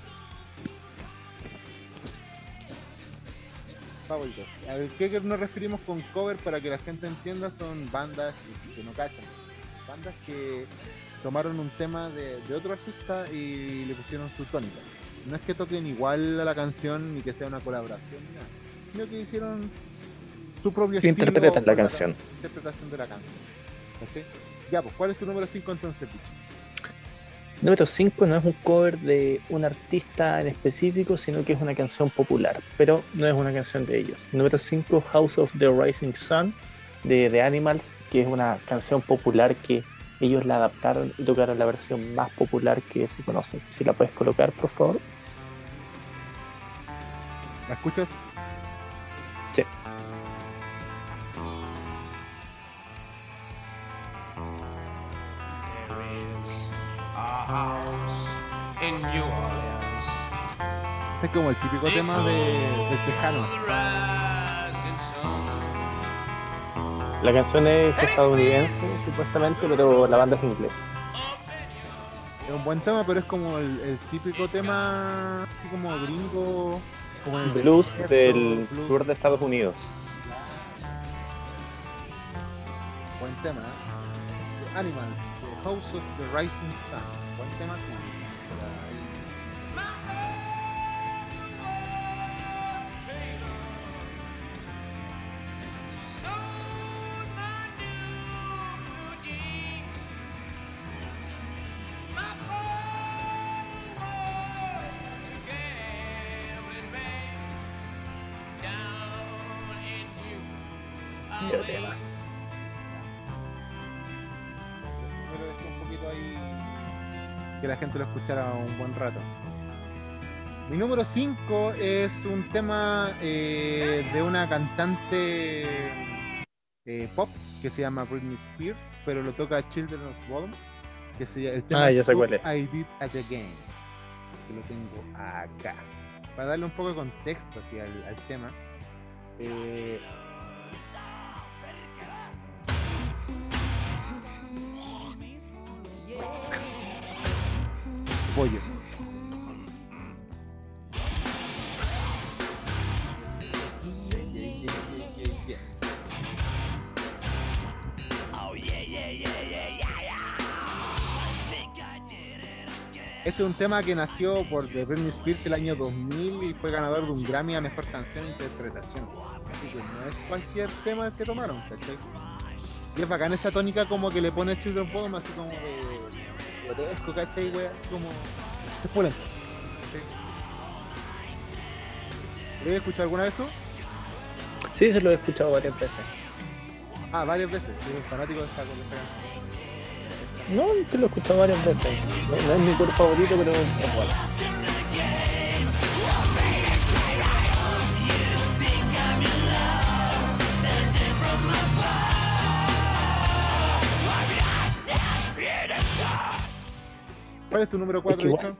Favoritos. A ver, ¿qué nos referimos con cover para que la gente entienda? Son bandas que no cachan. Bandas que tomaron un tema de, de otro artista y le pusieron su tónica. No es que toquen igual a la canción ni que sea una colaboración, ni nada, sino que hicieron su propio Que estilo interpretan la canción. interpretación de la canción. Ya, pues, ¿cuál es tu número 5 entonces? Número 5 no es un cover de un artista en específico, sino que es una canción popular, pero no es una canción de ellos. Número 5, House of the Rising Sun, de The Animals, que es una canción popular que ellos la adaptaron y tocaron la versión más popular que se conoce. Si la puedes colocar, por favor. ¿La escuchas? Sí. There is a house in New Orleans. Es como el típico tema de, de. La canción es estadounidense, supuestamente, pero la banda es inglesa. Es un buen tema, pero es como el, el típico tema así como gringo, como el Blues desierto, del blues. sur de Estados Unidos. Buen tema, ¿eh? The Animals, The House of the Rising Sun. Buen tema, sí. Gente lo escuchara un buen rato. Mi número 5 es un tema eh, de una cantante eh, pop que se llama Britney Spears, pero lo toca Children of Bodom. Que se, el tema Ah, es ya sé cuál Oops, I Did It Again. Que lo tengo acá. Para darle un poco de contexto así, al, al tema. Eh, Este es un tema que nació por de Britney Spears el año 2000 y fue ganador de un Grammy a Mejor Canción e Interpretación. Así que no es cualquier tema que tomaron, ¿cachai? Y es bacán esa tónica como que le pone Children Bottom así como de grotesco, ¿cachai, güey? Así como... Es pulento. ¿Lo has escuchado alguna vez tú? Sí, se lo he escuchado varias veces. Ah, varias veces. Soy un fanático de esta, canción. No, que lo he escuchado varias veces. No, no es mi coro favorito, pero es bueno. ¿Cuál es tu número 4, que igual-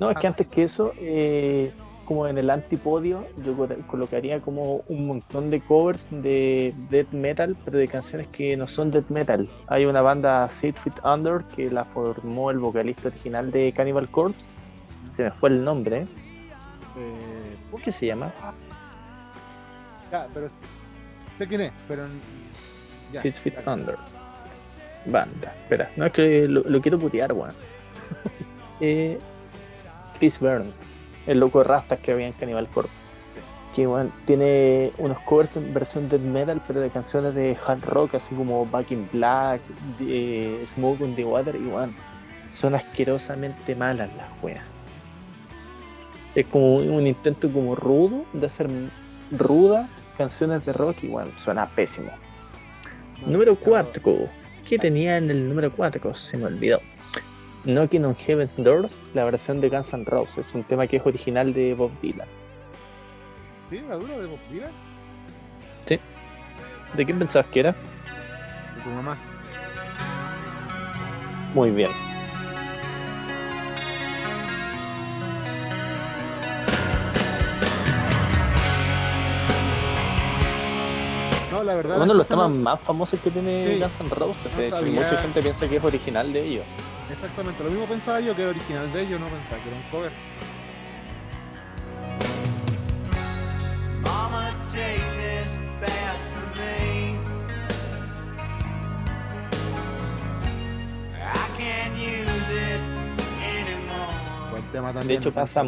No, es que antes que eso, eh, como en el antipodio, yo co- colocaría como un montón de covers de death metal, pero de canciones que no son death metal. Hay una banda Six Feet Under que la formó el vocalista original de Cannibal Corpse. Se me fue el nombre. ¿eh? ¿Cómo que se llama? ya, pero sé quién es, pero... Ya, Six Feet. Under. Banda. Espera, no es que lo, lo quiero putear, weón. Eh, Chris Burns, el loco de rastas que había en Cannibal Corpse. Que weón, tiene unos covers en versión death metal, pero de canciones de hard rock, así como Back in Black, de- Smoke on the Water, y weón, son asquerosamente malas las weas. Es como un, un intento como rudo de hacer ruda canciones de rock y bueno, suena pésimo. Número 4. ¿Qué tenía en el número 4? Se me olvidó. Knocking on Heaven's Doors, la versión de Guns N' Roses, un tema que es original de Bob Dylan. ¿Sí? ¿La dura de Bob Dylan? ¿De quién pensabas que era? De tu mamá. Muy bien. No, la verdad... Uno de los temas no- más famosos que tiene Sí. Guns N' Roses, No de hecho, sabía. mucha gente piensa que es original de ellos. Exactamente, lo mismo pensaba yo que era original de ellos, no pensaba que era un cover. Mama, take this badge from me. I can't use it anymore. Buen tema también. De hecho, pasa,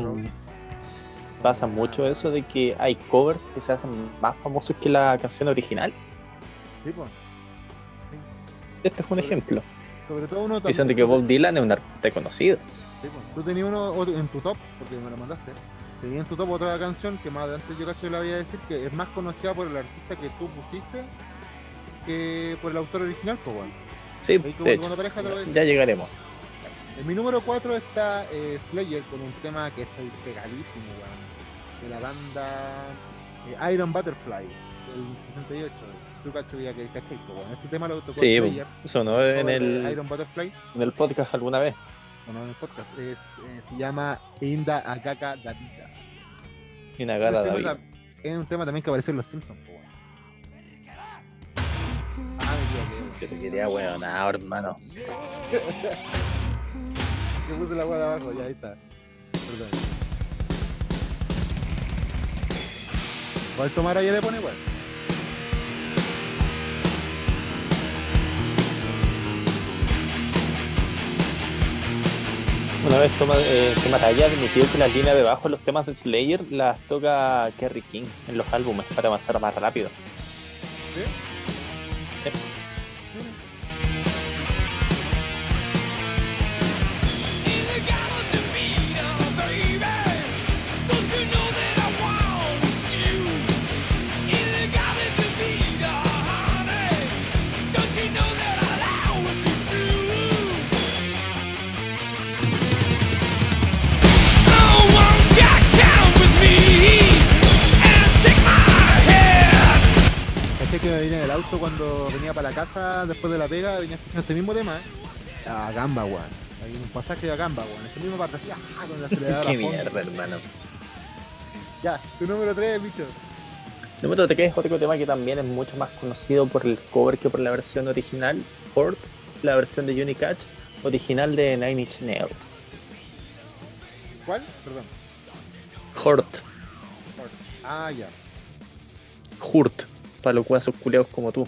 pasa mucho eso de que hay covers que se hacen más famosos que la canción original. Sí, pues. Este es un ejemplo. Sobre todo uno Dicen que Bob Dylan es un artista conocido. Sí, pues. Tú tenías uno otro- en tu top, porque me lo mandaste. Tenías en tu top otra canción que más adelante yo cacho la voy a decir, que es más conocida por el artista que tú pusiste que por el autor original, pues bueno. Sí, de hecho. pareja te lo voy a decir. Ya llegaremos. En mi número 4 está eh, Slayer con un tema que estoy pegadísimo, weón. De la banda eh, Iron Butterfly, del 68. Tú cacho ya que cachai, bueno. Este tema lo tocó Sí, Slayer. sonó en el, Iron Butterfly, en el podcast alguna vez. bueno, en el podcast. Es, eh, se llama Inda Agaka Davida. Inagada Es un tema David. tam- Es un tema también que aparece en Los Simpsons, pues, bueno. Ah, me equivoqué. Yo te quería weonar, hermano. Yo puse la agua de abajo, ya ahí está. Perdón. ¿Cuál tomar ahí le pone igual? Una vez toma, eh, Tema Raya admitió que la línea de bajo en los temas de Slayer las toca Kerry King en los álbumes para avanzar más rápido. ¿Sí? Sí. Caché que venía en el auto cuando venía para la casa después de la pega, venía escuchando este mismo tema, ¿eh? A Gamba, weón. Hay un pasaje a Gamba, weón. Ese mismo parte así, ajá, con el acelerador. Qué mierda, hermano. Ya, tu número 3, bicho. Número 3 es otro tema que también es mucho más conocido por el cover que por la versión original. Hort, la versión de Unicatch, original de Nine Inch Nails. ¿Cuál? Perdón. Hort, Ah, ya. Hurt, para los guasos culeados como tú.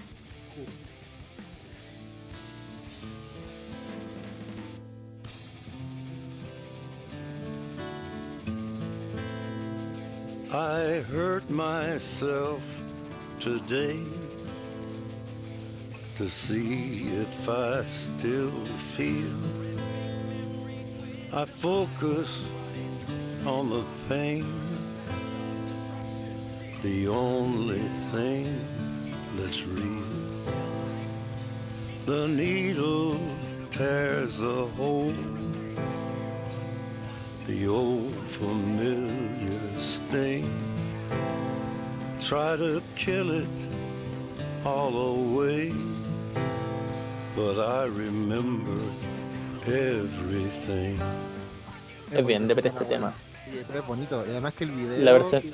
I hurt myself today to see if I still feel. I focus on the pain. The only thing that's real. The needle tears a hole, the old familiar sting. Try to kill it all away, but I remember everything. Es bien bonito, depende este tema. Sí, pero es bonito. Y además que el video. La versión- que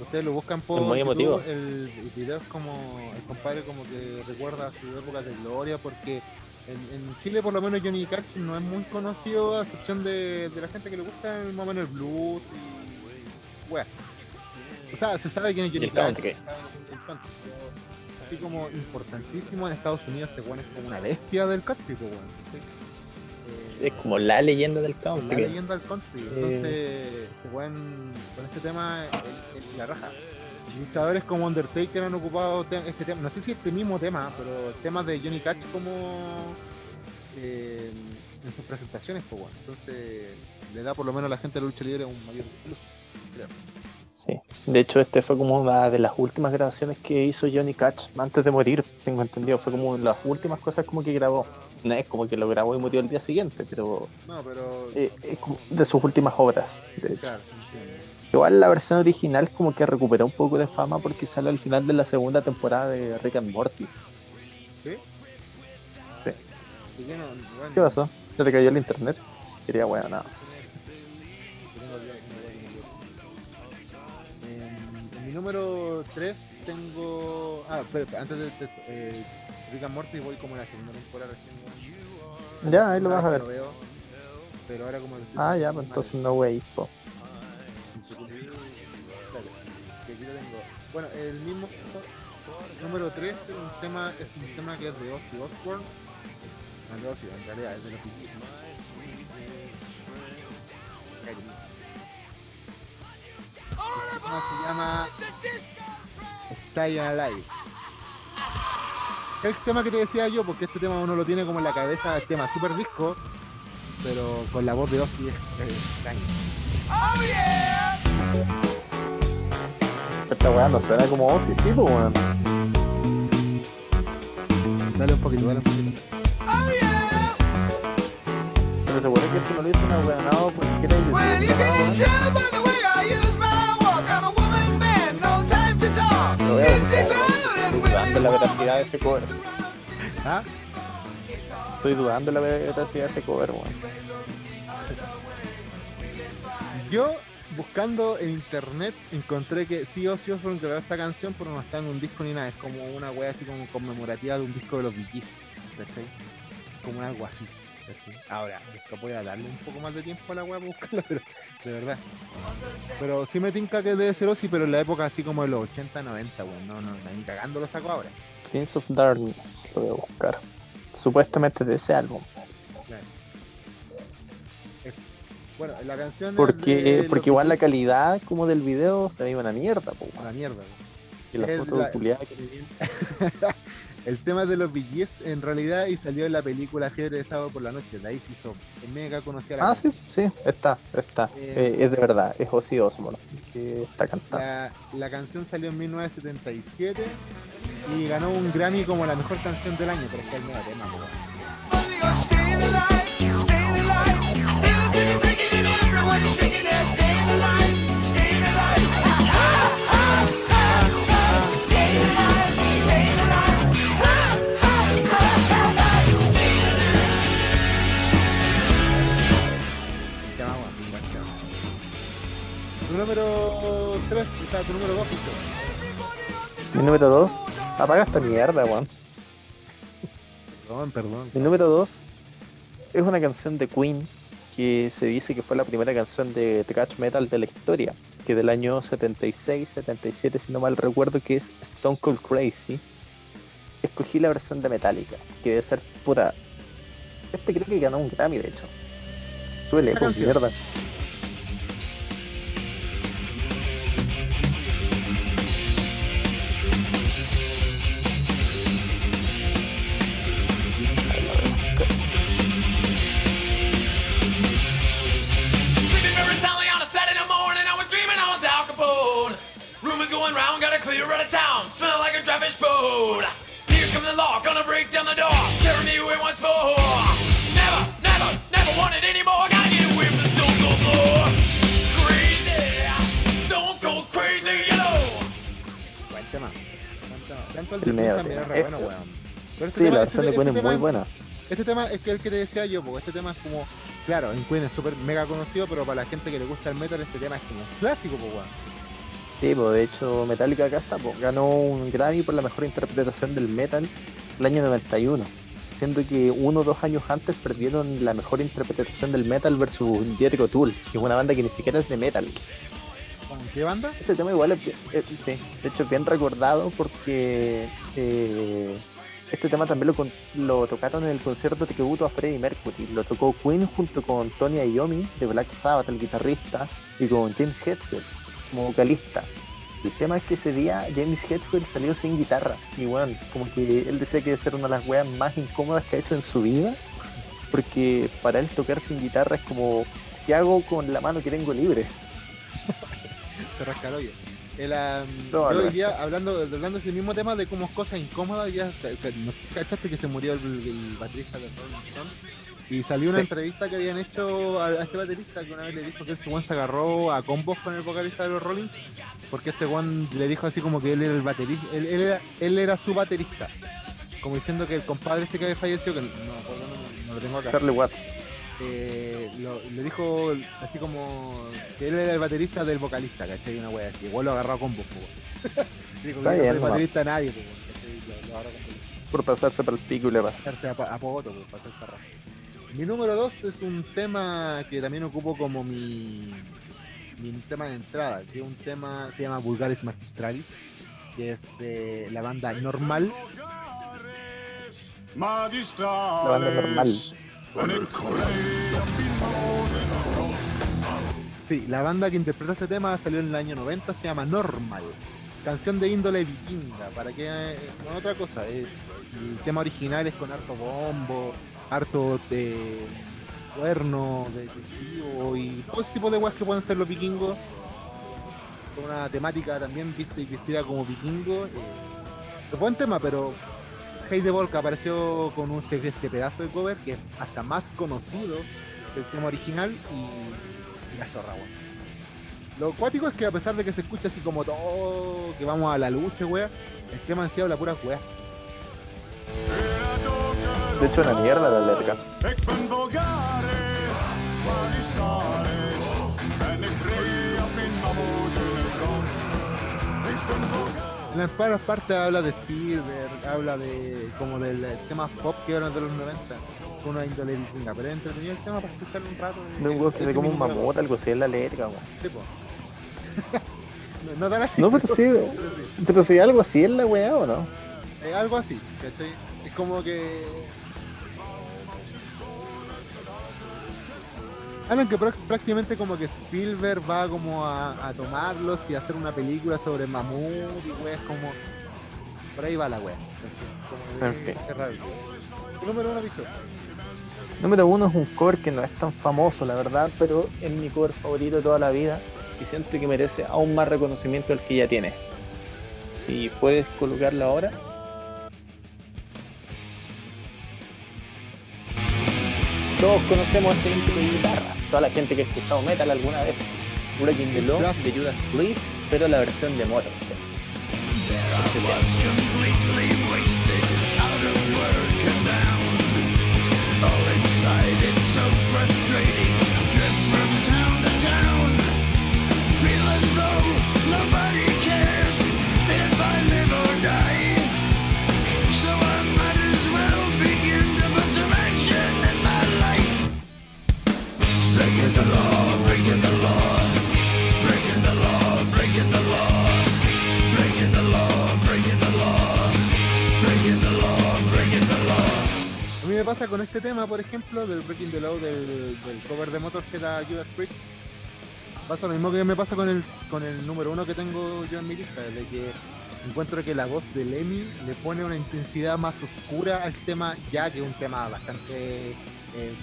Ustedes lo buscan por. YouTube. El, el video es como. El compadre como que recuerda su época de gloria porque. En, en Chile, por lo menos, Johnny Cash no es muy conocido, a excepción de, de la gente que le gusta más o menos el blues y. Wea. O sea, se sabe quién es Johnny Cash. Así como importantísimo en Estados Unidos, este weón es como una bestia del country, pues. ¿sí? Eh, Es como la leyenda del la country. leyenda del country. Entonces, este weón, con este tema, el- el- la raja. Luchadores como Undertaker han ocupado te- este tema. No sé si este mismo tema, pero temas de Johnny Cash como eh, en sus presentaciones, pues bueno. Entonces, le da por lo menos a la gente de la lucha libre un mayor plus. creo. Sí. De hecho, este fue como una de las últimas grabaciones que hizo Johnny Cash antes de morir, tengo entendido. Fue como las últimas cosas como que grabó. No es como que lo grabó y murió el día siguiente, pero No, pero. eh, es de sus últimas obras, de hecho. claro. Igual la versión original como que recuperó un poco de fama porque sale al final de la segunda temporada de Rick and Morty. ¿Sí? Sí. ¿Y qué no? Bueno, ¿Qué pasó? ¿Se te cayó el internet? Quería bueno, nada. En, mi número 3 tengo. Ah, pero antes de, de eh, Rick and Morty voy como en la segunda temporada recién. Ya, ahí lo vas a ver. veo, pero ahora como. Ah, ya, pues entonces no wey, po. Bueno, el mismo número 3 es un tema, es un tema que es de Ozzy Osbourne. No de Ozzy, en realidad es de los tema se llama Stay Alive. El tema que te decía yo, porque este tema uno lo tiene como en la cabeza, el tema super disco, pero con la voz de Ozzy es, es extraño. Esta weá no suena como Ozzy, sí, pues weón. Dale un poquito, dale un poquito. Pero seguro que esto no lo hizo una weá, no, pues que era Well, you can tell by the way I use my Lo voy a buscar, Estoy dudando la veracidad de ese cover. ¿Ah? Estoy dudando la veracidad de ese cover, weón. Yo, buscando en internet, encontré que sí Ozzy Osbourne grabó esta canción, pero no está en un disco ni nada. Es como una wea así como conmemorativa de un disco de los Bee Gees, ¿cachai? Como algo así. Ahora, esto voy a darle un poco más de tiempo a la wea para buscarla, pero de verdad. Pero sí me tinca que debe ser Ozzy, pero en la época así como de los 80, 90, weón. No, no, ni cagando lo saco ahora. Prince of Darkness, lo voy a buscar. Supuestamente de ese álbum. Claro. Bueno, la canción es Porque, los porque igual la calidad como del video se ve una mierda, pues Gees, a la mierda, weón. Y la Es foto la- que El tema de los Gees en realidad y salió en la película Fiebre de Sábado por la Noche. De ahí se hizo mega conocida la Ah, sí, sí, está, está. Eh, Eh, es de verdad, es Ozzy Osbourne que está cantando. La, la canción salió en 1977 y ganó un Grammy como la mejor canción del año, pero es que el mega tema, po, Tu número 3, o sea, tu número 2, Mi número 2, apaga esta mierda, weón. Perdón, perdón. Mi número 2 es una canción de Queen que se dice que fue la primera canción de thrash metal de la historia, que del año 76, 77, si no mal recuerdo, que es Stone Cold Crazy. Escogí la versión de Metallica, que debe ser puta. Este creo que ganó un Grammy, de hecho. Suele, Esta pues canción. mierda. Este la este- versión de este Queen es tema muy buena. Este tema es que el que te decía yo, porque este tema es como, claro, en Queen es súper mega conocido, pero para la gente que le gusta el metal, este tema es como un clásico, pues, weón. Sí, pues de hecho Metallica acá está, pues, ganó un Grammy por la mejor interpretación del metal el año 91, siendo que uno o dos años antes perdieron la mejor interpretación del metal versus Jericho Tool, que es una banda que ni siquiera es de metal. ¿Con qué banda? Este tema igual es, bien- eh, sí, de hecho es bien recordado porque eh, este tema también lo, lo tocaron en el concierto tributo a Freddie Mercury. Lo tocó Queen junto con Tony Iommi de Black Sabbath, el guitarrista, y con James Hetfield como vocalista. El tema es que ese día James Hetfield salió sin guitarra. Y bueno, como que él decía que debe ser una de las weas más incómodas que ha hecho en su vida. Porque para él tocar sin guitarra es como, ¿qué hago con la mano que tengo libre? Se rasca el hoyo. El, am, No, yo hoy día, hablando, hablando de ese mismo tema de como cosas incómodas, ya, no sé si cachaste que se murió el, el baterista de Rolling Stones. Y salió una Sí. entrevista que habían hecho a, a este baterista que una vez le dijo que ese one se agarró a combos con el vocalista de los Rollins, porque este one le dijo así como que él era el baterista, él, él era, él era su baterista. Como diciendo que el compadre este que había fallecido, que no, no, no lo tengo acá. Charlie Watts. Eh, lo- le dijo así como que él era el baterista del vocalista, ¿cachai? Una wea así. Igual lo agarró con vos, Dijo Está que yo no nomás. baterista de nadie, vos. Por pasarse por el pico y le pasa. Pasarse a, a Pogoto, pues, pasar esta raja. Mi número dos es un tema que también ocupo como mi, mi tema de entrada, que es un tema, se llama Vulgaris Magistralis, que es de la banda Normal. La banda normal. Sí, la banda que interpreta este tema salió en el año 90, se llama Normal. Canción de índole vikinga, para que eh, no otra cosa. eh, el tema original es con harto bombo, harto de cuerno, de testigo y todo ese tipo de weas que pueden ser los vikingos. Con una temática también vista y vestida como vikingo. eh, buen tema, pero Hey de Volca apareció con un- este, este pedazo de cover que es hasta más conocido que el tema original y, y la zorra, weón. Lo cuático es que a pesar de que se escucha así como todo, que vamos a la lucha, weón, el tema en sí habla pura weá. De hecho, una mierda la letra. En las primeras partes habla de Spielberg, habla de como del tema pop que eran de los 90, con una índole vikinga, pero entretenido el tema para escucharlo un rato. De un de como un mamut, algo así en la letra, weón. Sí, no, no tan así. No, pero sí, pero si algo así es la weá o no. Es algo así, ¿cachai? Es como que. Hablan que prá- prácticamente como que Spielberg va como a, a tomarlos y a hacer una película sobre mamut y weas como. Por ahí va la wea. Tu número uno, Piso. Número uno es un cover que no es tan famoso, la verdad, pero es mi cover favorito de toda la vida y siento que merece aún más reconocimiento del que ya tiene. Si puedes colocarlo ahora. Todos conocemos este intro de guitarra, toda la gente que ha escuchado metal alguna vez. Breaking the Law de Judas Priest, pero la versión de Motorhead. A pasa con este tema, por ejemplo, del Breaking the Law del, cover de Motorhead a Judas Priest. Pasa lo mismo que me pasa con el, con el número uno que tengo yo en mi lista, de que encuentro que la voz de Lemmy le pone una intensidad más oscura al tema, ya que es un tema bastante eh,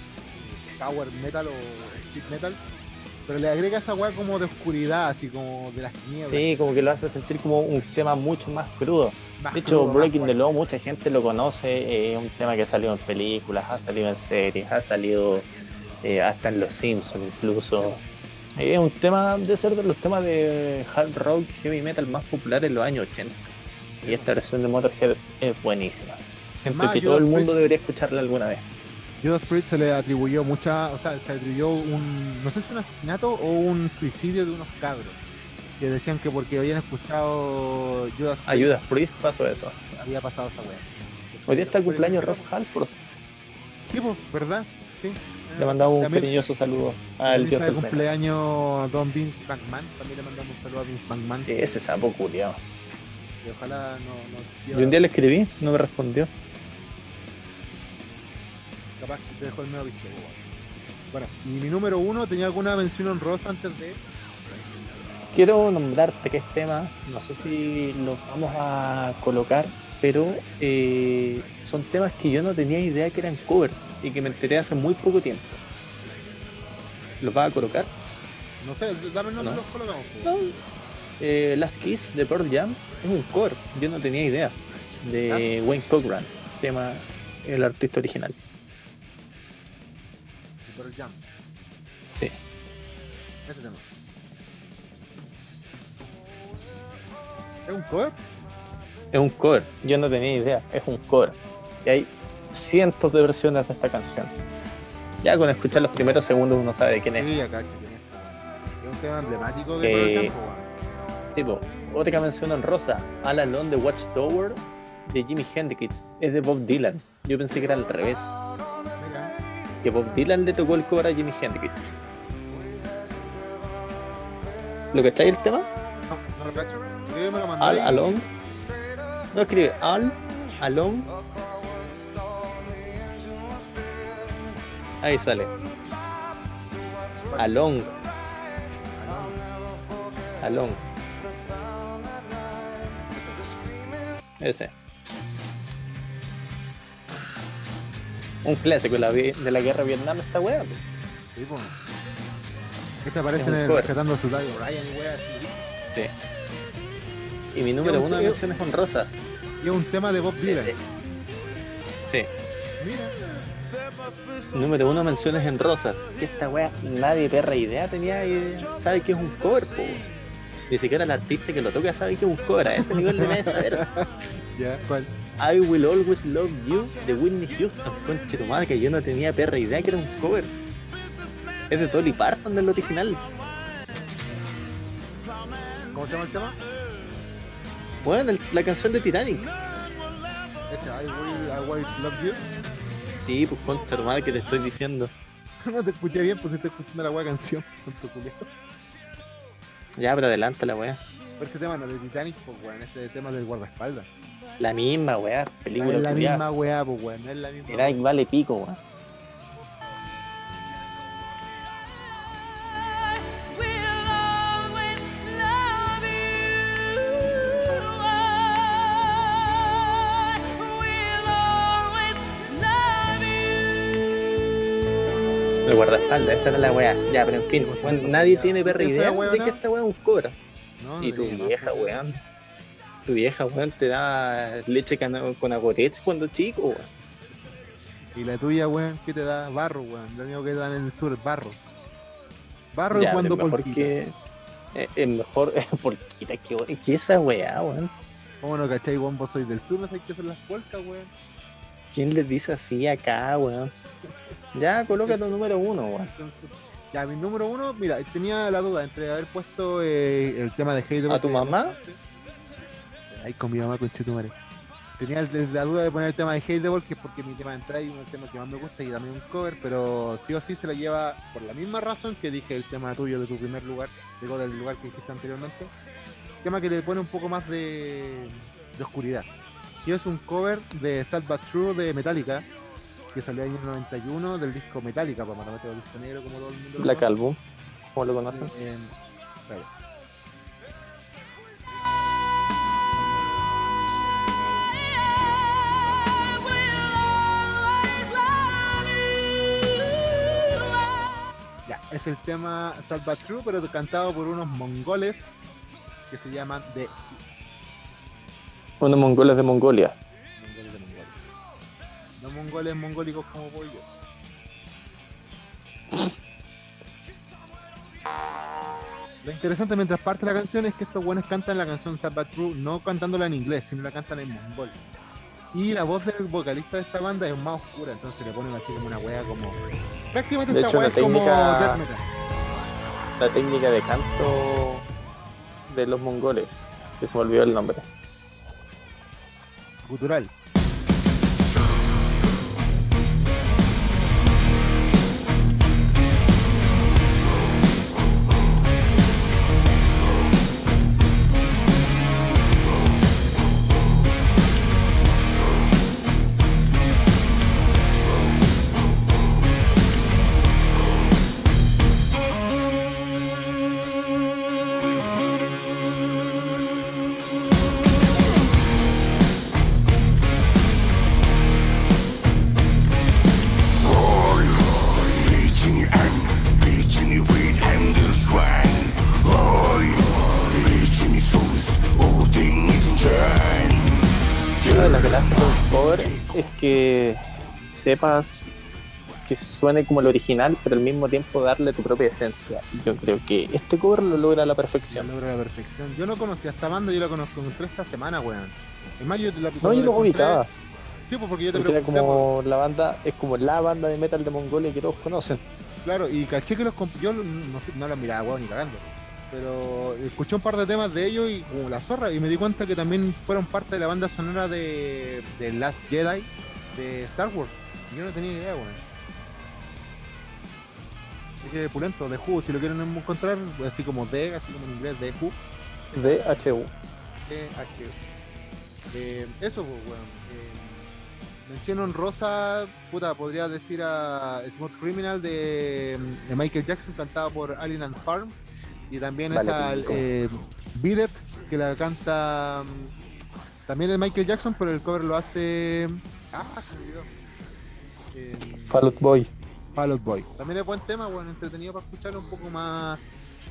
power metal o street metal. Pero le agrega esa weá como de oscuridad, así como de las tinieblas. Sí, como que lo hace sentir como un tema mucho más crudo. Más De hecho, crudo, Breaking the. Law, mucha gente lo conoce, eh, es un tema que ha salido en películas, ha salido en series, ha salido eh, hasta en Los Simpsons incluso. Eh, Es un tema de ser de los temas de hard rock, heavy metal más populares en los años 80. Y esta versión de Motorhead es buenísima. Más que todo el mundo debería escucharla alguna vez. Judas Priest se le atribuyó mucha, o sea, se atribuyó un, no sé si un asesinato o un suicidio de unos cabros. Que decían que porque habían escuchado Judas Priest Ayudas, Priest pasó eso. había pasado esa weá. Hoy día está el cumpleaños Rob Halford. Sí, pues, ¿verdad? Sí. Le mandamos un cariñoso saludo al dios del cumpleaños Don Vince McMahon. También le mandamos un saludo a Vince McMahon. Ese sapo culiao. Y ojalá no, no Y un día le escribí, no me respondió. Capaz que te dejó el nuevo visto. Bueno, y mi número uno tenía alguna mención honrosa antes de. Quiero nombrarte que es tema, no sé si los vamos a colocar, pero eh, son temas que yo no tenía idea que eran covers y que me enteré hace muy poco tiempo. ¿Los vas a colocar? No sé, dame el nombre No. los colocamos. pues. No. Eh, Last Kiss de Pearl Jam es un cover, yo no tenía idea. De Wayne Cochran, se llama el artista original. Pearl Jam, Sí. ese tema. ¿Es un cover? Es un cover, yo no tenía idea, es un cover. Y hay cientos de versiones de esta canción. Ya con escuchar los primeros segundos uno sabe de quién es. Sí, acá, chico. Es un tema emblemático de Eh. Tipo, otra mención en rosa, All Alone de Watchtower de Jimi Hendrix, es de Bob Dylan. Yo pensé que era al revés, que Bob Dylan le tocó el cover a Jimi Hendrix. ¿Lo cacháis el tema? no, no lo cacho. Sí, me lo mandó All ahí. Alone. No escribe All Alone. Ahí sale. Along. Along. Ese. Un clásico de la, vi- de la guerra de Vietnam esta wea. po. Sí, pues. Este aparece Es en el cover. rescatando a su Ryan, y wea, así. Sí. Y mi número un- uno de menciones honrosas. Y es un tema de Bob Dylan. Sí. Mira, Número uno, menciones en rosas. Que esta wea nadie perra idea tenía y sabe que es un cover, po. Ni siquiera el artista que lo toca sabe que es un cover. A ese nivel de saber. ya, ¿cuál? I Will Always Love You de Whitney Houston. Conche tu madre, que yo no tenía perra idea que era un cover. Es de Dolly Parton del original. ¿Cómo se llama el tema? Bueno, el- la canción de Titanic. Ese, I will always love you. Sí, pues concha tu madre que te estoy diciendo. No te escuché bien, pues estoy escuchando la wea canción. Ya, pero adelanta la wea. Pero este tema no es de Titanic, pues weón, este tema es del guardaespaldas. La misma wea, película es la misma weá, pues weón, no es la misma. Titanic vale pico, you. El guardaespaldas, esa era la wea. Ya, pero en fin, weón, nadie tiene perra idea de ¿no? que esta wea es un. No, Y no tu más, vieja, pues, weón. Tu vieja, weón, te da leche con agoretes cuando chico, weón. Y la tuya, weón, ¿qué te da? Barro, weón. Lo único que te dan en el sur es barro. Barro y Ya, cuando polquita. que. Es mejor. Porquita, que ¿Qué esa weá, weón? ¿Cómo no cachai, weón? Vos sois del sur, no sabéis qué hacer las polcas, weón. ¿Quién les dice así acá, weón? Ya, coloca tu número uno, weón. Ya, mi número uno, mira, tenía la duda entre haber puesto eh, el tema de Hate ¿A tu mamá? Ay, con mi mamá, con Chetumare. Tenía la duda de poner el tema de Hateball, que es porque mi tema de entrada y uno de los temas que más me gusta y también un cover, pero sí o sí se lo lleva por la misma razón que dije el tema tuyo de tu primer lugar, digo del lugar que dijiste anteriormente. Tema que le pone un poco más de, de oscuridad. Y es un cover de Sad But True de Metallica, que salió en el 91 del disco Metallica, para meter el disco negro como todo el mundo. conoce. Album, ¿cómo lo conocen? Eh, claro. Ya, es el tema Salva True, pero cantado por unos mongoles que se llaman The Unos mongoles de Mongolia. No mongoles mongólicos como yo. Lo interesante mientras parte la canción es que estos buenos cantan la canción Sabbath True no cantándola en inglés, sino la cantan en mongol. Y la voz del vocalista de esta banda es más oscura, entonces le ponen así como una wea como. Prácticamente De esta hecho, wea la es como técnica- death metal. La técnica de canto de los mongoles. Que se me olvidó el nombre. Gutural. Sepas que suene como el original, pero al mismo tiempo darle tu propia esencia. Yo creo que este cover lo logra a la perfección. logra la perfección. Yo no conocía esta banda, yo la conozco esta semana, weón. Es más, yo la No, yo lo ubicaba. Sí, pues porque yo te Porque era como la banda, es como la banda de metal de Mongolia que todos conocen. Claro, y caché que los comp- yo no, no la miraba, weón, ni cagando. Pero escuché un par de temas de ellos y como la zorra, y me di cuenta que también fueron parte de la banda sonora de, de Last Jedi de Star Wars. Yo no tenía idea, weón. Así que pulento, de Who, si lo quieren encontrar, así como de, así como en inglés, de Who. De HU. TH. Eh, eso, pues, weón. Eh, mención honrosa, puta, podría decir a Smooth Criminal de, de Michael Jackson, cantado por Alien and Farm. Y también Vale, esa pico. eh, Beat It, que la canta mm, también es Michael Jackson, pero el cover lo hace. Ah, Fall Out Boy. Fall Out Boy. También es buen tema, bueno, entretenido para escuchar un poco más,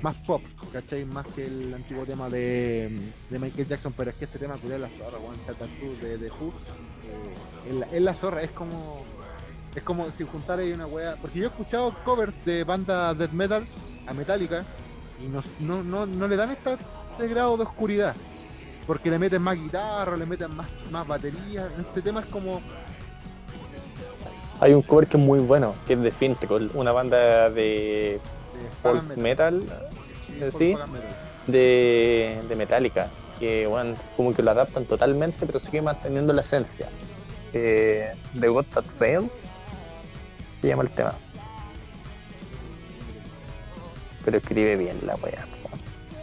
más pop, ¿cachai? Más que el antiguo tema de, de Michael Jackson, pero es que este tema culiao es la zorra, Chata True de, de Who. eh, es, la, zorra, es como. Es como si juntara ahí una wea. Porque yo he escuchado covers de bandas death metal a Metallica y no, no, no, no le dan este grado de oscuridad. Porque le meten más guitarra, le meten más, más batería. Este tema es como. Hay un cover que es muy bueno, que es de Fintricle, una banda de de folk metal, eh, folk sí, metal. de, de Metallica, que bueno, como que lo adaptan totalmente, pero sigue manteniendo la esencia. Eh, The God That Failed se llama el tema. Pero escribe bien la wea.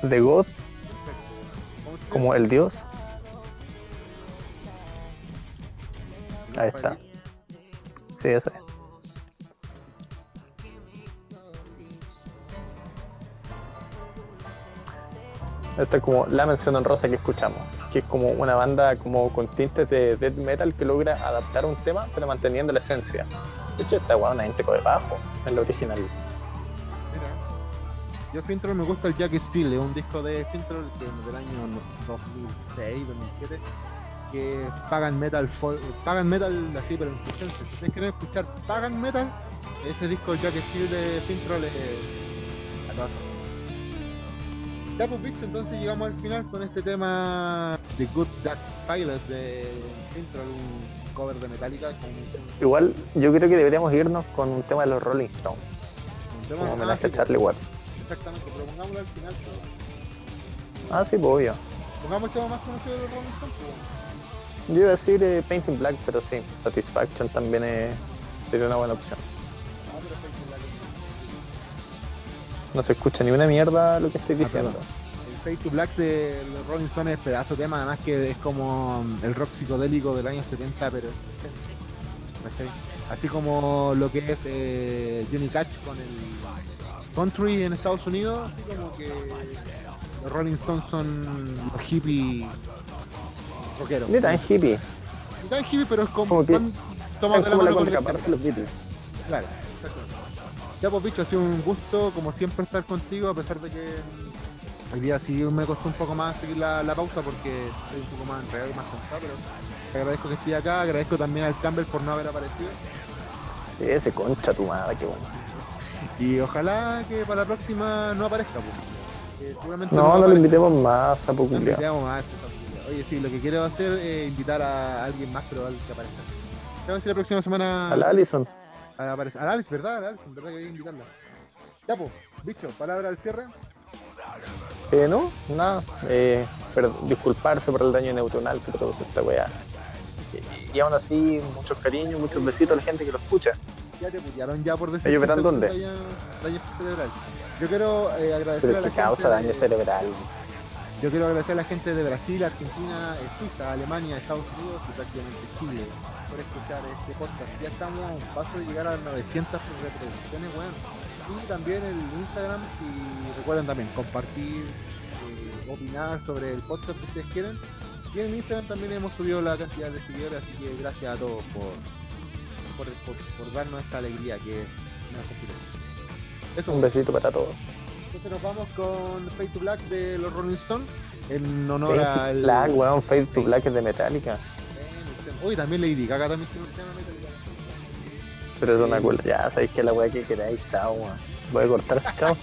The God ¿Cómo se como el dios. Ahí está. Sí, eso es. Esta es como la mención honrosa que escuchamos, que es como una banda como con tintes de death metal que logra adaptar un tema pero manteniendo la esencia. De hecho, esta weá una gente de bajo en lo original. Mira. Yo Fintroll me gusta el Jack Steel, es un disco de Fintroll que es del año 2006, 2007, que pagan metal, fol- pagan metal así, pero. Si ustedes quieren escuchar pagan metal, ese disco Jack Steel de Fintroll es la cosa. Ya pues visto, entonces llegamos al final con este tema The Good That Pilot de Fintroll, un cover de Metallica con Igual, yo creo que deberíamos irnos con un tema de los Rolling Stones, un tema como ah, homenaje sí, a Charlie Watts. Exactamente, pero pongámoslo al final. pues. Ah, sí, pues obvio. Pongamos el tema más conocido de los Rolling Stones. pues. Yo iba a decir eh, Painting Black, pero sí, Satisfaction también es- sería una buena opción. No se escucha ni una mierda lo que estoy Ah, diciendo. El Fade to Black de los Rolling Stones es pedazo de tema, además que es como el rock psicodélico del año 70, pero. ¿cachai? Así como lo que es eh, Johnny Cash con el country en Estados Unidos, así como que los Rolling Stones son los hippies rockeros. Ni tan hippie, Ni tan hippie, pero es como, Como que- van la mano con de los Beatles. Claro. Ya pues bicho, ha sido un gusto como siempre estar contigo, a pesar de que hoy día sí me costó un poco más seguir la, la pauta porque estoy un poco más enredado y más cansado, pero te agradezco que estés acá, agradezco también al Campbell por no haber aparecido. Ese concha tu madre, qué bueno. Y ojalá que para la próxima no aparezca, pues. Seguramente No, a no lo invitemos más, sapo No culiao. invitamos más. Oye, sí, lo que quiero hacer es invitar a alguien más, pero alguien que aparezca. ¿Qué va a decir la próxima semana? A la Alison. A. A la Alice, ¿verdad? A la Alice, ¿verdad que hay que invitarla? Ya, pues, bicho, palabra al cierre. Eh, no, nada. Eh, pero disculparse por el daño neuronal que produce esta weá. Y, y aún así, muchos cariños, muchos besitos a la gente que lo escucha. Ya te putearon ya por decir ¿Ellos verán dónde? daño, daño cerebral. Yo quiero eh, agradecer Pero a la que causa gente daño de- cerebral. Yo quiero agradecer a la gente de Brasil, Argentina, eh, Suiza, Alemania, Estados Unidos y prácticamente Chile por escuchar este podcast. Ya estamos a paso de llegar a 900 reproducciones, weón. Y también el Instagram, y recuerden también compartir, eh, opinar sobre el podcast que ustedes quieran. Y en Instagram también hemos subido la cantidad de seguidores, así que gracias a todos por, por, darnos esta alegría que es una. Eso, Un besito para todos. Entonces nos vamos con Fade to Black de los Rolling Stones en honor Fade to al. Black, weón, Fade to Black es de Metallica. Uy, también Lady Gaga también tiene un tema metálica. Pero es una cola. Ya sabéis que la weá que queráis, chao, weón. Voy a cortar, chao.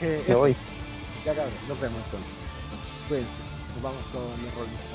Me voy. Ya cabrón, nos vemos entonces. Cuídense, nos vamos con los Rolling Stones.